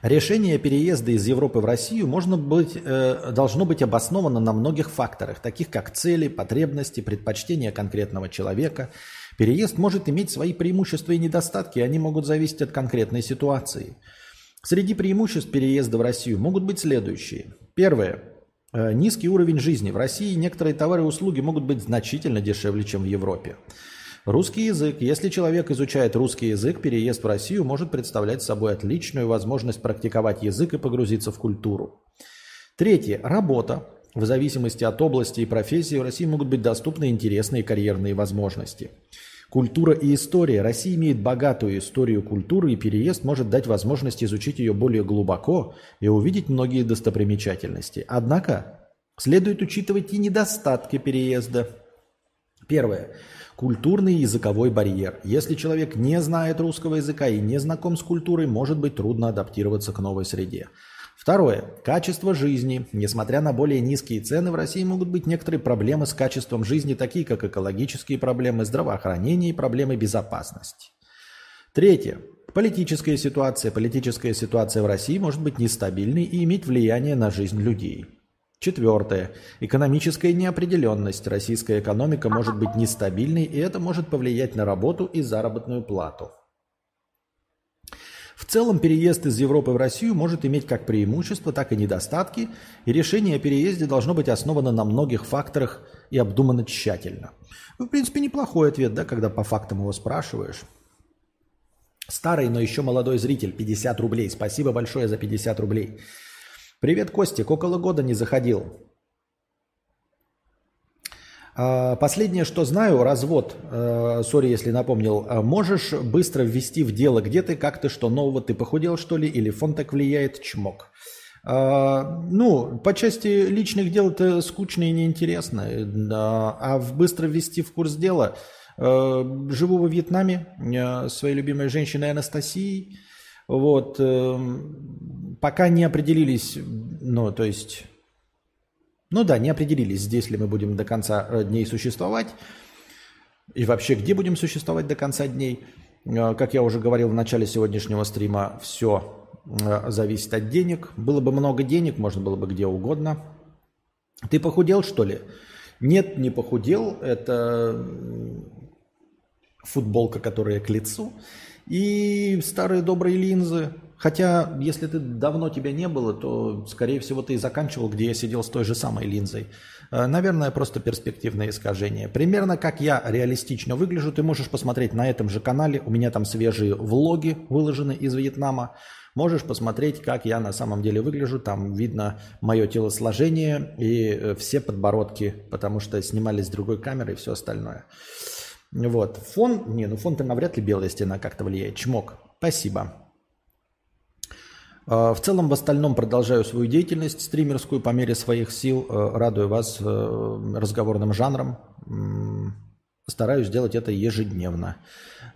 [SPEAKER 1] Решение переезда из Европы в Россию можно быть, э, должно быть обосновано на многих факторах, таких как цели, потребности, предпочтения конкретного человека. Переезд может иметь свои преимущества и недостатки, и они могут зависеть от конкретной ситуации. Среди преимуществ переезда в Россию могут быть следующие. Первое. Э, низкий уровень жизни. В России некоторые товары и услуги могут быть значительно дешевле, чем в Европе. Русский язык. Если человек изучает русский язык, переезд в Россию может представлять собой отличную возможность практиковать язык и погрузиться в культуру. Третье. Работа. В зависимости от области и профессии в России могут быть доступны интересные карьерные возможности. Культура и история. Россия имеет богатую историю культуры, и переезд может дать возможность изучить ее более глубоко и увидеть многие достопримечательности. Однако следует учитывать и недостатки переезда. Первое. Культурный языковой барьер. Если человек не знает русского языка и не знаком с культурой, может быть трудно адаптироваться к новой среде. Второе. Качество жизни. Несмотря на более низкие цены, в России могут быть некоторые проблемы с качеством жизни, такие как экологические проблемы, здравоохранение и проблемы безопасности. Третье. Политическая ситуация. Политическая ситуация в России может быть нестабильной и иметь влияние на жизнь людей. Четвертое. Экономическая неопределенность. Российская экономика может быть нестабильной, и это может повлиять на работу и заработную плату. В целом переезд из Европы в Россию может иметь как преимущества, так и недостатки, и решение о переезде должно быть основано на многих факторах и обдумано тщательно. Ну, в принципе, неплохой ответ, да, когда по фактам его спрашиваешь. Старый, но еще молодой зритель, 50 рублей. Спасибо большое за 50 рублей. Привет, Костик. Около года не заходил. А, последнее, что знаю, развод. А, сори, если напомнил. А, можешь быстро ввести в дело, где ты, как ты, что нового, ты похудел, что ли, или фон так влияет, чмок. Ну, по части личных дел это скучно и неинтересно. А быстро ввести в курс дела. Живу во Вьетнаме своей любимой женщиной Анастасией. Вот, эм, пока не определились, ну, то есть, ну да, не определились, здесь ли мы будем до конца э, дней существовать, и вообще где будем существовать до конца дней. Э, как я уже говорил в начале сегодняшнего стрима, все э, зависит от денег. Было бы много денег, можно было бы где угодно. Ты похудел, что ли? Нет, не похудел. Это футболка, которая к лицу. И старые добрые линзы. Хотя, если ты давно тебя не было, то, скорее всего, ты и заканчивал, где я сидел с той же самой линзой. Э, наверное, просто перспективное искажение. Примерно как я реалистично выгляжу, ты можешь посмотреть на этом же канале. У меня там свежие влоги выложены из Вьетнама. Можешь посмотреть, как я на самом деле выгляжу. Там видно мое телосложение и э, все подбородки, потому что снимали с другой камеры и все остальное. Вот. Фон, не, ну фон-то навряд ли белая стена как-то влияет. Чмок. Спасибо. А, в целом, в остальном продолжаю свою деятельность стримерскую по мере своих сил. Э, радую вас э, разговорным жанром. Стараюсь делать это ежедневно.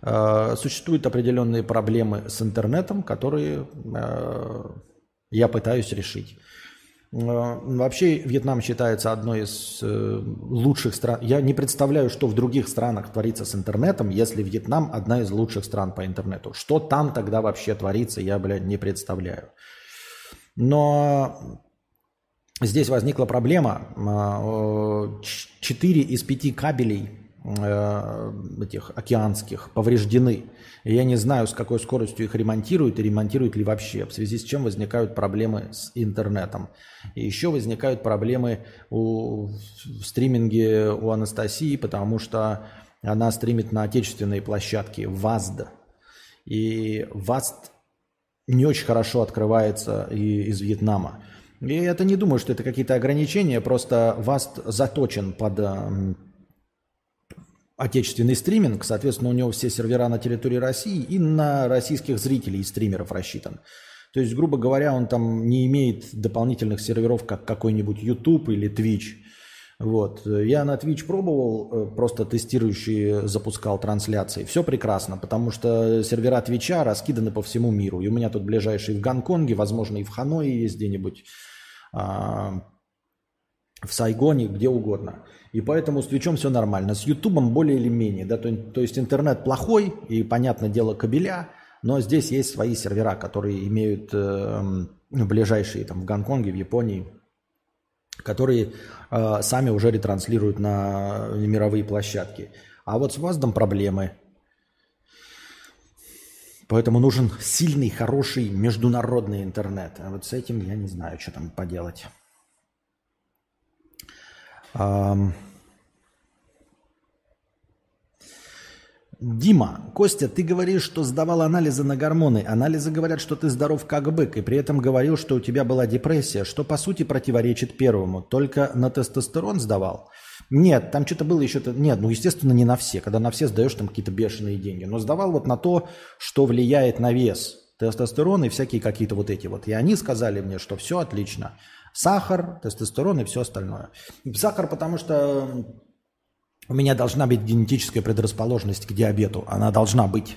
[SPEAKER 1] А, существуют определенные проблемы с интернетом, которые э, я пытаюсь решить. Э, вообще Вьетнам считается одной из э, лучших стран. Я не представляю, что в других странах творится с интернетом, если Вьетнам одна из лучших стран по интернету. Что там тогда вообще творится, я, блядь, не представляю. Но здесь возникла проблема. Э, четыре из пяти кабелей этих океанских повреждены. И я не знаю, с какой скоростью их ремонтируют и ремонтируют ли вообще, в связи с чем возникают проблемы с интернетом. И еще возникают проблемы у, в стриминге у Анастасии, потому что она стримит на отечественной площадке ВАЗД. И ВАЗД не очень хорошо открывается и из Вьетнама. И это не думаю, что это какие-то ограничения, просто ВАЗД заточен под отечественный стриминг, соответственно, у него все сервера на территории России и на российских зрителей и стримеров рассчитан. То есть, грубо говоря, он там не имеет дополнительных серверов, как какой-нибудь YouTube или Twitch. Вот. Я на Twitch пробовал, э, просто тестирующий запускал трансляции. Все прекрасно, потому что сервера Твича раскиданы по всему миру. И у меня тут ближайший в Гонконге, возможно, и в Ханое есть где-нибудь, а, в Сайгоне, где угодно. И поэтому с Твичом все нормально. С Ютубом более или менее. Да, то, то есть интернет плохой и, понятное дело, кабеля, но здесь есть свои сервера, которые имеют э, ближайшие там, в Гонконге, в Японии, которые э, сами уже ретранслируют на мировые площадки. А вот с ВАЗДом проблемы. Поэтому нужен сильный, хороший международный интернет. А вот с этим я не знаю, что там поделать. Дима, Костя, ты говоришь, что сдавал анализы на гормоны. Анализы говорят, что ты здоров как бык, и при этом говорил, что у тебя была депрессия, что по сути противоречит первому. Только на тестостерон сдавал? Нет, там что-то было еще... Нет, ну, естественно, не на все. Когда на все сдаешь там какие-то бешеные деньги. Но сдавал вот на то, что влияет на вес. Тестостерон и всякие какие-то вот эти вот. И они сказали мне, что все отлично. Сахар, тестостерон и все остальное. Сахар, потому что у меня должна быть генетическая предрасположенность к диабету. Она должна быть.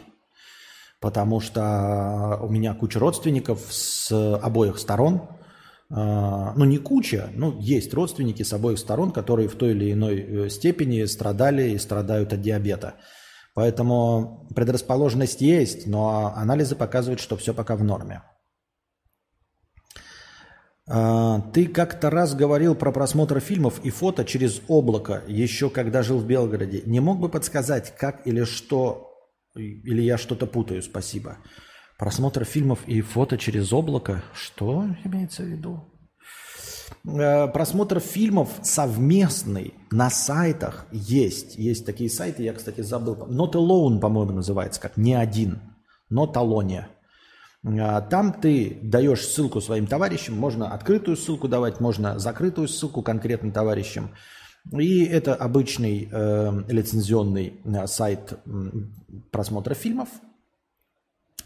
[SPEAKER 1] Потому что у меня куча родственников с обоих сторон. А, ну, не куча, но есть родственники с обоих сторон, которые в той или иной э, степени страдали и страдают от диабета. Поэтому предрасположенность есть, но анализы показывают, что все пока в норме. А, ты как-то раз говорил про просмотр фильмов и фото через облако, еще когда жил в Белгороде. Не мог бы подсказать, как или что, или я что-то путаю, спасибо. Просмотр фильмов и фото через облако? Что имеется в виду? А, просмотр фильмов совместный на сайтах есть. Есть такие сайты, я, кстати, забыл. Not Alone, по-моему, называется, как «Не один». Not Alone. А, там ты даешь ссылку своим товарищам, можно открытую ссылку давать, можно закрытую ссылку конкретным товарищам. И это обычный э, лицензионный э, сайт просмотра фильмов.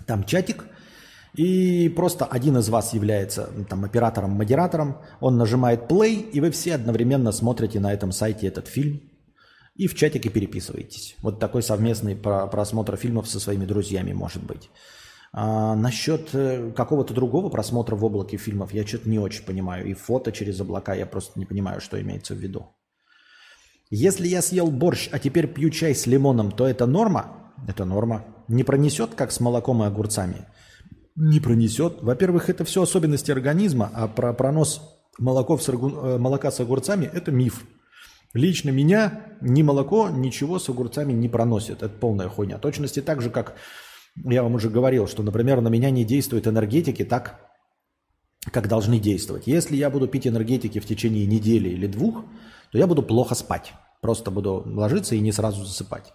[SPEAKER 1] Там чатик. И просто один из вас является там, оператором-модератором. Он нажимает play, и вы все одновременно смотрите на этом сайте этот фильм. И в чатике переписываетесь. Вот такой совместный просмотр фильмов со своими друзьями может быть. А насчет э, какого-то другого просмотра в облаке фильмов я что-то не очень понимаю. И фото через облака я просто не понимаю, что имеется в виду. Если я съел борщ, а теперь пью чай с лимоном, то это норма? Это норма. Не пронесет, как с молоком и огурцами? Не пронесет. Во-первых, это все особенности организма, а про пронос молоко с аргу... Э, молока с огурцами – это миф. Лично меня ни молоко, ничего с огурцами не проносит. Это полная хуйня. Точности так же, как Я вам уже говорил, что, например, на меня не действуют энергетики так, как должны действовать. Если я буду пить энергетики в течение недели или двух, то я буду плохо спать. Просто буду ложиться и не сразу засыпать.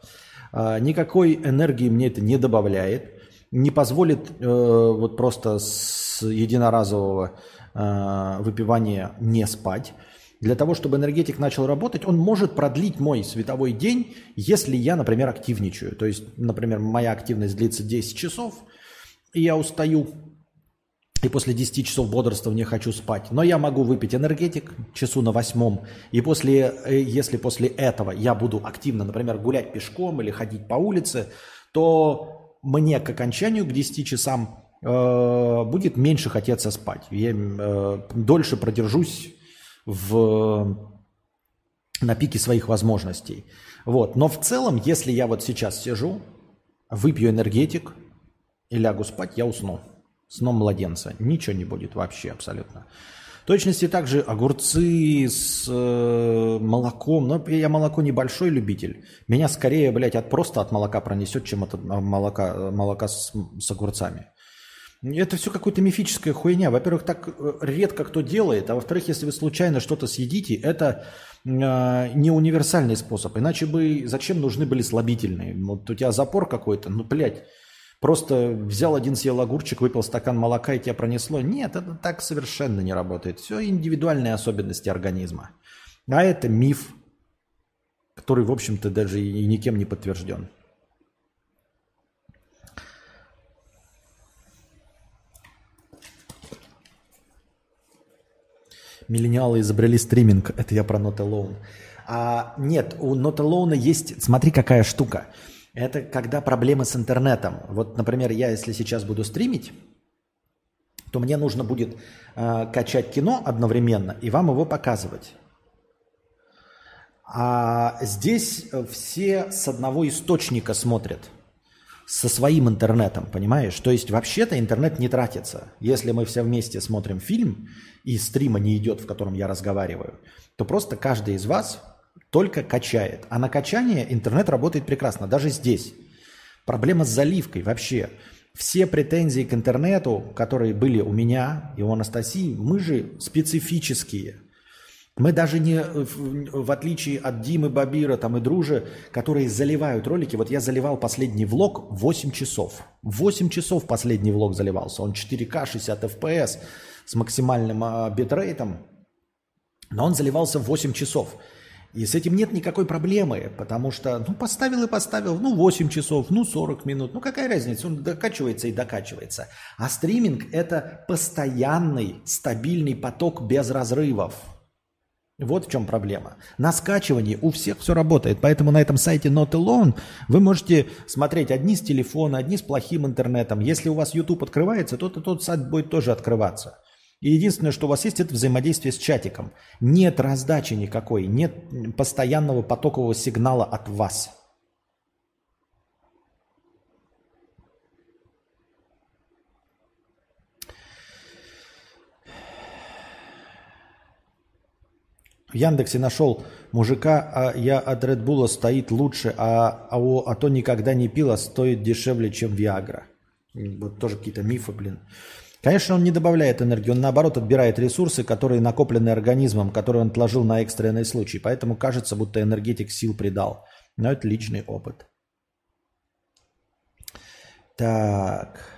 [SPEAKER 1] А, никакой энергии мне это не добавляет, не позволит э, вот просто с единоразового э, выпивания не спать. Для того, чтобы энергетик начал работать, он может продлить мой световой день, если я, например, активничаю. То есть, например, моя активность длится 10 часов, и я устаю и после 10 часов бодрствования хочу спать. Но я могу выпить энергетик часу на восьмом. И после, э, если после этого я буду активно, например, гулять пешком или ходить по улице, то мне к окончанию, к 10 часам, э, будет меньше хотеться спать. Я э, дольше продержусь в, на пике своих возможностей. Вот. Но в целом, если я вот сейчас сижу, выпью энергетик и лягу спать, я усну сном младенца. Ничего не будет вообще абсолютно. В точности также огурцы с э, молоком. Но я молоко небольшой любитель. Меня скорее, блядь, от, просто от молока пронесет, чем от молока, молока с, с огурцами. Это все какая-то мифическая хуйня. Во-первых, так э, редко кто делает. А во-вторых, если вы случайно что-то съедите, это э, не универсальный способ. Иначе бы зачем нужны были слабительные? Вот у тебя запор какой-то, ну, блядь, Просто взял один, съел огурчик, выпил стакан молока и тебя пронесло. Нет, это так совершенно не работает. Все индивидуальные особенности организма. А это миф, который, в общем-то, даже и никем не подтвержден. Миллениалы изобрели стриминг. Это я про Not Alone. А, нет, у Not Alone есть... Смотри, какая штука. Это когда проблемы с интернетом. Вот, например, я если сейчас буду стримить, то мне нужно будет э, качать кино одновременно и вам его показывать. А здесь все с одного источника смотрят, со своим интернетом, понимаешь? То есть вообще-то интернет не тратится. Если мы все вместе смотрим фильм и стрима не идет, в котором я разговариваю, то просто каждый из вас только качает. А на качание интернет работает прекрасно, даже здесь. Проблема с заливкой вообще. Все претензии к интернету, которые были у меня и у Анастасии, мы же специфические. Мы даже не, в отличие от Димы Бабира там и Дружи, которые заливают ролики. Вот я заливал последний влог 8 часов. 8 часов последний влог заливался. Он 4К, 60 FPS с максимальным а, битрейтом. Но он заливался 8 часов. И с этим нет никакой проблемы, потому что, ну, поставил и поставил, ну, 8 часов, ну, 40 минут, ну, какая разница, он докачивается и докачивается. А стриминг – это постоянный, стабильный поток без разрывов. Вот в чем проблема. На скачивании у всех все работает, поэтому на этом сайте Not Alone вы можете смотреть одни с телефона, одни с плохим интернетом. Если у вас YouTube открывается, то тот сайт будет тоже открываться. И единственное, что у вас есть, это взаимодействие с чатиком. Нет раздачи никакой, нет постоянного потокового сигнала от вас. В Яндексе нашел мужика, а я от Red Bull стоит лучше, а, а, а то никогда не пил, а стоит дешевле, чем Виагра. Вот тоже какие-то мифы, блин. Конечно, он не добавляет энергии, он наоборот отбирает ресурсы, которые накоплены организмом, которые он отложил на экстренный случай. Поэтому кажется, будто энергетик сил придал. Но это личный опыт. Так.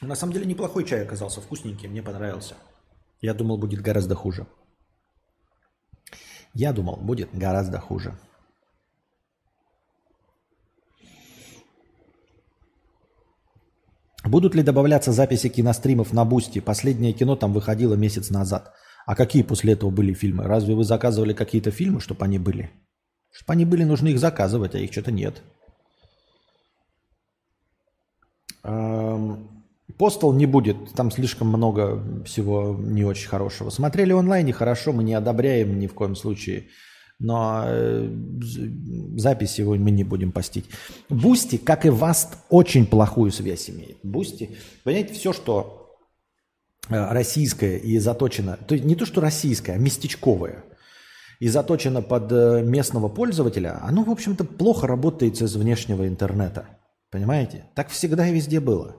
[SPEAKER 1] На самом деле неплохой чай оказался, вкусненький, мне понравился. Я думал, будет гораздо хуже. Я думал, будет гораздо хуже. Будут ли добавляться записи киностримов на Бусти? Последнее кино там выходило месяц назад. А какие после этого были фильмы? Разве вы заказывали какие-то фильмы, чтобы они были? Чтобы они были, нужно их заказывать, а их что-то нет. Эм... Постол не будет, там слишком много всего не очень хорошего. Смотрели онлайне, хорошо, мы не одобряем ни в коем случае но э, запись его мы не будем постить. Бусти, как и Васт, очень плохую связь имеет. Бусти, понимаете, все, что э, российское и заточено, то есть не то, что российское, а местечковое, и заточено под э, местного пользователя, оно, в общем-то, плохо работает из внешнего интернета. Понимаете? Так всегда и везде было.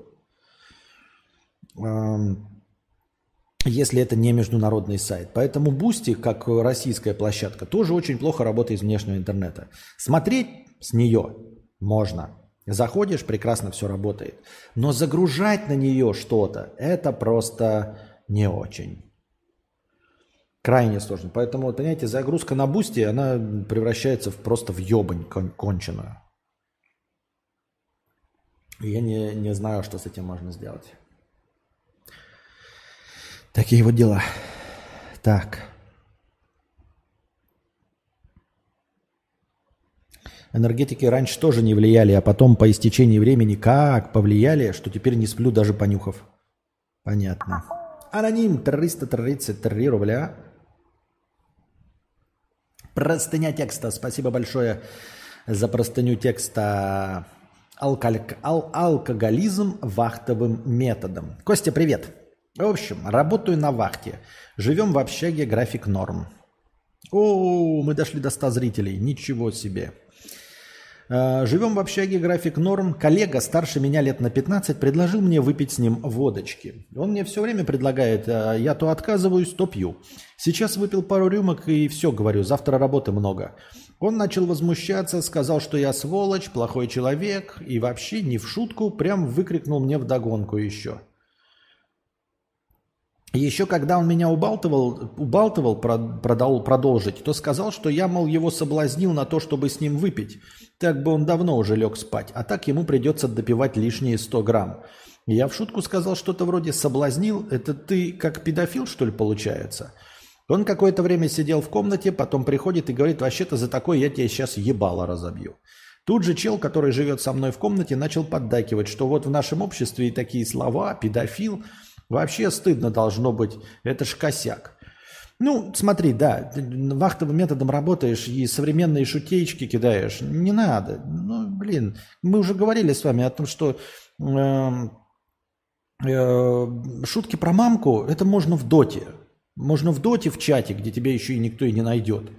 [SPEAKER 1] Если это не международный сайт. Поэтому Бусти, как российская площадка, тоже очень плохо работает из внешнего интернета. Смотреть с нее можно. Заходишь, прекрасно все работает. Но загружать на нее что-то, это просто не очень. Крайне сложно. Поэтому, понимаете, загрузка на Бусти, она превращается в, просто в ебань кон- конченую. Я не, не знаю, что с этим можно сделать. Такие вот дела. Так. Энергетики раньше тоже не влияли, а потом по истечении времени как повлияли, что теперь не сплю даже понюхав. Понятно. Аноним 333 рубля. Простыня текста. Спасибо большое за простыню текста. Алкаль... Ал... Алкоголизм вахтовым методом. Костя, привет. В общем, работаю на вахте. Живем в общаге график норм. О, мы дошли до 100 зрителей. Ничего себе. А, живем в общаге график норм. Коллега старше меня лет на 15 предложил мне выпить с ним водочки. Он мне все время предлагает, а я то отказываюсь, то пью. Сейчас выпил пару рюмок и все, говорю, завтра работы много. Он начал возмущаться, сказал, что я сволочь, плохой человек и вообще не в шутку прям выкрикнул мне вдогонку еще. Еще когда он меня убалтывал, убалтывал продал, продолжить, то сказал, что я, мол, его соблазнил на то, чтобы с ним выпить. Так бы он давно уже лег спать, а так ему придется допивать лишние 100 грамм. Я в шутку сказал что-то вроде «соблазнил». Это ты как педофил, что ли, получается? Он какое-то время сидел в комнате, потом приходит и говорит «вообще-то за такое я тебе сейчас ебало разобью». Тут же чел, который живет со мной в комнате, начал поддакивать, что вот в нашем обществе и такие слова «педофил» – Вообще стыдно должно быть. Это ж косяк. Ну, смотри, да, вахтовым методом работаешь и современные шутеечки кидаешь. Не надо. Ну, блин, мы уже говорили с вами о том, что э, э, шутки про мамку, это можно в доте. Можно в доте, в чате, где тебя еще и никто и не найдет.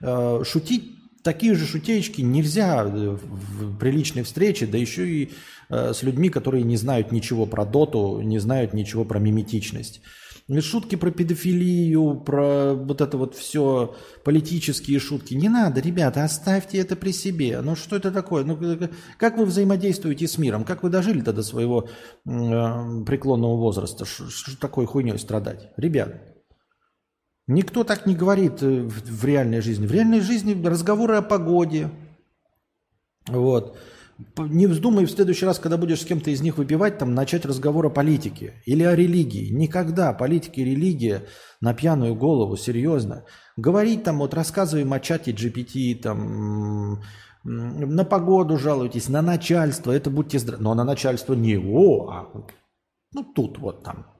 [SPEAKER 1] Э, шутить такие же шутеечки нельзя в приличной встрече, да еще и Э, с людьми, которые не знают ничего про доту, не знают ничего про миметичность. Шутки про педофилию, про вот это вот все, политические шутки. Не надо, ребята, оставьте это при себе. Ну что это такое? Ну как вы взаимодействуете с миром? Как вы дожили-то до своего э, преклонного возраста? Что такой хуйней страдать? Ребят, никто так не говорит э, в, реальной жизни. В реальной жизни разговоры о погоде. Вот. Не вздумай в следующий раз, когда будешь с кем-то из них выпивать, там начать разговор о политике или о религии. Никогда политика и религия на пьяную голову, серьезно. Говорить там, вот рассказываем о чате GPT, там, на погоду жалуйтесь, на начальство, это будьте здравы. Но на начальство не о, а ну тут вот там.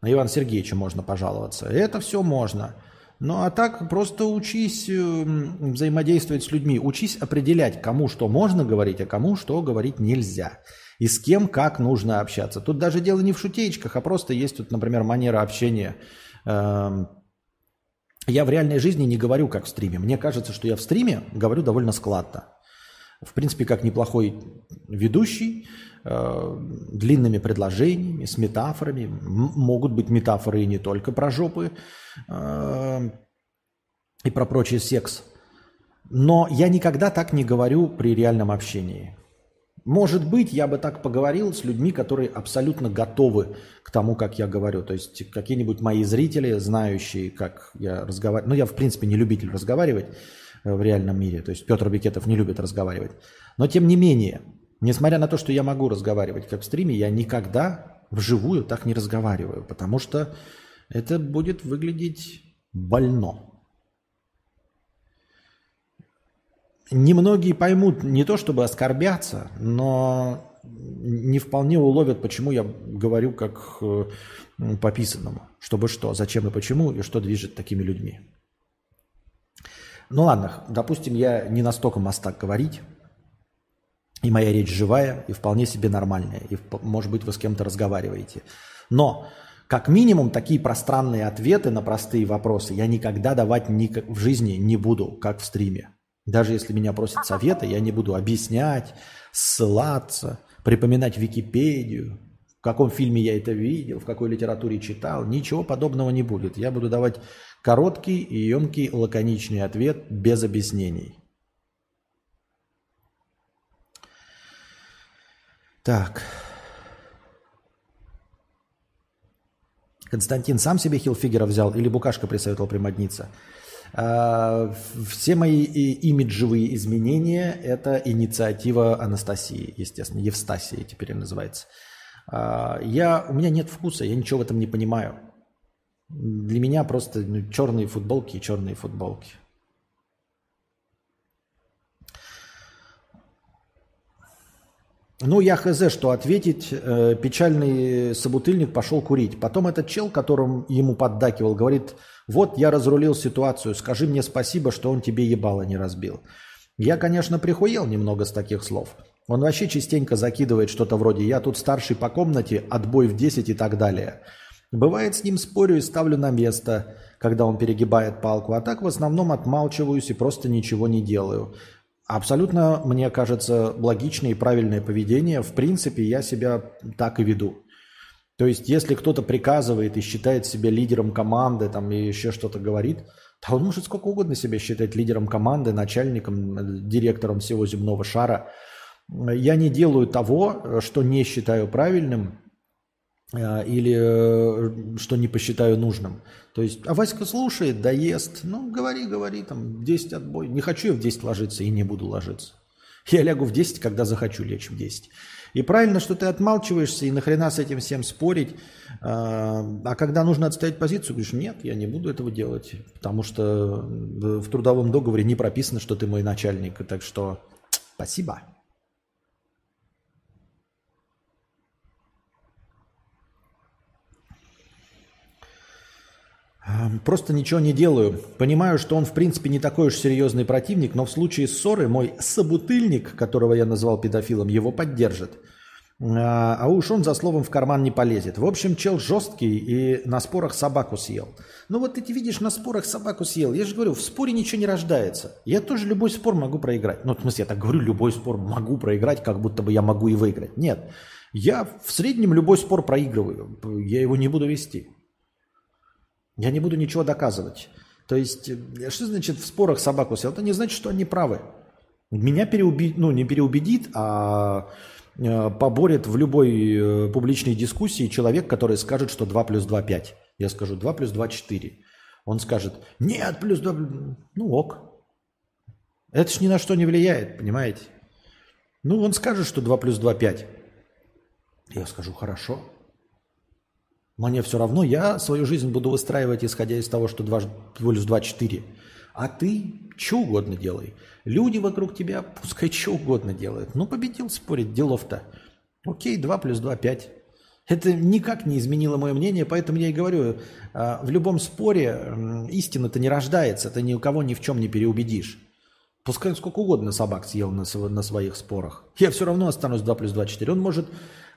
[SPEAKER 1] На Ивана Сергеевича можно пожаловаться. Это все можно. Ну а так просто учись эм, взаимодействовать с людьми, учись определять, кому что можно говорить, а кому что говорить нельзя. И с кем как нужно общаться. Тут даже дело не в шутеечках, а просто есть тут, например, манера общения. Эм, я в реальной жизни не говорю как в стриме. Мне кажется, что я в стриме говорю довольно складно. В принципе, как неплохой ведущий, э, длинными предложениями, с метафорами. Могут быть метафоры и не только про жопы. Эм, и про прочий секс. Но я никогда так не говорю при реальном общении. Может быть, я бы так поговорил с людьми, которые абсолютно готовы к тому, как я говорю. То есть какие-нибудь мои зрители, знающие, как я разговариваю. Ну, я, в принципе, не любитель разговаривать э, в реальном мире. То есть Петр Бикетов не любит разговаривать. Но, тем не менее, несмотря на то, что я могу разговаривать как в стриме, я никогда вживую так не разговариваю. Потому что это будет выглядеть больно. Немногие поймут не то чтобы оскорбятся, но не вполне уловят, почему я говорю как э, по писанному. Чтобы что, зачем и почему, и что движет такими людьми. Ну ладно, допустим, я не настолько мастак говорить, и моя речь живая, и вполне себе нормальная, и, может быть, вы с кем-то разговариваете. Но, как минимум, такие пространные ответы на простые вопросы я никогда давать ни в жизни не буду, как в стриме. Даже если меня просят советы, я не буду объяснять, ссылаться, припоминать Википедию, в каком фильме я это видел, в какой литературе читал. Ничего подобного не будет. Я буду давать короткий емкий лаконичный ответ без объяснений. Так. Константин сам себе хилфигера взял или Букашка присоветовал примодниться? А, все мои имиджевые изменения – это инициатива Анастасии, естественно, Евстасии теперь называется. А, я, у меня нет вкуса, я ничего в этом не понимаю. Для меня просто ну, черные футболки и черные футболки. Ну, я хз, что ответить. Э, печальный собутыльник пошел курить. Потом этот чел, которым ему поддакивал, говорит, вот я разрулил ситуацию, скажи мне спасибо, что он тебе ебало не разбил. Я, конечно, прихуел немного с таких слов. Он вообще частенько закидывает что-то вроде «я тут старший по комнате, отбой в 10» и так далее. Бывает, с ним спорю и ставлю на место, когда он перегибает палку, а так в основном отмалчиваюсь и просто ничего не делаю. Абсолютно, мне кажется, логичное и правильное поведение. В принципе, я себя так и веду. То есть, если кто-то приказывает и считает себя лидером команды, там, и еще что-то говорит, то он может сколько угодно себя считать лидером команды, начальником, директором всего земного шара. Я не делаю того, что не считаю правильным или э, что не посчитаю нужным. То есть, а Васька слушает, доест, ну, говори, говори, там, 10 отбой. Не хочу я в 10 ложиться и не буду ложиться. Я лягу в 10, когда захочу лечь в 10. И правильно, что ты отмалчиваешься и нахрена с этим всем спорить. А, а когда нужно отстоять позицию, говоришь, нет, я не буду этого делать, потому что в трудовом договоре не прописано, что ты мой начальник. Так что спасибо. Просто ничего не делаю. Понимаю, что он в принципе не такой уж серьезный противник, но в случае ссоры мой собутыльник, которого я назвал педофилом, его поддержит. А, а уж он за словом в карман не полезет. В общем, чел жесткий и на спорах собаку съел. Ну вот ты видишь, на спорах собаку съел. Я же говорю, в споре ничего не рождается. Я тоже любой спор могу проиграть. Ну, в смысле, я так говорю, любой спор могу проиграть, как будто бы я могу и выиграть. Нет. Я в среднем любой спор проигрываю. Я его не буду вести. Я не буду ничего доказывать. То есть, э, что значит в спорах собаку съел? Это не значит, что они правы. Меня переубедит, ну не переубедит, а э, поборет в любой э, публичной дискуссии человек, который скажет, что 2 плюс 2 5. Я скажу 2 плюс 2 4. Он скажет, нет, плюс 2, ну ок. Это ж ни на что не влияет, понимаете? Ну, он скажет, что 2 плюс 2 5. Я скажу, хорошо. Мне все равно, я свою жизнь буду выстраивать, исходя из того, что 2 плюс 2 – 4. А ты что угодно делай. Люди вокруг тебя пускай что угодно делают. Ну, победил спорить, делов-то. Окей, 2 плюс 2 – 5. Это никак не изменило мое мнение, поэтому я и говорю, а, в любом споре истина-то не рождается, ты ни у кого ни в чем не переубедишь. Пускай сколько угодно собак съел на своих спорах. Я все равно останусь 2 плюс 2 – 4. Он может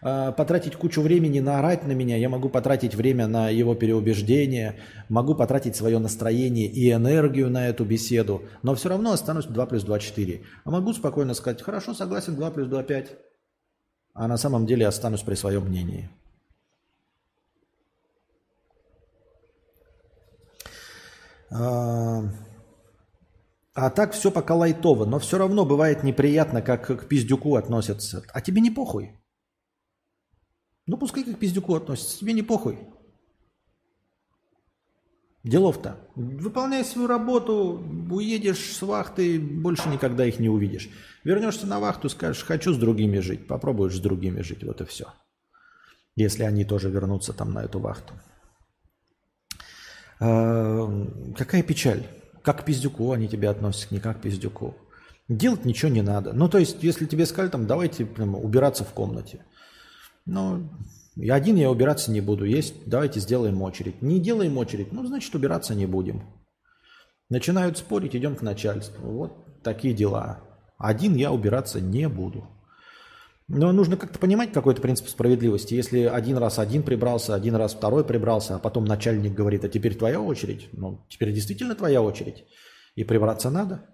[SPEAKER 1] э, потратить кучу времени на орать на меня, я могу потратить время на его переубеждение, могу потратить свое настроение и энергию на эту беседу, но все равно останусь 2 плюс 2 – 4. А могу спокойно сказать, хорошо, согласен, 2 плюс 2 – 5. А на самом деле останусь при своем мнении. А, а так все пока лайтово, но все равно бывает неприятно, как к пиздюку относятся. А тебе не похуй. Ну, пускай как к пиздюку относятся, тебе не похуй. Делов-то. Выполняй свою работу, уедешь с вахты, больше никогда их не увидишь. Вернешься на вахту, скажешь, хочу с другими жить, попробуешь с другими жить, вот и все. Если они тоже вернутся там на эту вахту. А, какая печаль. Как к пиздюку они тебя относятся, не как к пиздюку. Делать ничего не надо. Ну, то есть, если тебе сказали, там, давайте прям, убираться в комнате. Ну, один я убираться не буду. Есть, давайте сделаем очередь. Не делаем очередь, ну, значит, убираться не будем. Начинают спорить, идем к начальству. Вот такие дела. Один я убираться не буду. Но нужно как-то понимать какой-то принцип справедливости. Если один раз один прибрался, один раз второй прибрался, а потом начальник говорит, а теперь твоя очередь. Ну, теперь действительно твоя очередь. И прибраться надо.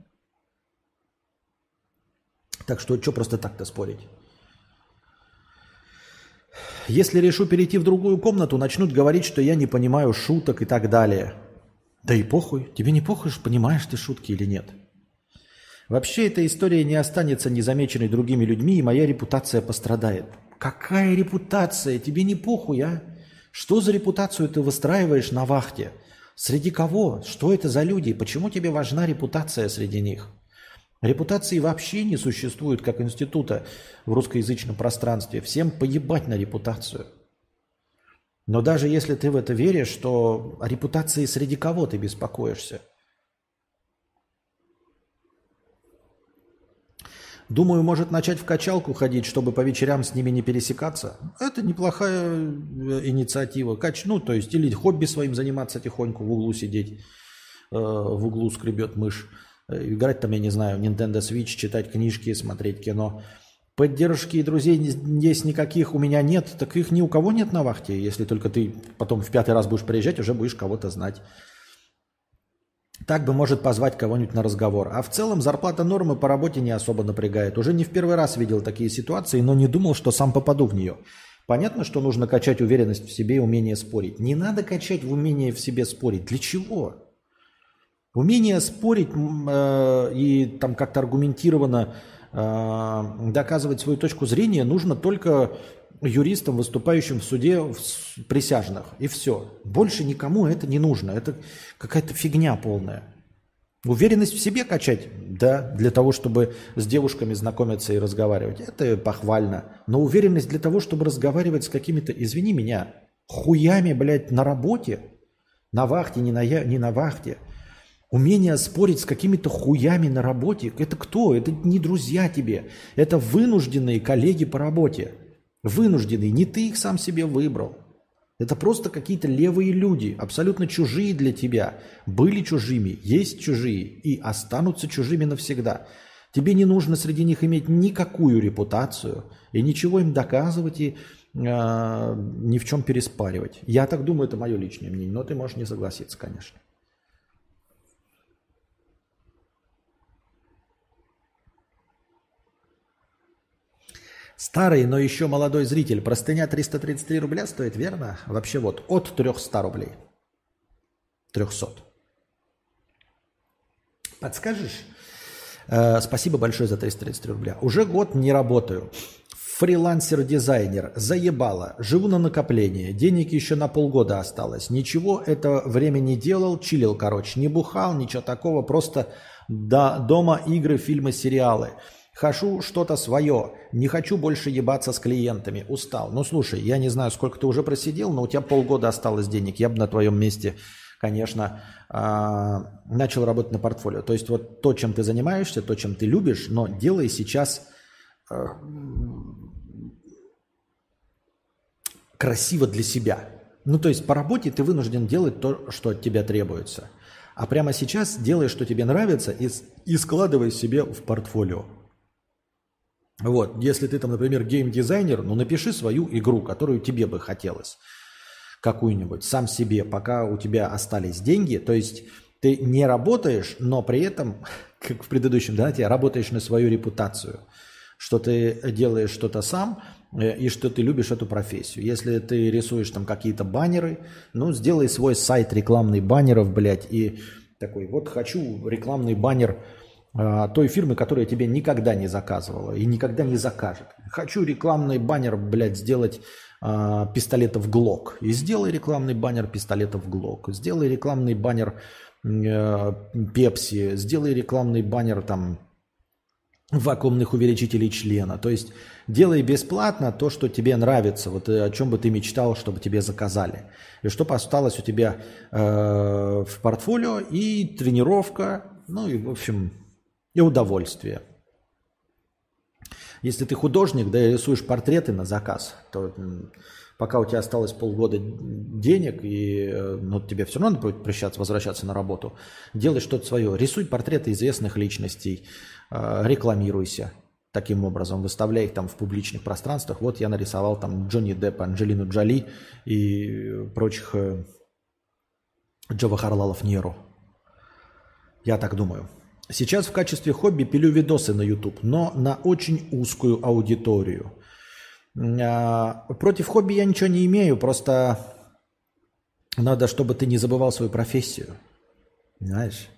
[SPEAKER 1] Так что что просто так-то спорить? Если решу перейти в другую комнату, начнут говорить, что я не понимаю шуток и так далее. Да и похуй. Тебе не похуй, понимаешь ты шутки или нет. Вообще эта история не останется незамеченной другими людьми, и моя репутация пострадает. Какая репутация? Тебе не похуй, а? Что за репутацию ты выстраиваешь на вахте? Среди кого? Что это за люди? Почему тебе важна репутация среди них? Репутации вообще не существует как института в русскоязычном пространстве. Всем поебать на репутацию. Но даже если ты в это веришь, то о репутации среди кого ты беспокоишься? Думаю, может начать в качалку ходить, чтобы по вечерам с ними не пересекаться. Это неплохая э, инициатива. Кач, ну, то есть, или хобби своим заниматься тихоньку, в углу сидеть, э, в углу скребет мышь. Э, играть там, я не знаю, Nintendo Switch, читать книжки, смотреть кино. Поддержки друзей здесь никаких у меня нет, так их ни у кого нет на вахте. Если только ты потом в пятый раз будешь приезжать, уже будешь кого-то знать. Так бы может позвать кого-нибудь на разговор. А в целом зарплата нормы по работе не особо напрягает. Уже не в первый раз видел такие ситуации, но не думал, что сам попаду в нее. Понятно, что нужно качать уверенность в себе и умение спорить. Не надо качать в умение в себе спорить. Для чего? Умение спорить э, и там как-то аргументированно э, доказывать свою точку зрения нужно только юристам, выступающим в суде в присяжных. И все. Больше никому это не нужно. Это какая-то фигня полная. Уверенность в себе качать, да, для того, чтобы с девушками знакомиться и разговаривать, это похвально. Но уверенность для того, чтобы разговаривать с какими-то, извини меня, хуями, блядь, на работе, на вахте, не на, я, не на вахте – Умение спорить с какими-то хуями на работе – это кто? Это не друзья тебе. Это вынужденные коллеги по работе. Вынужденные. Не ты их сам себе выбрал. Это просто какие-то левые люди, абсолютно чужие для тебя. Были чужими, есть чужие и останутся чужими навсегда. Тебе не нужно среди них иметь никакую репутацию и ничего им доказывать и э, ни в чем переспаривать. Я так думаю, это мое личное мнение, но ты можешь не согласиться, конечно. Старый, но еще молодой зритель. Простыня 333 рубля стоит, верно? Вообще вот, от 300 рублей. 300. Подскажешь? Э, спасибо большое за 333 рубля. Уже год не работаю. Фрилансер-дизайнер. Заебало. Живу на накопление. Денег еще на полгода осталось. Ничего это время не делал. Чилил, короче. Не бухал, ничего такого. Просто до, дома игры, фильмы, сериалы. Хочу что-то свое. Не хочу больше ебаться с клиентами. Устал. Ну, слушай, я не знаю, сколько ты уже просидел, но у тебя полгода осталось денег. Я бы на твоем месте, конечно, а, начал работать на портфолио. То есть вот то, чем ты занимаешься, то, чем ты любишь, но делай сейчас а, красиво для себя. Ну, то есть по работе ты вынужден делать то, что от тебя требуется. А прямо сейчас делай, что тебе нравится, и, и складывай себе в портфолио. Вот, если ты там, например, геймдизайнер, ну напиши свою игру, которую тебе бы хотелось. Какую-нибудь, сам себе, пока у тебя остались деньги. То есть ты не работаешь, но при этом, как в предыдущем донате, работаешь на свою репутацию. Что ты делаешь что-то сам, э, и что ты любишь эту профессию. Если ты рисуешь там какие-то баннеры, ну, сделай свой сайт рекламный баннеров, блядь, и такой, вот хочу рекламный баннер той фирмы, которая тебе никогда не заказывала и никогда не закажет. Хочу рекламный баннер, блядь, сделать э, пистолетов ГЛОК. И сделай рекламный баннер пистолетов ГЛОК. Сделай рекламный баннер э, Пепси. Сделай рекламный баннер там вакуумных увеличителей члена. То есть делай бесплатно то, что тебе нравится, вот э, о чем бы ты мечтал, чтобы тебе заказали. И чтобы осталось у тебя э, в портфолио и тренировка, ну и, в общем, и удовольствие. Если ты художник, да, и рисуешь портреты на заказ, то пока у тебя осталось полгода денег, и э, ну, тебе все равно будет прощаться, возвращаться на работу, делай что-то свое. Рисуй портреты известных личностей, э, рекламируйся таким образом, выставляй их там в публичных пространствах. Вот я нарисовал там Джонни Деппа, Анджелину Джоли и прочих э, Джавахарлалов Неру. Я так думаю. Сейчас в качестве хобби пилю видосы на YouTube, но на очень узкую аудиторию. А, против хобби я ничего не имею, просто надо, чтобы ты не забывал свою профессию. Знаешь?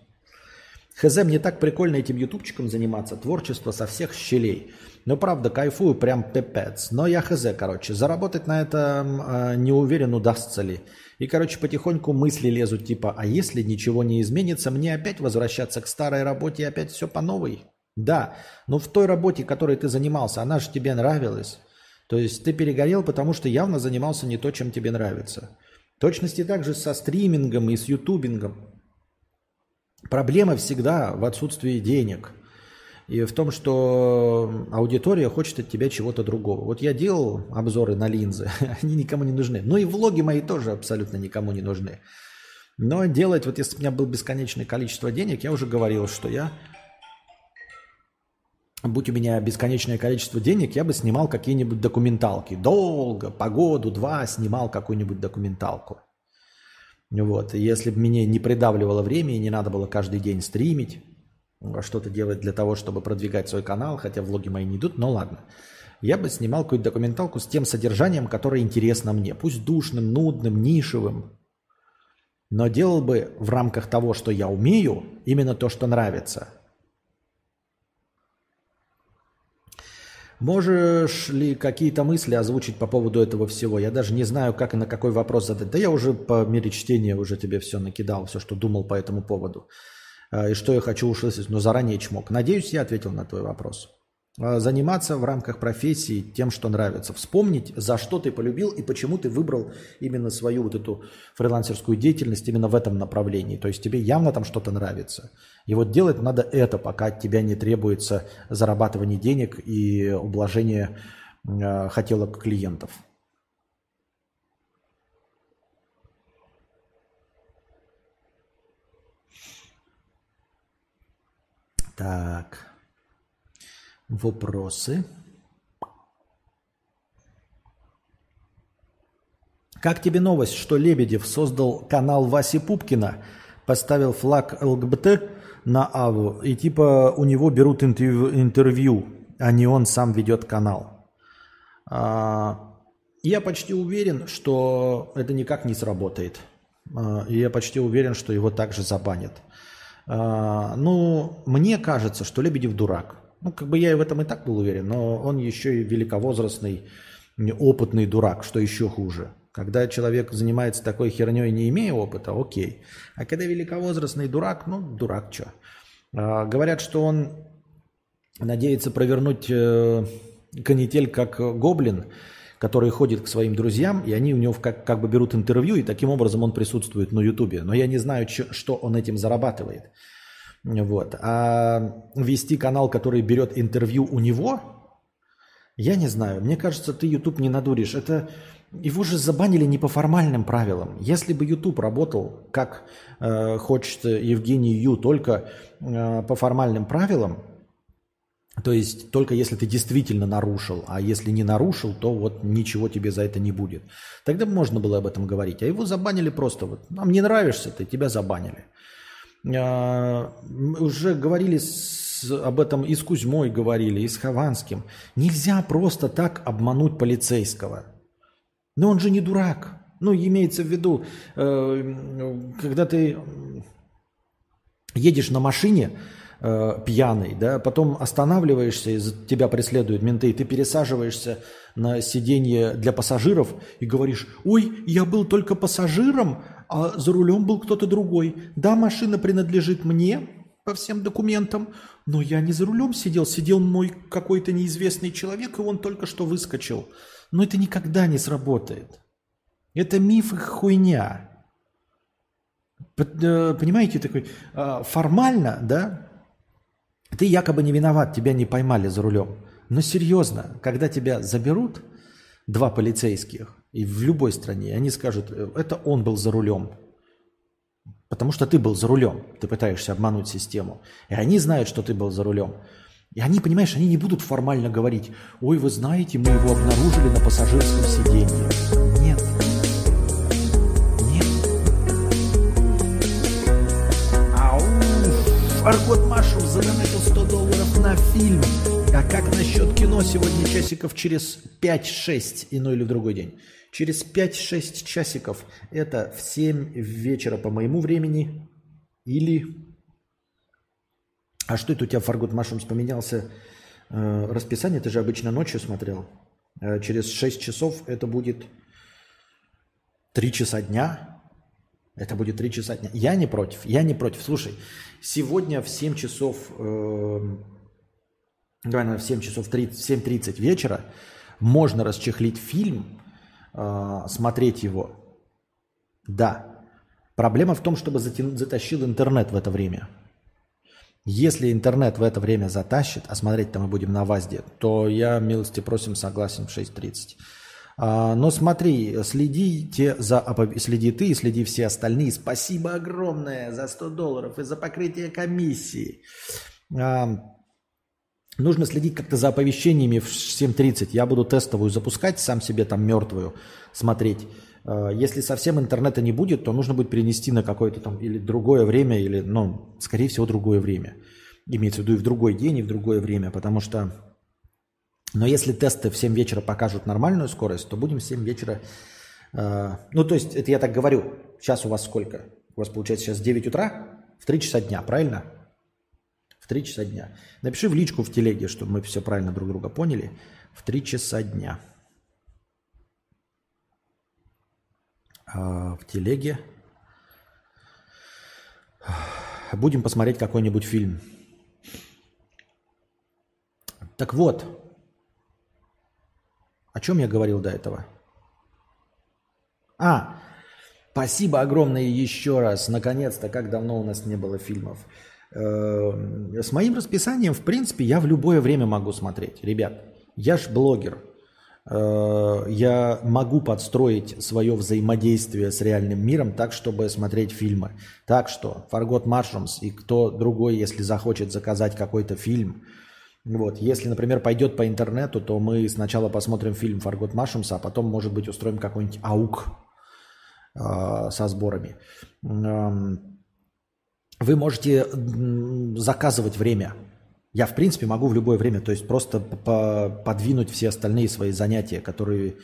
[SPEAKER 1] Хз, мне так прикольно этим ютубчиком заниматься, творчество со всех щелей. Ну, правда, кайфую прям пипец. Но я хз, короче, заработать на это э, не уверен, удастся ли. И, короче, потихоньку мысли лезут типа, а если ничего не изменится, мне опять возвращаться к старой работе и опять все по новой? Да, но в той работе, которой ты занимался, она же тебе нравилась. То есть ты перегорел, потому что явно занимался не то, чем тебе нравится. В точности также со стримингом и с ютубингом. Проблема всегда в отсутствии денег. И в том, что аудитория хочет от тебя чего-то другого. Вот я делал обзоры на линзы, они никому не нужны. Ну и влоги мои тоже абсолютно никому не нужны. Но делать, вот если бы у меня было бесконечное количество денег, я уже говорил, что я будь у меня бесконечное количество денег, я бы снимал какие-нибудь документалки. Долго, по году, два снимал какую-нибудь документалку. Вот. Если бы меня не придавливало время и не надо было каждый день стримить, что-то делать для того, чтобы продвигать свой канал, хотя влоги мои не идут, но ладно. Я бы снимал какую-то документалку с тем содержанием, которое интересно мне. Пусть душным, нудным, нишевым. Но делал бы в рамках того, что я умею, именно то, что нравится – Можешь ли какие-то мысли озвучить по поводу этого всего? Я даже не знаю, как и на какой вопрос задать. Да я уже по мере чтения уже тебе все накидал, все, что думал по этому поводу. А, и что я хочу услышать, но заранее чмок. Надеюсь, я ответил на твой вопрос. А, заниматься в рамках профессии тем, что нравится. Вспомнить, за что ты полюбил и почему ты выбрал именно свою вот эту фрилансерскую деятельность именно в этом направлении. То есть тебе явно там что-то нравится. И вот делать надо это, пока от тебя не требуется зарабатывание денег и ублажение э, хотелок клиентов. Так. Вопросы. Как тебе новость, что Лебедев создал канал Васи Пупкина, поставил флаг ЛГБТ на АВУ, и типа у него берут интервью, а не он сам ведет канал? А, я почти уверен, что это никак не сработает. А, я почти уверен, что его также забанят. А, ну, мне кажется, что Лебедев дурак. Ну, как бы я в этом и так был уверен, но он еще и великовозрастный, опытный дурак, что еще хуже. Когда человек занимается такой херней, не имея опыта, окей. А когда великовозрастный дурак, ну, дурак что. А, говорят, что он надеется провернуть э, канитель как гоблин, который ходит к своим друзьям, и они у него как, как бы берут интервью, и таким образом он присутствует на Ютубе. Но я не знаю, что он этим зарабатывает. Вот. А вести канал, который берет интервью у него, я не знаю. Мне кажется, ты YouTube не надуришь. Это его же забанили не по формальным правилам. Если бы YouTube работал, как э, хочет Евгений Ю, только э, по формальным правилам, то есть только если ты действительно нарушил, а если не нарушил, то вот ничего тебе за это не будет. Тогда можно было об этом говорить. А его забанили просто вот. Нам не нравишься ты, тебя забанили. А, уже говорили с, об этом и с Кузьмой говорили, и с Хованским. Нельзя просто так обмануть полицейского. Но он же не дурак. Ну, имеется в виду, э, когда ты едешь на машине, э, пьяный, да, потом останавливаешься, и тебя преследуют менты, и ты пересаживаешься на сиденье для пассажиров и говоришь, ой, я был только пассажиром, а за рулем был кто-то другой. Да, машина принадлежит мне по всем документам, но я не за рулем сидел, сидел мой какой-то неизвестный человек, и он только что выскочил. Но это никогда не сработает. Это миф и хуйня. Э, понимаете, такой а, формально, да, ты якобы не виноват, тебя не поймали за рулем. Но серьезно, когда тебя заберут два полицейских, и в любой стране, они скажут, «Э, это он был за рулем. Потому что ты был за рулем, ты пытаешься обмануть систему. И они знают, что ты был за рулем. И они, понимаешь, они не будут формально говорить, ой, вы знаете, мы его обнаружили на пассажирском сиденье. Нет. Нет. Ау! Аргот Машев фильм. А как насчет кино сегодня часиков через 5-6, иной или в другой день? Через 5-6 часиков, это в 7 вечера по моему времени, или... А что это у тебя, Фаргут Машумс, поменялся э, расписание? Ты же обычно ночью смотрел. Э, через 6 часов это будет 3 часа дня. Это будет 3 часа дня. Я не против, я не против. Слушай, сегодня в 7 часов... Э, наверное, в 7 часов 30, 7.30 вечера можно расчехлить фильм, э, смотреть его. Да. Проблема в том, чтобы затя- затащил интернет в это время. Если интернет в это время затащит, а смотреть-то мы будем на ВАЗде, то я, милости просим, согласен в 6.30. А, но смотри, следите за, следи ты и следи все остальные. Спасибо огромное за 100 долларов и за покрытие комиссии. А, Нужно следить как-то за оповещениями в 7.30. Я буду тестовую запускать, сам себе там мертвую смотреть. Э, Если совсем интернета не будет, то нужно будет перенести на какое-то там или другое время, или, ну, скорее всего, другое время. Имеется в виду и в другой день, и в другое время, потому что... Но если тесты в 7 вечера покажут нормальную скорость, то будем в 7 вечера... э, Ну, то есть, это я так говорю. Сейчас у вас сколько? У вас получается сейчас 9 утра? В 3 часа дня, правильно? 3 часа дня. Напиши в личку в телеге, чтобы мы все правильно друг друга поняли. В 3 часа дня. А, в телеге. Будем посмотреть какой-нибудь фильм. Так вот, о чем я говорил до этого? А, спасибо огромное еще раз. Наконец-то, как давно у нас не было фильмов. Э, С моим расписанием, в принципе, я в любое время могу смотреть. Ребят, я ж блогер. Э, Я могу подстроить свое взаимодействие с реальным миром так, чтобы смотреть фильмы. Так что Фаргот Mushrooms и кто другой, если захочет заказать какой-то фильм, вот, если, например, пойдет по интернету, то мы сначала посмотрим фильм Фаргот Mushrooms, а потом, может быть, устроим какой-нибудь аук э, со сборами. Эм, Вы можете заказывать время. Я, в принципе, могу в любое время, то есть просто подвинуть все остальные свои занятия, которые,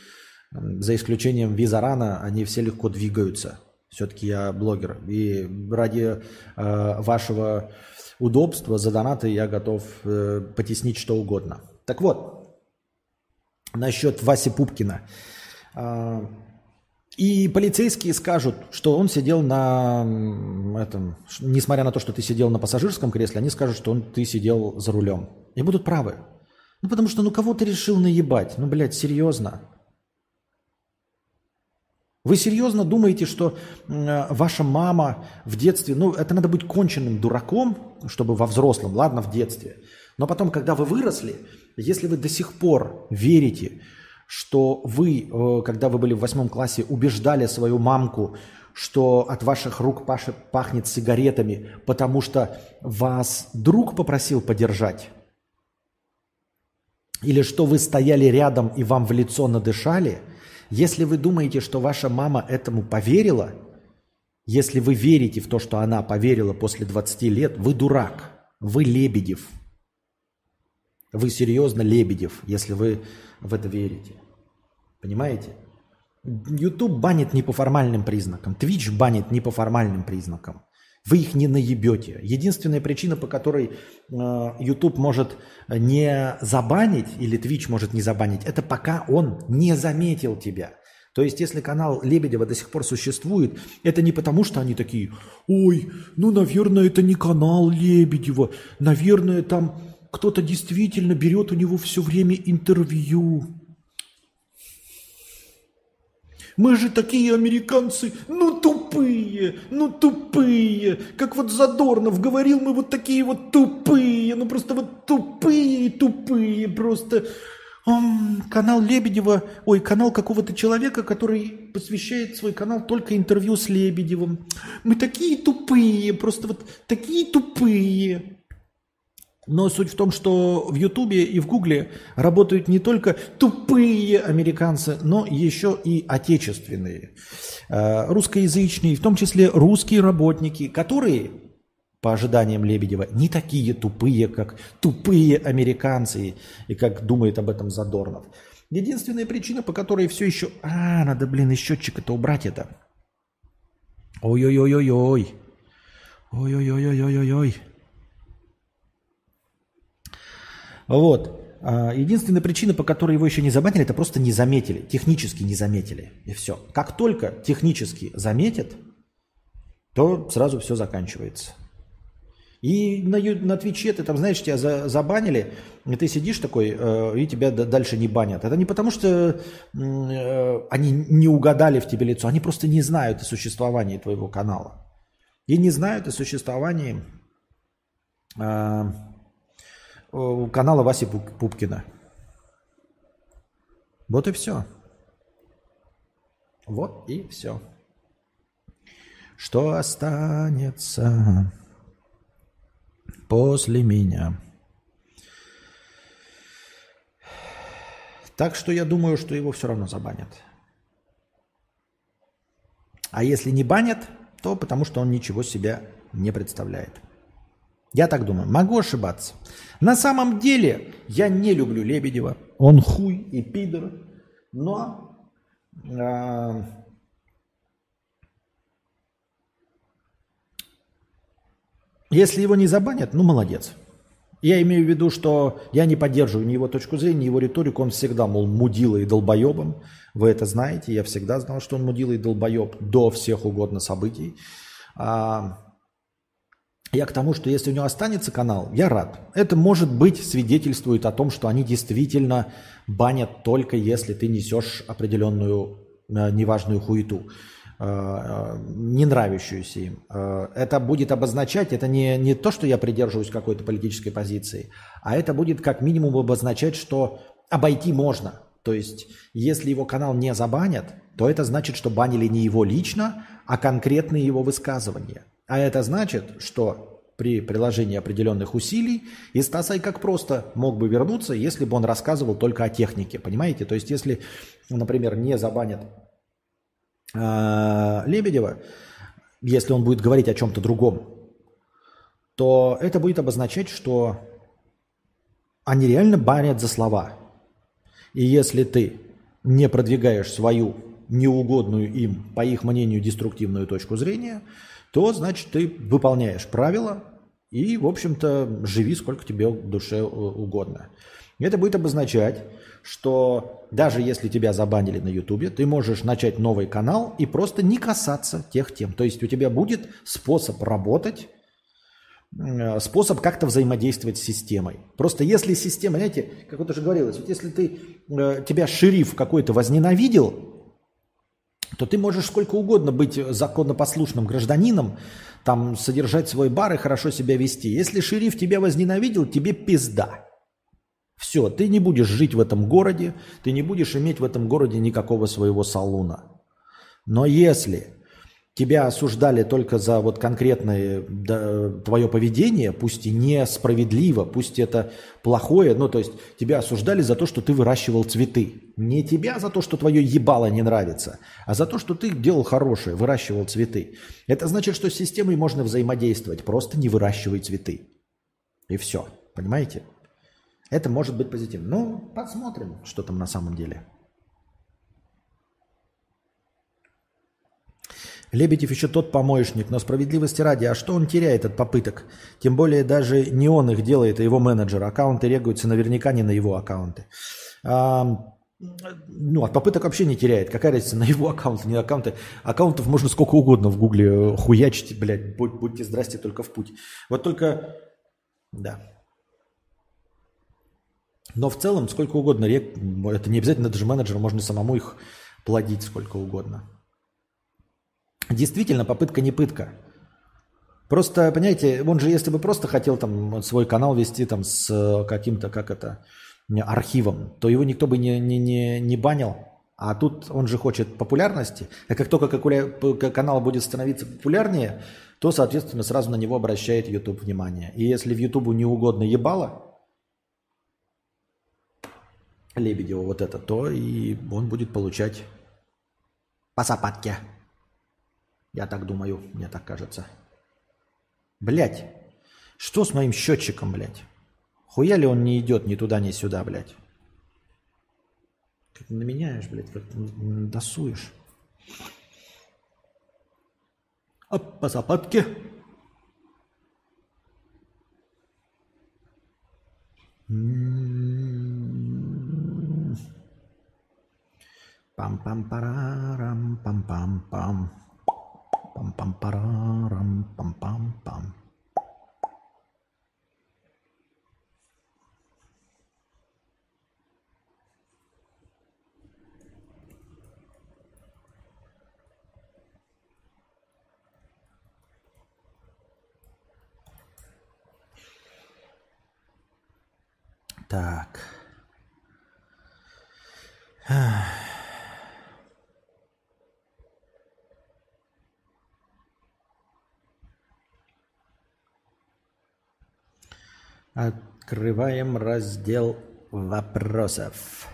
[SPEAKER 1] за исключением визарана, они все легко двигаются. Все-таки я блогер. И ради э, вашего удобства за донаты я готов э, потеснить что угодно. Так вот, насчет Васи Пупкина. А, И полицейские скажут, что он сидел на этом, несмотря на то, что ты сидел на пассажирском кресле, они скажут, что он, ты сидел за рулем. И будут правы. Ну, потому что, ну, кого ты решил наебать? Ну, блядь, серьезно. Вы серьезно думаете, что м, ваша мама в детстве, ну, это надо быть конченным дураком, чтобы во взрослом, ладно, в детстве. Но потом, когда вы выросли, если вы до сих пор верите, что вы, э, когда вы были в восьмом классе, убеждали свою мамку, что от ваших рук пахнет сигаретами, потому что вас друг попросил подержать, или что вы стояли рядом и вам в лицо надышали, если вы думаете, что ваша мама этому поверила, если вы верите в то, что она поверила после 20 лет, вы дурак, вы Лебедев. Вы серьезно Лебедев, если вы в это верите. Понимаете? YouTube банит не по формальным признакам, Twitch банит не по формальным признакам. Вы их не наебете. Единственная причина, по которой э, YouTube может не забанить или Twitch может не забанить, это пока он не заметил тебя. То есть, если канал Лебедева до сих пор существует, это не потому, что они такие, ой, ну, наверное, это не канал Лебедева, наверное, там кто-то действительно берет у него все время интервью. Мы же такие американцы, ну тупые, ну тупые. Как вот Задорнов говорил, мы вот такие вот тупые, ну просто вот тупые, тупые просто. Он, канал Лебедева, ой, канал какого-то человека, который посвящает свой канал только интервью с Лебедевым. Мы такие тупые, просто вот такие тупые. Но суть в том, что в Ютубе и в Гугле работают не только тупые американцы, но еще и отечественные, э, русскоязычные, в том числе русские работники, которые, по ожиданиям Лебедева, не такие тупые, как тупые американцы, и как думает об этом Задорнов. Единственная причина, по которой все еще... А, надо, блин, из счетчика-то убрать это. Ой-ой-ой-ой-ой. Ой-ой-ой-ой-ой-ой. Вот. А, единственная причина, по которой его еще не забанили, это просто не заметили, технически не заметили. И все. Как только технически заметят, то сразу все заканчивается. И на, на Твиче ты там, знаешь, тебя за, забанили, и ты сидишь такой, э, и тебя дальше не банят. Это не потому, что э, они не угадали в тебе лицо, они просто не знают о существовании твоего канала. И не знают о существовании э, канала Васи Пупкина. Вот и все. Вот и все. Что останется после меня? Так что я думаю, что его все равно забанят. А если не банят, то потому что он ничего себя не представляет. Я так думаю. Могу ошибаться. На самом деле я не люблю Лебедева. Он хуй и пидор. Но э, если его не забанят, ну молодец. Я имею в виду, что я не поддерживаю ни его точку зрения, ни его риторику. Он всегда, мол, мудила и долбоебом. Вы это знаете. Я всегда знал, что он мудила и долбоеб до всех угодно событий. А, я к тому, что если у него останется канал, я рад. Это, может быть, свидетельствует о том, что они действительно банят только если ты несешь определенную э, неважную хуету, э, э, не нравящуюся им. Э, это будет обозначать, это не, не то, что я придерживаюсь какой-то политической позиции, а это будет как минимум обозначать, что обойти можно. То есть, если его канал не забанят, то это значит, что банили не его лично, а конкретные его высказывания – а это значит, что при приложении определенных усилий и Стасай как просто мог бы вернуться, если бы он рассказывал только о технике, понимаете? То есть если, например, не забанят э, Лебедева, если он будет говорить о чем-то другом, то это будет обозначать, что они реально банят за слова. И если ты не продвигаешь свою неугодную им, по их мнению, деструктивную точку зрения – то, значит, ты выполняешь правила и, в общем-то, живи сколько тебе душе угодно. Это будет обозначать, что даже если тебя забанили на Ютубе, ты можешь начать новый канал и просто не касаться тех тем. То есть у тебя будет способ работать, э, способ как-то взаимодействовать с системой. Просто если система, знаете, как вот уже говорилось, вот если ты, э, тебя шериф какой-то возненавидел, то ты можешь сколько угодно быть законопослушным гражданином, там содержать свой бар и хорошо себя вести. Если шериф тебя возненавидел, тебе пизда. Все, ты не будешь жить в этом городе, ты не будешь иметь в этом городе никакого своего салуна. Но если тебя осуждали только за вот конкретное да, твое поведение, пусть и несправедливо, пусть это плохое, ну то есть тебя осуждали за то, что ты выращивал цветы. Не тебя за то, что твое ебало не нравится, а за то, что ты делал хорошее, выращивал цветы. Это значит, что с системой можно взаимодействовать, просто не выращивай цветы. И все, понимаете? Это может быть позитивно. Ну, посмотрим, что там на самом деле. Лебедев еще тот помоечник, но справедливости ради, а что он теряет от попыток? Тем более даже не он их делает, а его менеджер. Аккаунты регаются наверняка не на его аккаунты. А, ну, от попыток вообще не теряет. Какая разница, на его аккаунты, не аккаунты. Аккаунтов можно сколько угодно в гугле э, хуячить, блядь, будь, будьте здрасте, только в путь. Вот только, да. Но в целом сколько угодно, это не обязательно даже менеджер, можно самому их плодить сколько угодно. Действительно, попытка не пытка. Просто, понимаете, он же, если бы просто хотел там свой канал вести там с э, каким-то, как это, архивом, то его никто бы не, не, не, не банил. А тут он же хочет популярности. А как только канал будет становиться популярнее, то, соответственно, сразу на него обращает YouTube внимание. И если в YouTube не угодно ебало, Лебедева вот это, то и он будет получать по сапатке. Я так думаю, мне так кажется. Блять, что с моим счетчиком, блядь? Хуя ли он не идет ни туда, ни сюда, блядь? Как наменяешь, блядь, как досуешь. А по западке. Пам-пам-парарам, пам-пам-пам. Пам-пам-парарам, пам-пам-пам. Так. Открываем раздел вопросов.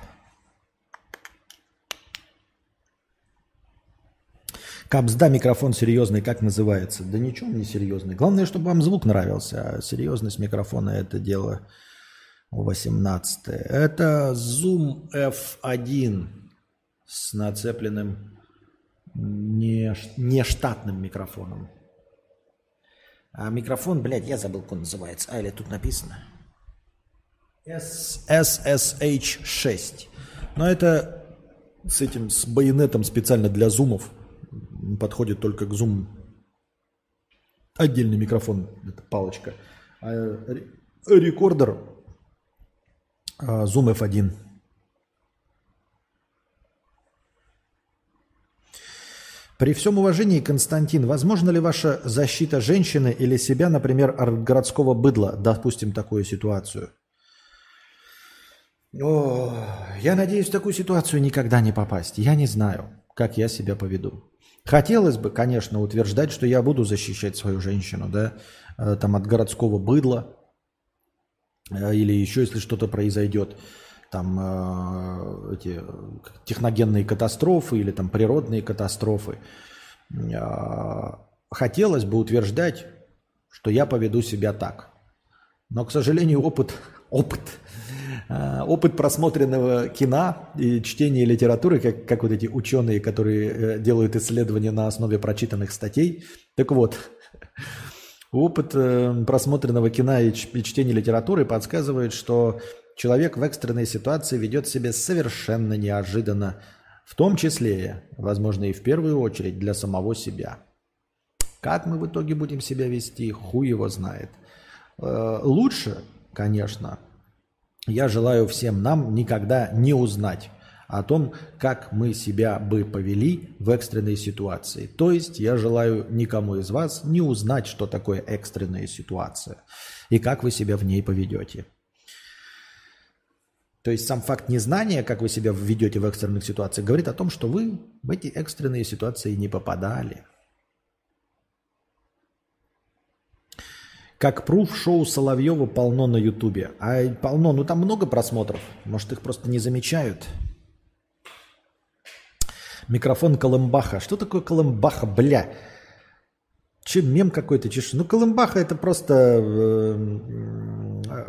[SPEAKER 1] Капсда микрофон серьезный, как называется? Да ничего не серьезный. Главное, чтобы вам звук нравился. А серьезность микрофона это дело 18. Это Zoom F1 с нацепленным не, не штатным микрофоном. А микрофон, блядь, я забыл, как он называется. А, или тут написано? SSH6. Но это с этим, с байонетом специально для зумов. Подходит только к зум. Отдельный микрофон, это палочка. А рекордер а, Zoom F1. При всем уважении, Константин, возможно ли ваша защита женщины или себя, например, от городского быдла? Допустим, такую ситуацию. О, я надеюсь, в такую ситуацию никогда не попасть. Я не знаю, как я себя поведу. Хотелось бы, конечно, утверждать, что я буду защищать свою женщину, да, э, там от городского быдла, Э, или еще если что-то произойдет, там э, эти техногенные катастрофы или там природные катастрофы, э, хотелось бы утверждать, что я поведу себя так. Но, к сожалению, опыт, опыт, опыт просмотренного кино и чтения литературы, как, как вот эти ученые, которые делают исследования на основе прочитанных статей. Так вот, Опыт э, просмотренного кино и чтения литературы подсказывает, что человек в экстренной ситуации ведет себя совершенно неожиданно, в том числе, возможно, и в первую очередь для самого себя. Как мы в итоге будем себя вести, хуй его знает. Э, лучше, конечно, я желаю всем нам никогда не узнать о том, как мы себя бы повели в экстренной ситуации. То есть я желаю никому из вас не узнать, что такое экстренная ситуация и как вы себя в ней поведете. То есть сам факт незнания, как вы себя ведете в экстренных ситуациях, говорит о том, что вы в эти экстренные ситуации не попадали. Как пруф шоу Соловьева полно на Ютубе. А полно, ну там много просмотров. Может их просто не замечают. Микрофон Колымбаха. Что такое Колымбаха, бля? Че, мем какой-то чешешь? Ну, Колымбаха это просто э,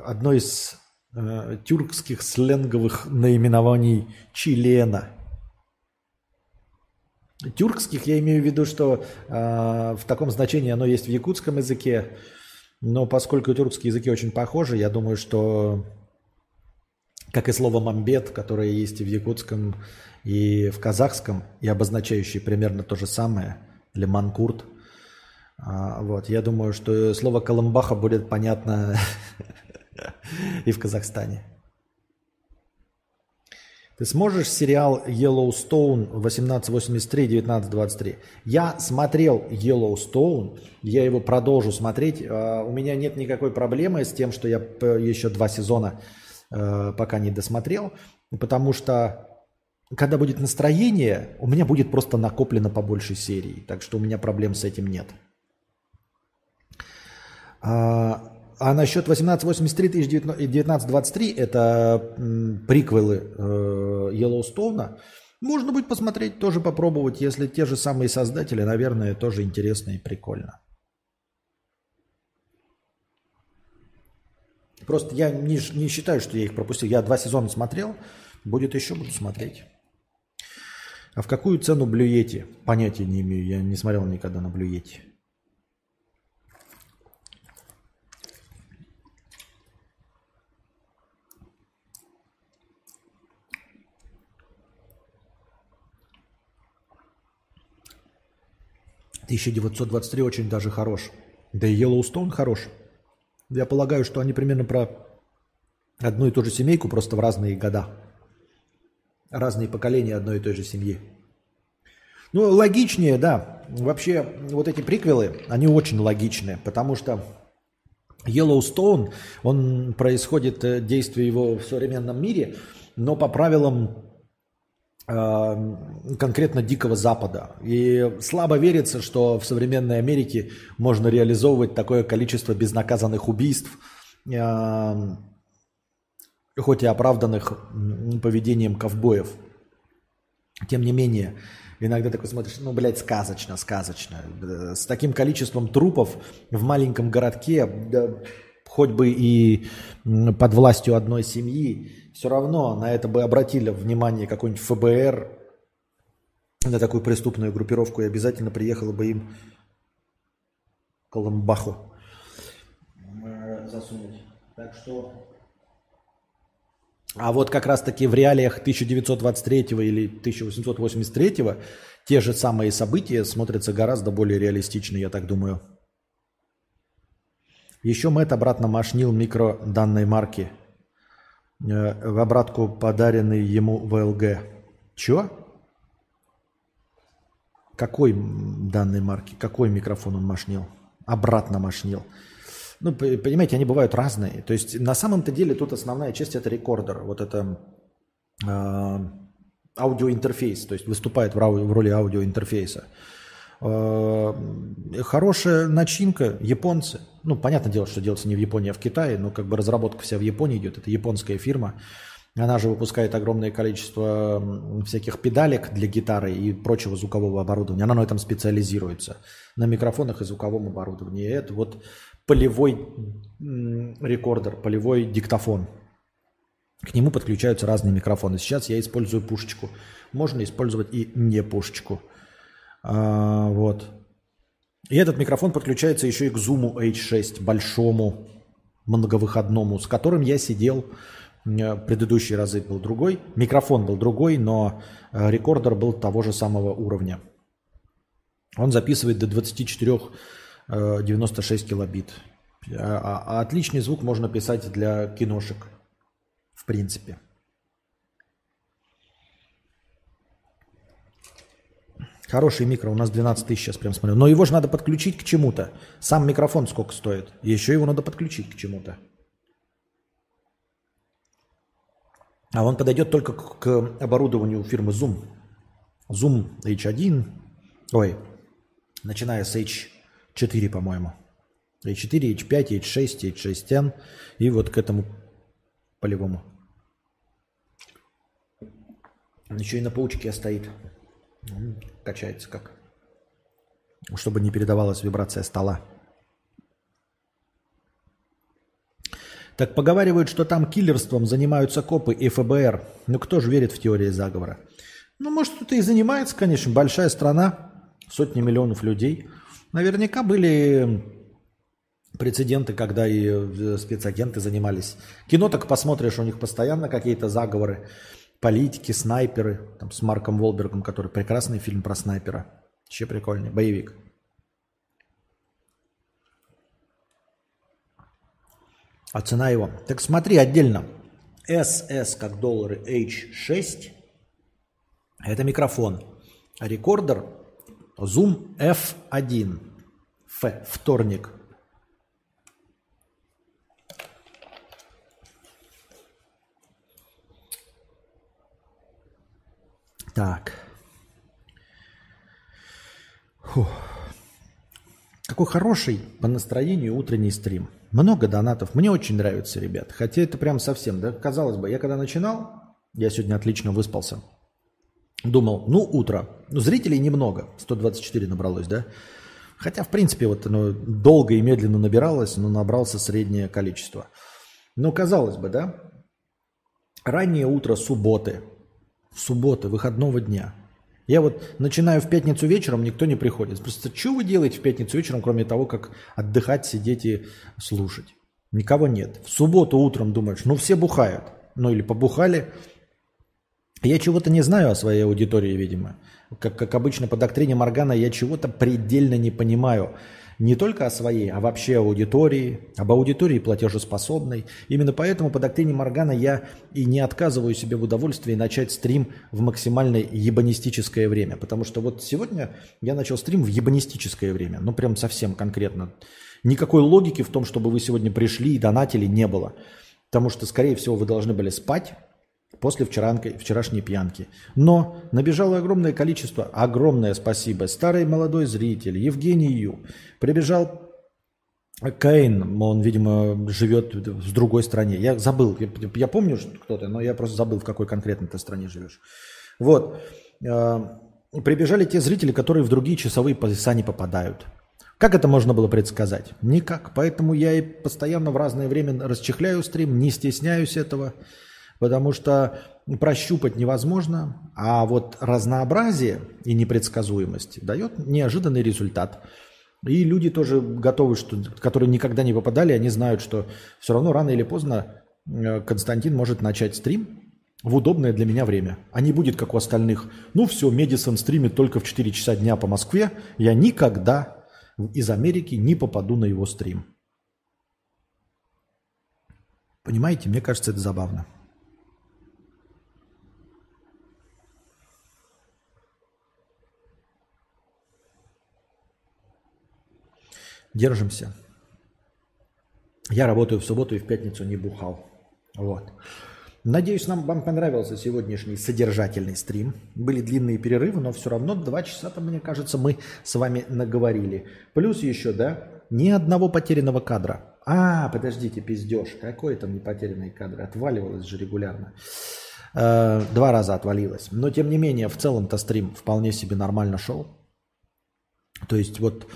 [SPEAKER 1] одно из э, тюркских сленговых наименований члена. Тюркских я имею в виду, что э, в таком значении оно есть в якутском языке, но поскольку тюркские языки очень похожи, я думаю, что как и слово «мамбет», которое есть и в якутском и в казахском, и обозначающий примерно то же самое, или манкурт. А, вот, я думаю, что слово Колымбаха будет понятно и в Казахстане. Ты сможешь сериал Yellowstone 1883-1923? Я смотрел Yellowstone, я его продолжу смотреть. А, у меня нет никакой проблемы с тем, что я еще два сезона э, пока не досмотрел, потому что когда будет настроение, у меня будет просто накоплено побольше серий. Так что у меня проблем с этим нет. А, а насчет 1883 1923 это приквелы э, Йеллоустоуна. Можно будет посмотреть, тоже попробовать, если те же самые создатели, наверное, тоже интересно и прикольно. Просто я не, не считаю, что я их пропустил. Я два сезона смотрел, будет еще, буду смотреть. А в какую цену блюете? Понятия не имею, я не смотрел никогда на блюете. «1923» очень даже хорош. Да и «Йеллоустон» хорош. Я полагаю, что они примерно про одну и ту же семейку, просто в разные года. Разные поколения одной и той же семьи. Ну, логичнее, да. Вообще, вот эти приквелы, они очень логичные, потому что Yellowstone, он происходит, э, действие его в современном мире, но по правилам конкретно Дикого Запада. И слабо верится, что в современной Америке можно реализовывать такое количество безнаказанных убийств, э, хоть и оправданных поведением ковбоев. Тем не менее, иногда такой смотришь, ну, блядь, сказочно, сказочно. С таким количеством трупов в маленьком городке, да, хоть бы и под властью одной семьи, все равно на это бы обратили внимание какой-нибудь ФБР, на такую преступную группировку, и обязательно приехала бы им Колымбаху засунуть. Так что а вот как раз-таки в реалиях 1923 или 1883 те же самые события смотрятся гораздо более реалистично, я так думаю. Еще Мэтт обратно машнил микро данной марки. Э, в обратку подаренный ему ВЛГ. Чё? Какой данной марки? Какой микрофон он машнил? Обратно машнил. Ну, понимаете, они бывают разные. То есть на самом-то деле тут основная часть это рекордер. Вот это э, аудиоинтерфейс, то есть выступает в, в роли аудиоинтерфейса. Э, хорошая начинка, японцы. Ну, понятное дело, что делается не в Японии, а в Китае, но как бы разработка вся в Японии идет. Это японская фирма. Она же выпускает огромное количество всяких педалек для гитары и прочего звукового оборудования. Она на этом специализируется. На микрофонах и звуковом оборудовании. Это вот полевой рекордер, полевой диктофон. К нему подключаются разные микрофоны. Сейчас я использую пушечку. Можно использовать и не пушечку. А, вот. И этот микрофон подключается еще и к Zoom H6, большому, многовыходному, с которым я сидел предыдущие разы был другой. Микрофон был другой, но э, рекордер был того же самого уровня. Он записывает до 24 96 килобит. А, а отличный звук можно писать для киношек, в принципе. Хороший микро, у нас 12 тысяч сейчас прям смотрю. Но его же надо подключить к чему-то. Сам микрофон сколько стоит. Еще его надо подключить к чему-то. А он подойдет только к, к оборудованию фирмы Zoom. Zoom H1, ой, начиная с H 4, по-моему. H4, H5, H6, H6N и вот к этому полевому. Еще и на паучке стоит. Качается как. Чтобы не передавалась вибрация стола. Так поговаривают, что там киллерством занимаются копы и ФБР. Но кто же верит в теории заговора? Ну, может, кто-то и занимается, конечно. Большая страна, сотни миллионов людей – Наверняка были прецеденты, когда и э, спецагенты занимались. Кино так посмотришь, у них постоянно какие-то заговоры, политики, снайперы, там с Марком Волбергом, который прекрасный фильм про снайпера. Еще прикольный, боевик. А цена его? Так смотри отдельно. SS как доллары H6. Это микрофон. Рекордер Zoom F1. F. Вторник. Так. Фух. Какой хороший по настроению утренний стрим. Много донатов. Мне очень нравится, ребят. Хотя это прям совсем, да? Казалось бы, я когда начинал, я сегодня отлично выспался. Думал, ну, утро. Ну, зрителей немного. 124 набралось, да? Хотя, в принципе, вот оно долго и медленно набиралось, но набрался среднее количество. Но казалось бы, да? Раннее утро субботы. Субботы, выходного дня. Я вот начинаю в пятницу вечером, никто не приходит. Просто что вы делаете в пятницу вечером, кроме того, как отдыхать, сидеть и слушать? Никого нет. В субботу утром думаешь, ну все бухают. Ну или побухали. Я чего-то не знаю о своей аудитории, видимо. Как, как обычно по доктрине Моргана, я чего-то предельно не понимаю не только о своей, а вообще о аудитории, об аудитории платежеспособной. Именно поэтому по доктрине Моргана я и не отказываю себе в удовольствии начать стрим в максимально ебанистическое время. Потому что вот сегодня я начал стрим в ебанистическое время. Ну, прям совсем конкретно. Никакой логики в том, чтобы вы сегодня пришли и донатили, не было. Потому что, скорее всего, вы должны были спать, после вчерашней пьянки. Но набежало огромное количество, огромное спасибо, старый молодой зритель, Евгений Ю. Прибежал Кейн, он, видимо, живет в другой стране. Я забыл, я, помню кто-то, но я просто забыл, в какой конкретно ты стране живешь. Вот. А, прибежали те зрители, которые в другие часовые пояса не попадают. Как это можно было предсказать? Никак. Поэтому я и постоянно в разное время расчехляю стрим, не стесняюсь этого потому что прощупать невозможно, а вот разнообразие и непредсказуемость дает неожиданный результат. И люди тоже готовы, что, которые никогда не попадали, они знают, что все равно рано или поздно э, Константин может начать стрим в удобное для меня время. А не будет, как у остальных. Ну все, Медисон стримит только в 4 часа дня по Москве. Я никогда из Америки не попаду на его стрим. Понимаете, мне кажется, это забавно. Держимся. Я работаю в субботу и в пятницу не бухал. Вот. Надеюсь, нам, вам понравился сегодняшний содержательный стрим. Были длинные перерывы, но все равно два часа, мне кажется, мы с вами наговорили. Плюс еще, да, ни одного потерянного кадра. А, подождите, пиздеж. Какой там не потерянный кадр? Отваливалось же регулярно. Э, два раза отвалилось. Но, тем не менее, в целом-то стрим вполне себе нормально шел. То есть вот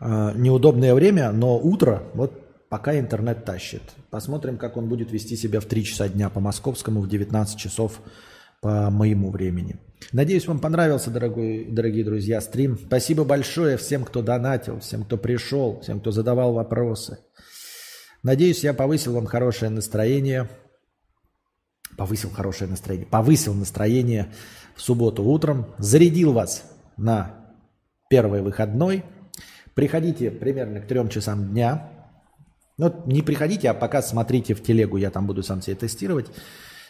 [SPEAKER 1] э, неудобное время, но утро, вот пока интернет тащит. Посмотрим, как он будет вести себя в 3 часа дня по московскому, в 19 часов по моему времени. Надеюсь, вам понравился, дорогой, дорогие друзья, стрим. Спасибо большое всем, кто донатил, всем, кто пришел, всем, кто задавал вопросы. Надеюсь, я повысил вам хорошее настроение. Повысил хорошее настроение. Повысил настроение в субботу утром. Зарядил вас на первый выходной – Приходите примерно к трем часам дня. Ну, не приходите, а пока смотрите в телегу, я там буду сам себе тестировать.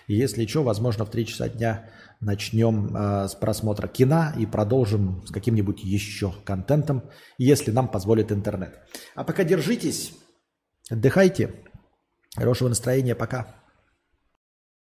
[SPEAKER 1] Если что, возможно, в 3 часа дня начнем э, с просмотра кино и продолжим с каким-нибудь еще контентом, если нам позволит интернет. А пока держитесь, отдыхайте. Хорошего настроения, пока.